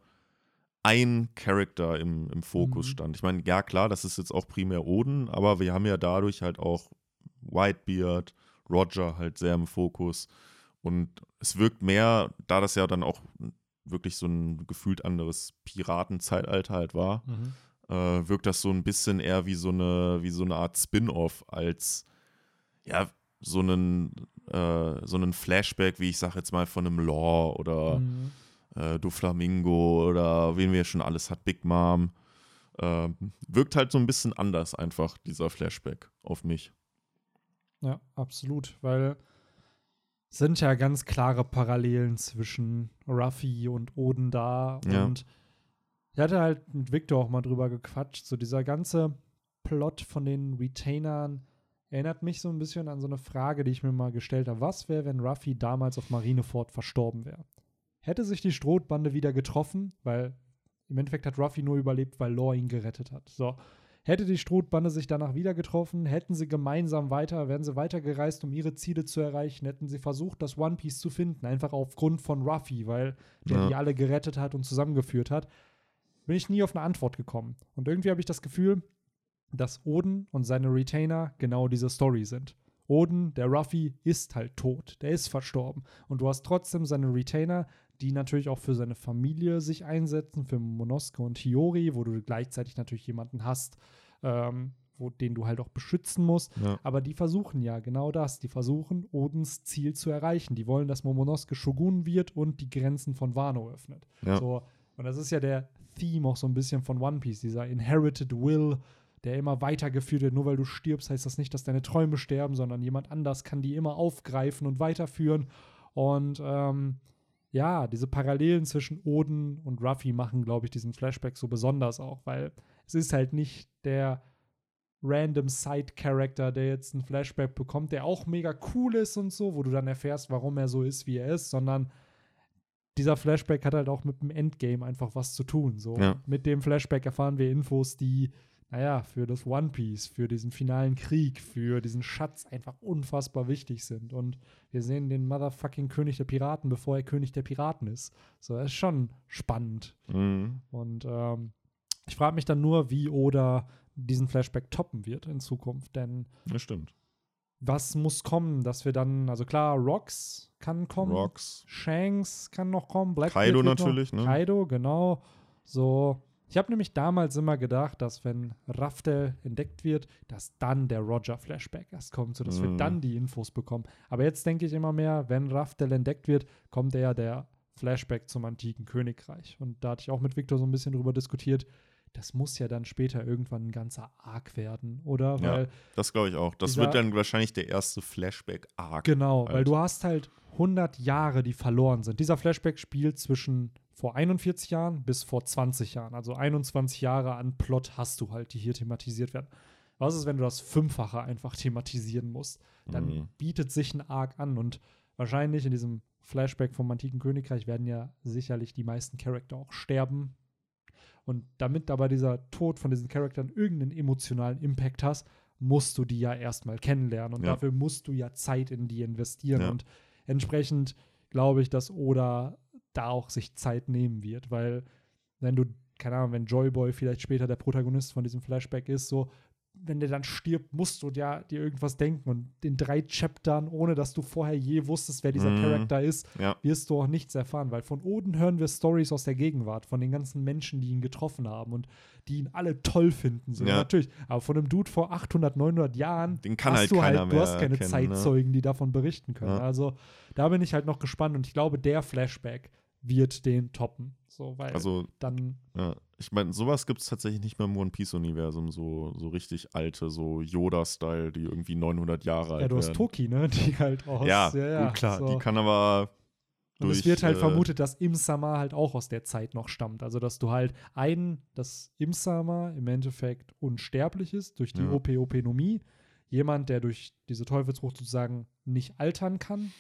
ein Charakter im, im Fokus Mhm. stand. Ich meine, ja klar, das ist jetzt auch primär Oden, aber wir haben ja dadurch halt auch Whitebeard, Roger halt sehr im Fokus. Und es wirkt mehr, da das ja dann auch wirklich so ein gefühlt anderes Piratenzeitalter halt war, äh, wirkt das so ein bisschen eher wie so eine, wie so eine Art Spin-off als ja, so einen, äh, so einen Flashback, wie ich sag jetzt mal, von einem Law oder mhm. Äh, Doflamingo oder wen wir schon alles hat, Big Mom. Äh, wirkt halt so ein bisschen anders einfach, dieser Flashback auf mich. Ja, absolut, weil es sind ja ganz klare Parallelen zwischen Ruffy und Oden da. Ja. Und ich hatte halt mit Victor auch mal drüber gequatscht. So dieser ganze Plot von den Retainern erinnert mich so ein bisschen an so eine Frage, die ich mir mal gestellt habe. Was wäre, wenn Ruffy damals auf Marineford verstorben wäre? Hätte sich die Strohbande wieder getroffen, weil im Endeffekt hat Ruffy nur überlebt, weil Law ihn gerettet hat. So. Hätte die Strohbande sich danach wieder getroffen, hätten sie gemeinsam weiter, wären sie weitergereist, um ihre Ziele zu erreichen, hätten sie versucht, das One Piece zu finden, einfach aufgrund von Ruffy, weil der Ja. die alle gerettet hat und zusammengeführt hat, bin ich nie auf eine Antwort gekommen. Und irgendwie habe ich das Gefühl, dass Oden und seine Retainer genau diese Story sind. Oden, der Ruffy, ist halt tot. Der ist verstorben. Und du hast trotzdem seine Retainer, die natürlich auch für seine Familie sich einsetzen, für Monosuke und Hiyori, wo du gleichzeitig natürlich jemanden hast, ähm, wo den du halt auch beschützen musst. Ja. Aber die versuchen ja genau das. Die versuchen, Odins Ziel zu erreichen. Die wollen, dass Momonosuke Shogun wird und die Grenzen von Wano öffnet. Ja. So, und das ist ja der Theme auch so ein bisschen von One Piece, dieser Inherited Will, der immer weitergeführt wird. Nur weil du stirbst, heißt das nicht, dass deine Träume sterben, sondern jemand anders kann die immer aufgreifen und weiterführen. Und ähm, ja, diese Parallelen zwischen Oden und Ruffy machen, glaube ich, diesen Flashback so besonders auch, weil es ist halt nicht der random Side-Character, der jetzt einen Flashback bekommt, der auch mega cool ist und so, wo du dann erfährst, warum er so ist, wie er ist, sondern dieser Flashback hat halt auch mit dem Endgame einfach was zu tun. So. Ja. Mit dem Flashback erfahren wir Infos, die, naja, für das One Piece, für diesen finalen Krieg, für diesen Schatz einfach unfassbar wichtig sind. Und wir sehen den motherfucking König der Piraten, bevor er König der Piraten ist. So, das ist schon spannend. Mhm. Und ähm, ich frage mich dann nur, wie Oda diesen Flashback toppen wird in Zukunft. Denn Das stimmt. was muss kommen, dass wir dann, also klar, Rocks kann kommen. Rocks. Shanks kann noch kommen. Blackbeard Kaido wird noch- natürlich, ne? Kaido, genau. So. Ich habe nämlich damals immer gedacht, dass wenn Raftel entdeckt wird, dass dann der Roger-Flashback erst kommt, sodass wir Mhm. dann die Infos bekommen. Aber jetzt denke ich immer mehr, wenn Raftel entdeckt wird, kommt ja der Flashback zum antiken Königreich. Und da hatte ich auch mit Victor so ein bisschen drüber diskutiert. Das muss ja dann später irgendwann ein ganzer Arc werden, oder? Ja, Weil Das glaube ich auch. Das Dieser- wird dann wahrscheinlich der erste Flashback-Arc. Genau, weil halt. du hast halt 100 Jahre, die verloren sind. Dieser Flashback spielt zwischen vor 41 Jahren bis vor 20 Jahren. Also 21 Jahre an Plot hast du halt, die hier thematisiert werden. Was ist, wenn du das Fünffache einfach [laughs] thematisieren musst? Dann Mhm. bietet sich ein Arc an und wahrscheinlich in diesem Flashback vom antiken Königreich werden ja sicherlich die meisten Charakter auch sterben. Und damit aber dieser Tod von diesen Charakteren irgendeinen emotionalen Impact hast, musst du die ja erstmal kennenlernen. Und Ja. dafür musst du ja Zeit in die investieren. Ja. Und entsprechend glaube ich, dass Oda da auch sich Zeit nehmen wird, weil wenn du, keine Ahnung, wenn Joyboy vielleicht später der Protagonist von diesem Flashback ist, so, wenn der dann stirbt, musst du ja dir irgendwas denken. Und in drei Chaptern, ohne dass du vorher je wusstest, wer dieser Mhm. Charakter ist, Ja. wirst du auch nichts erfahren, weil von Oden hören wir Stories aus der Gegenwart, von den ganzen Menschen, die ihn getroffen haben und die ihn alle toll finden. So. Ja. Natürlich, aber von einem Dude vor 800, 900 Jahren Den kann hast halt du halt, du hast keine ne? Zeitzeugen, die davon berichten können. Ja. Also da bin ich halt noch gespannt und ich glaube, der Flashback wird den toppen. So, weil Also, dann, ja. Ich meine, sowas gibt es tatsächlich nicht mehr im One Piece-Universum. So, so richtig alte, so Yoda-Style, die irgendwie 900 Jahre alt ja, du hast werden. Toki, ne, die halt aus, ja, ja, gut, klar. so. Die kann aber. Und es durch, wird halt äh, vermutet, dass Imsama halt auch aus der Zeit noch stammt. Also, dass du halt einen, dass Imsama im Endeffekt unsterblich ist durch die Ja. Opeopenomie. Jemand, der durch diese Teufelsfrucht sozusagen nicht altern kann,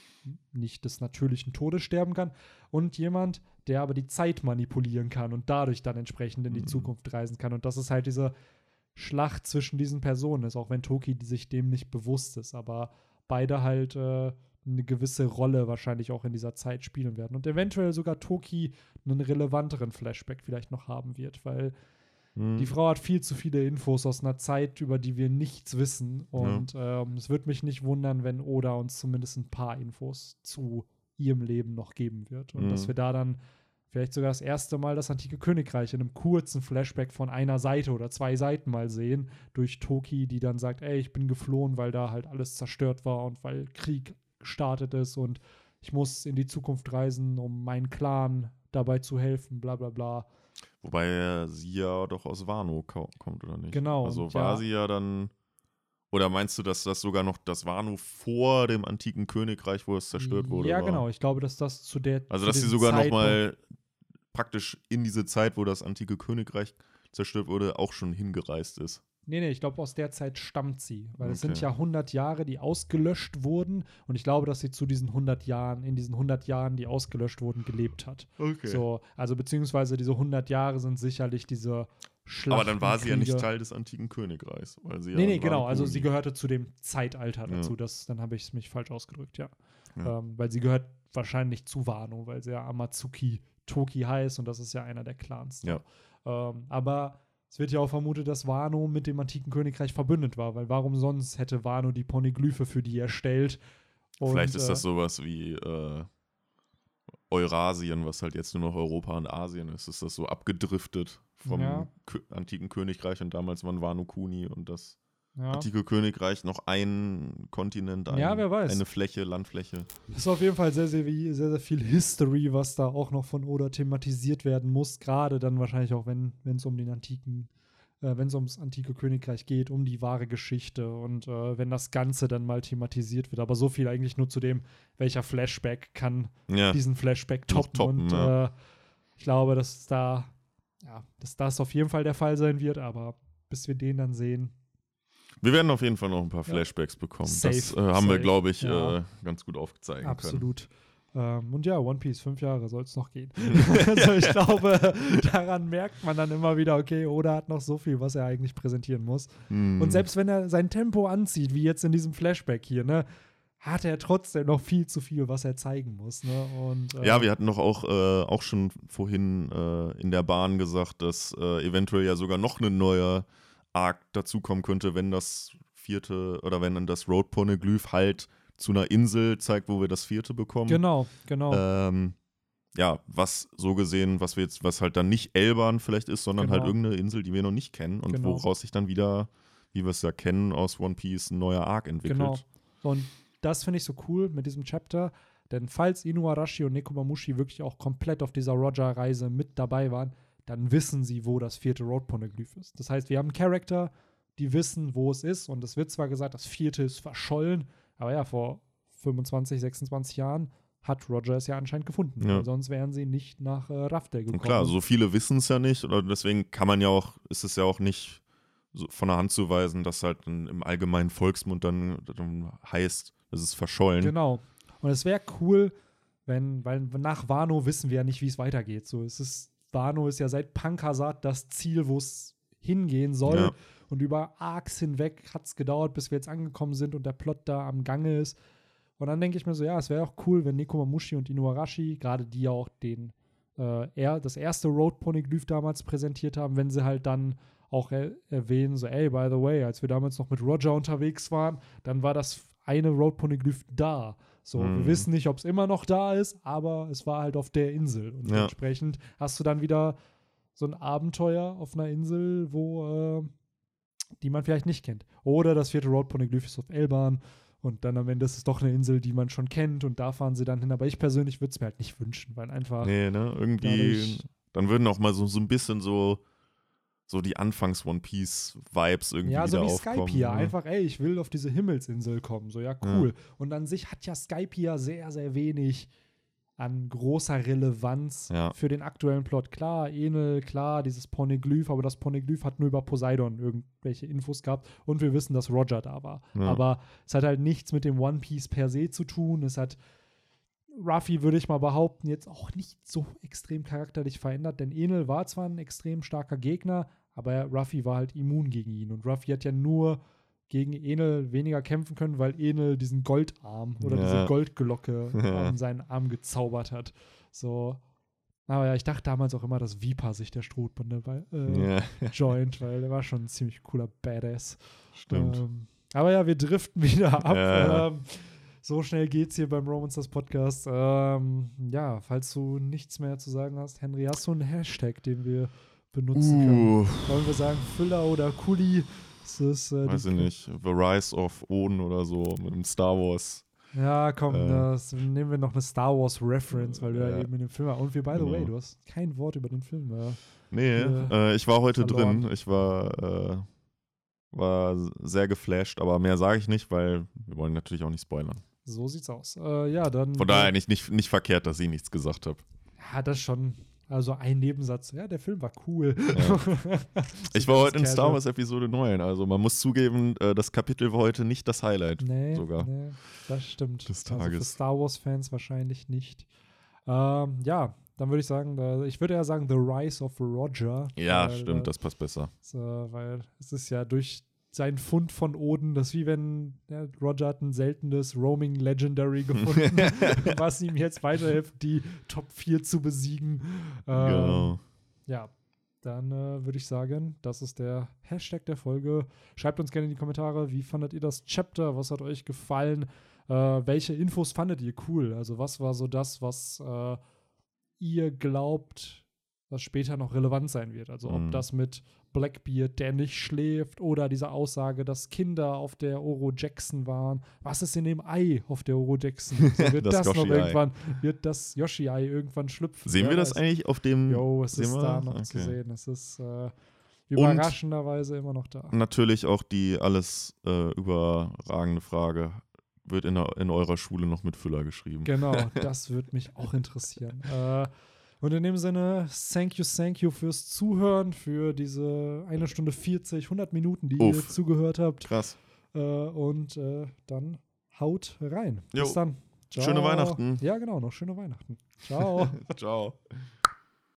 nicht des natürlichen Todes sterben kann. Und jemand, der aber die Zeit manipulieren kann und dadurch dann entsprechend in die Mhm. Zukunft reisen kann. Und das ist halt diese Schlacht zwischen diesen Personen ist, auch wenn Toki sich dem nicht bewusst ist. Aber beide halt äh, eine gewisse Rolle wahrscheinlich auch in dieser Zeit spielen werden. Und eventuell sogar Toki einen relevanteren Flashback vielleicht noch haben wird, weil hm, die Frau hat viel zu viele Infos aus einer Zeit, über die wir nichts wissen. Und ähm, es würde mich nicht wundern, wenn Oda uns zumindest ein paar Infos zu ihrem Leben noch geben wird. Und Mhm. dass wir da dann vielleicht sogar das erste Mal das antike Königreich in einem kurzen Flashback von einer Seite oder zwei Seiten mal sehen, durch Toki, die dann sagt, ey, ich bin geflohen, weil da halt alles zerstört war und weil Krieg gestartet ist und ich muss in die Zukunft reisen, um meinen Clan dabei zu helfen, bla bla bla. Wobei sie ja doch aus Wano ko kommt, oder nicht? Genau, Also war ja- sie ja dann. Oder meinst du, dass das sogar noch das Wano vor dem antiken Königreich, wo es zerstört wurde? Ja, war? genau. Ich glaube, dass das zu der. Also, zu dass sie sogar nochmal praktisch in diese Zeit, wo das antike Königreich zerstört wurde, auch schon hingereist ist. Nee, nee, ich glaube, aus der Zeit stammt sie. Weil es sind Okay. ja 100 Jahre, die ausgelöscht wurden. Und ich glaube, dass sie zu diesen 100 Jahren, in diesen 100 Jahren, die ausgelöscht wurden, gelebt hat. Okay. So, also beziehungsweise diese 100 Jahre sind sicherlich diese Schlachten, Aber dann war sie ja nicht. Teil des antiken Königreichs. Weil sie Nee, ja nee, genau. Also sie gehörte zu dem Zeitalter Ja. dazu. Das, dann habe ich es mich falsch ausgedrückt, ja. Ja. Ähm, weil sie gehört wahrscheinlich zu Wano, weil sie ja Amatsuki Toki heißt und das ist ja einer der Clans. da. Ähm, aber es wird ja auch vermutet, dass Wano mit dem antiken Königreich verbündet war, weil warum sonst hätte Wano die Poneglyphe für die erstellt? Und, Vielleicht ist äh, das sowas wie äh, Eurasien, was halt jetzt nur noch Europa und Asien ist. Ist das so abgedriftet vom Ja. Antiken Königreich und damals waren Wano Kuni und das Ja. antike Königreich noch ein Kontinent, ein, Ja, wer weiß. eine Fläche, Landfläche. Ist auf jeden Fall sehr, sehr, sehr, sehr viel History, was da auch noch von Oda thematisiert werden muss. Gerade dann wahrscheinlich auch, wenn es um den antiken, äh, wenn es ums antike Königreich geht, um die wahre Geschichte und äh, wenn das Ganze dann mal thematisiert wird. Aber so viel eigentlich nur zu dem, welcher Flashback kann Ja, diesen Flashback toppen. toppen, und äh, ich glaube, dass da, ja, dass das auf jeden Fall der Fall sein wird, aber bis wir den dann sehen, wir werden auf jeden Fall noch ein paar Ja. Flashbacks bekommen. Safe, das äh, haben wir, safe, glaube ich, ja. äh, ganz gut können. Absolut. Ähm, und ja, One Piece, fünf Jahre soll es noch gehen. [laughs] also ich glaube, daran merkt man dann immer wieder, okay, Oda hat noch so viel, was er eigentlich präsentieren muss. Hm. Und selbst wenn er sein Tempo anzieht, wie jetzt in diesem Flashback hier, ne, hat er trotzdem noch viel zu viel, was er zeigen muss. Ne? Und, äh, Ja, wir hatten doch auch, äh, auch schon vorhin äh, in der Bahn gesagt, dass äh, eventuell ja sogar noch ein neuer Arc dazukommen könnte, wenn das vierte oder wenn dann das Road Poneglyph halt zu einer Insel zeigt, wo wir das vierte bekommen. Genau, genau. Ähm, ja, was so gesehen, was wir jetzt, was halt dann nicht Elban vielleicht ist, sondern halt Genau. irgendeine Insel, die wir noch nicht kennen und Genau. woraus sich dann wieder, wie wir es ja kennen aus One Piece, ein neuer Arc entwickelt. Genau. Und das finde ich so cool mit diesem Chapter, denn falls Inuarashi und Nekomamushi wirklich auch komplett auf dieser Roger-Reise mit dabei waren, dann wissen sie, wo das vierte Road Poneglyph ist. Das heißt, wir haben Charakter, die wissen, wo es ist. Und es wird zwar gesagt, das vierte ist verschollen, aber ja, vor 25, 26 Jahren hat Roger es ja anscheinend gefunden. Ja. Sonst wären sie nicht nach äh, Raftel gekommen. Und klar, so viele wissen es ja nicht, oder deswegen kann man ja auch, ist es ja auch nicht so von der Hand zu weisen, dass halt im allgemeinen Volksmund dann, dann heißt, es ist verschollen. Genau. Und es wäre cool, wenn, weil nach Wano wissen wir ja nicht, wie es weitergeht. So, es ist, Wano ist ja seit Pankasat das Ziel, wo es hingehen soll. Ja. Und über Arcs hinweg hat es gedauert, bis wir jetzt angekommen sind und der Plot da am Gange ist. Und dann denke ich mir so, ja, es wäre auch cool, wenn Nekomamushi und Inuarashi, gerade die ja auch den, äh, er, das erste Road Poneglyph damals präsentiert haben, wenn sie halt dann auch er erwähnen, so, ey, by the way, als wir damals noch mit Roger unterwegs waren, dann war das eine Road Poneglyph da. So, wir Mhm. wissen nicht, ob es immer noch da ist, aber es war halt auf der Insel. Und Ja. entsprechend hast du dann wieder so ein Abenteuer auf einer Insel, wo äh, die man vielleicht nicht kennt. Oder das vierte Road Poneglyph ist auf Elban und dann am Ende ist es doch eine Insel, die man schon kennt und da fahren sie dann hin. Aber ich persönlich würde es mir halt nicht wünschen, weil einfach Nee, ne? Irgendwie, Dadurch- dann würden auch mal so, so ein bisschen so, so die Anfangs-One Piece-Vibes irgendwie ja, so wieder wie aufkommen. Skype hier. ne? Einfach, ey, ich will auf diese Himmelsinsel kommen. So, ja, cool. Und an sich hat ja Skype hier sehr, sehr wenig an großer Relevanz Ja. für den aktuellen Plot. Klar, Enel, klar, dieses Poneglyph, aber das Poneglyph hat nur über Poseidon irgendwelche Infos gehabt und wir wissen, dass Roger da war. Ja. Aber es hat halt nichts mit dem One Piece per se zu tun. Es hat Ruffy, würde ich mal behaupten, jetzt auch nicht so extrem charakterlich verändert, denn Enel war zwar ein extrem starker Gegner, aber Ruffy war halt immun gegen ihn. Und Ruffy hat ja nur gegen Enel weniger kämpfen können, weil Enel diesen Goldarm oder Ja. diese Goldglocke [laughs] Ja. an seinen Arm gezaubert hat. So. Aber ja, ich dachte damals auch immer, dass Viper sich der Strohbande bei äh, Ja, [laughs] joint, weil der war schon ein ziemlich cooler Badass. stimmt. Ähm, aber ja, wir driften [laughs] wieder ab. Ähm, so schnell geht's hier beim Romancers Podcast. Ähm, ja, falls du nichts mehr zu sagen hast, Henry, hast du einen Hashtag, den wir benutzen können? Uh, Wollen wir sagen Füller oder Kuli? Ist das, äh, weiß ich nicht. The Rise of Oden oder so mit dem Star Wars. Ja, komm, Äh. das nehmen wir noch eine Star Wars Reference, weil du ja, Ja. eben in dem Film warst. Und wir, by the Genau. way, du hast kein Wort über den Film. Äh, Nee, Ja. äh, ich war heute Verloren. drin. Ich war, äh, war sehr geflasht, aber mehr sage ich nicht, weil wir wollen natürlich auch nicht spoilern. So sieht's aus. Äh, ja, dann. Von daher nicht, nicht, nicht verkehrt, dass ich nichts gesagt habe. Ja, das schon. Also ein Nebensatz. Ja, der Film war cool. [laughs] Ich So war heute in Star. Wars Episode 9, also man muss zugeben, äh, das Kapitel war heute nicht das Highlight. Nee, sogar. nee, das stimmt. Des Also für Tages. Star Wars-Fans wahrscheinlich nicht. Ähm, ja, dann würde ich sagen, ich würde eher sagen The Rise of Roger. Ja, stimmt, äh, das passt besser. So, weil es ist ja durch seinen Fund von Oden, das ist wie wenn ja, Roger hat ein seltenes Roaming Legendary [laughs] gefunden, [laughs] was ihm jetzt weiterhilft, die Top 4 zu besiegen. Ähm, genau. Ja, dann äh, würde ich sagen, das ist der Hashtag der Folge. Schreibt uns gerne in die Kommentare, wie fandet ihr das Chapter? Was hat euch gefallen? Äh, welche Infos fandet ihr cool? Also was war so das, was äh, ihr glaubt, was später noch relevant sein wird? Also ob Mhm. das mit Blackbeard, der nicht schläft, oder diese Aussage, dass Kinder auf der Oro Jackson waren. Was ist in dem Ei auf der Oro Jackson? [laughs] So wird Das das, noch irgendwann, wird das Yoshi-Ei irgendwann schlüpfen? Sehen Wer wir das weiß. eigentlich auf dem. Jo, es ist wir da noch zu Okay. sehen. Es ist äh, überraschenderweise immer noch da. Natürlich auch die alles äh, überragende Frage. Wird in, der, in eurer Schule noch mit Füller geschrieben? Genau, [laughs] das würde mich auch interessieren. Äh, und in dem Sinne, thank you, thank you fürs Zuhören, für diese eine Stunde 40, 100 Minuten, die ihr Uff. zugehört habt. Krass. Äh, und äh, dann haut rein. Jo. Bis dann. Schöne Weihnachten. Ja, genau, noch schöne Weihnachten. Ciao. [laughs] Ciao.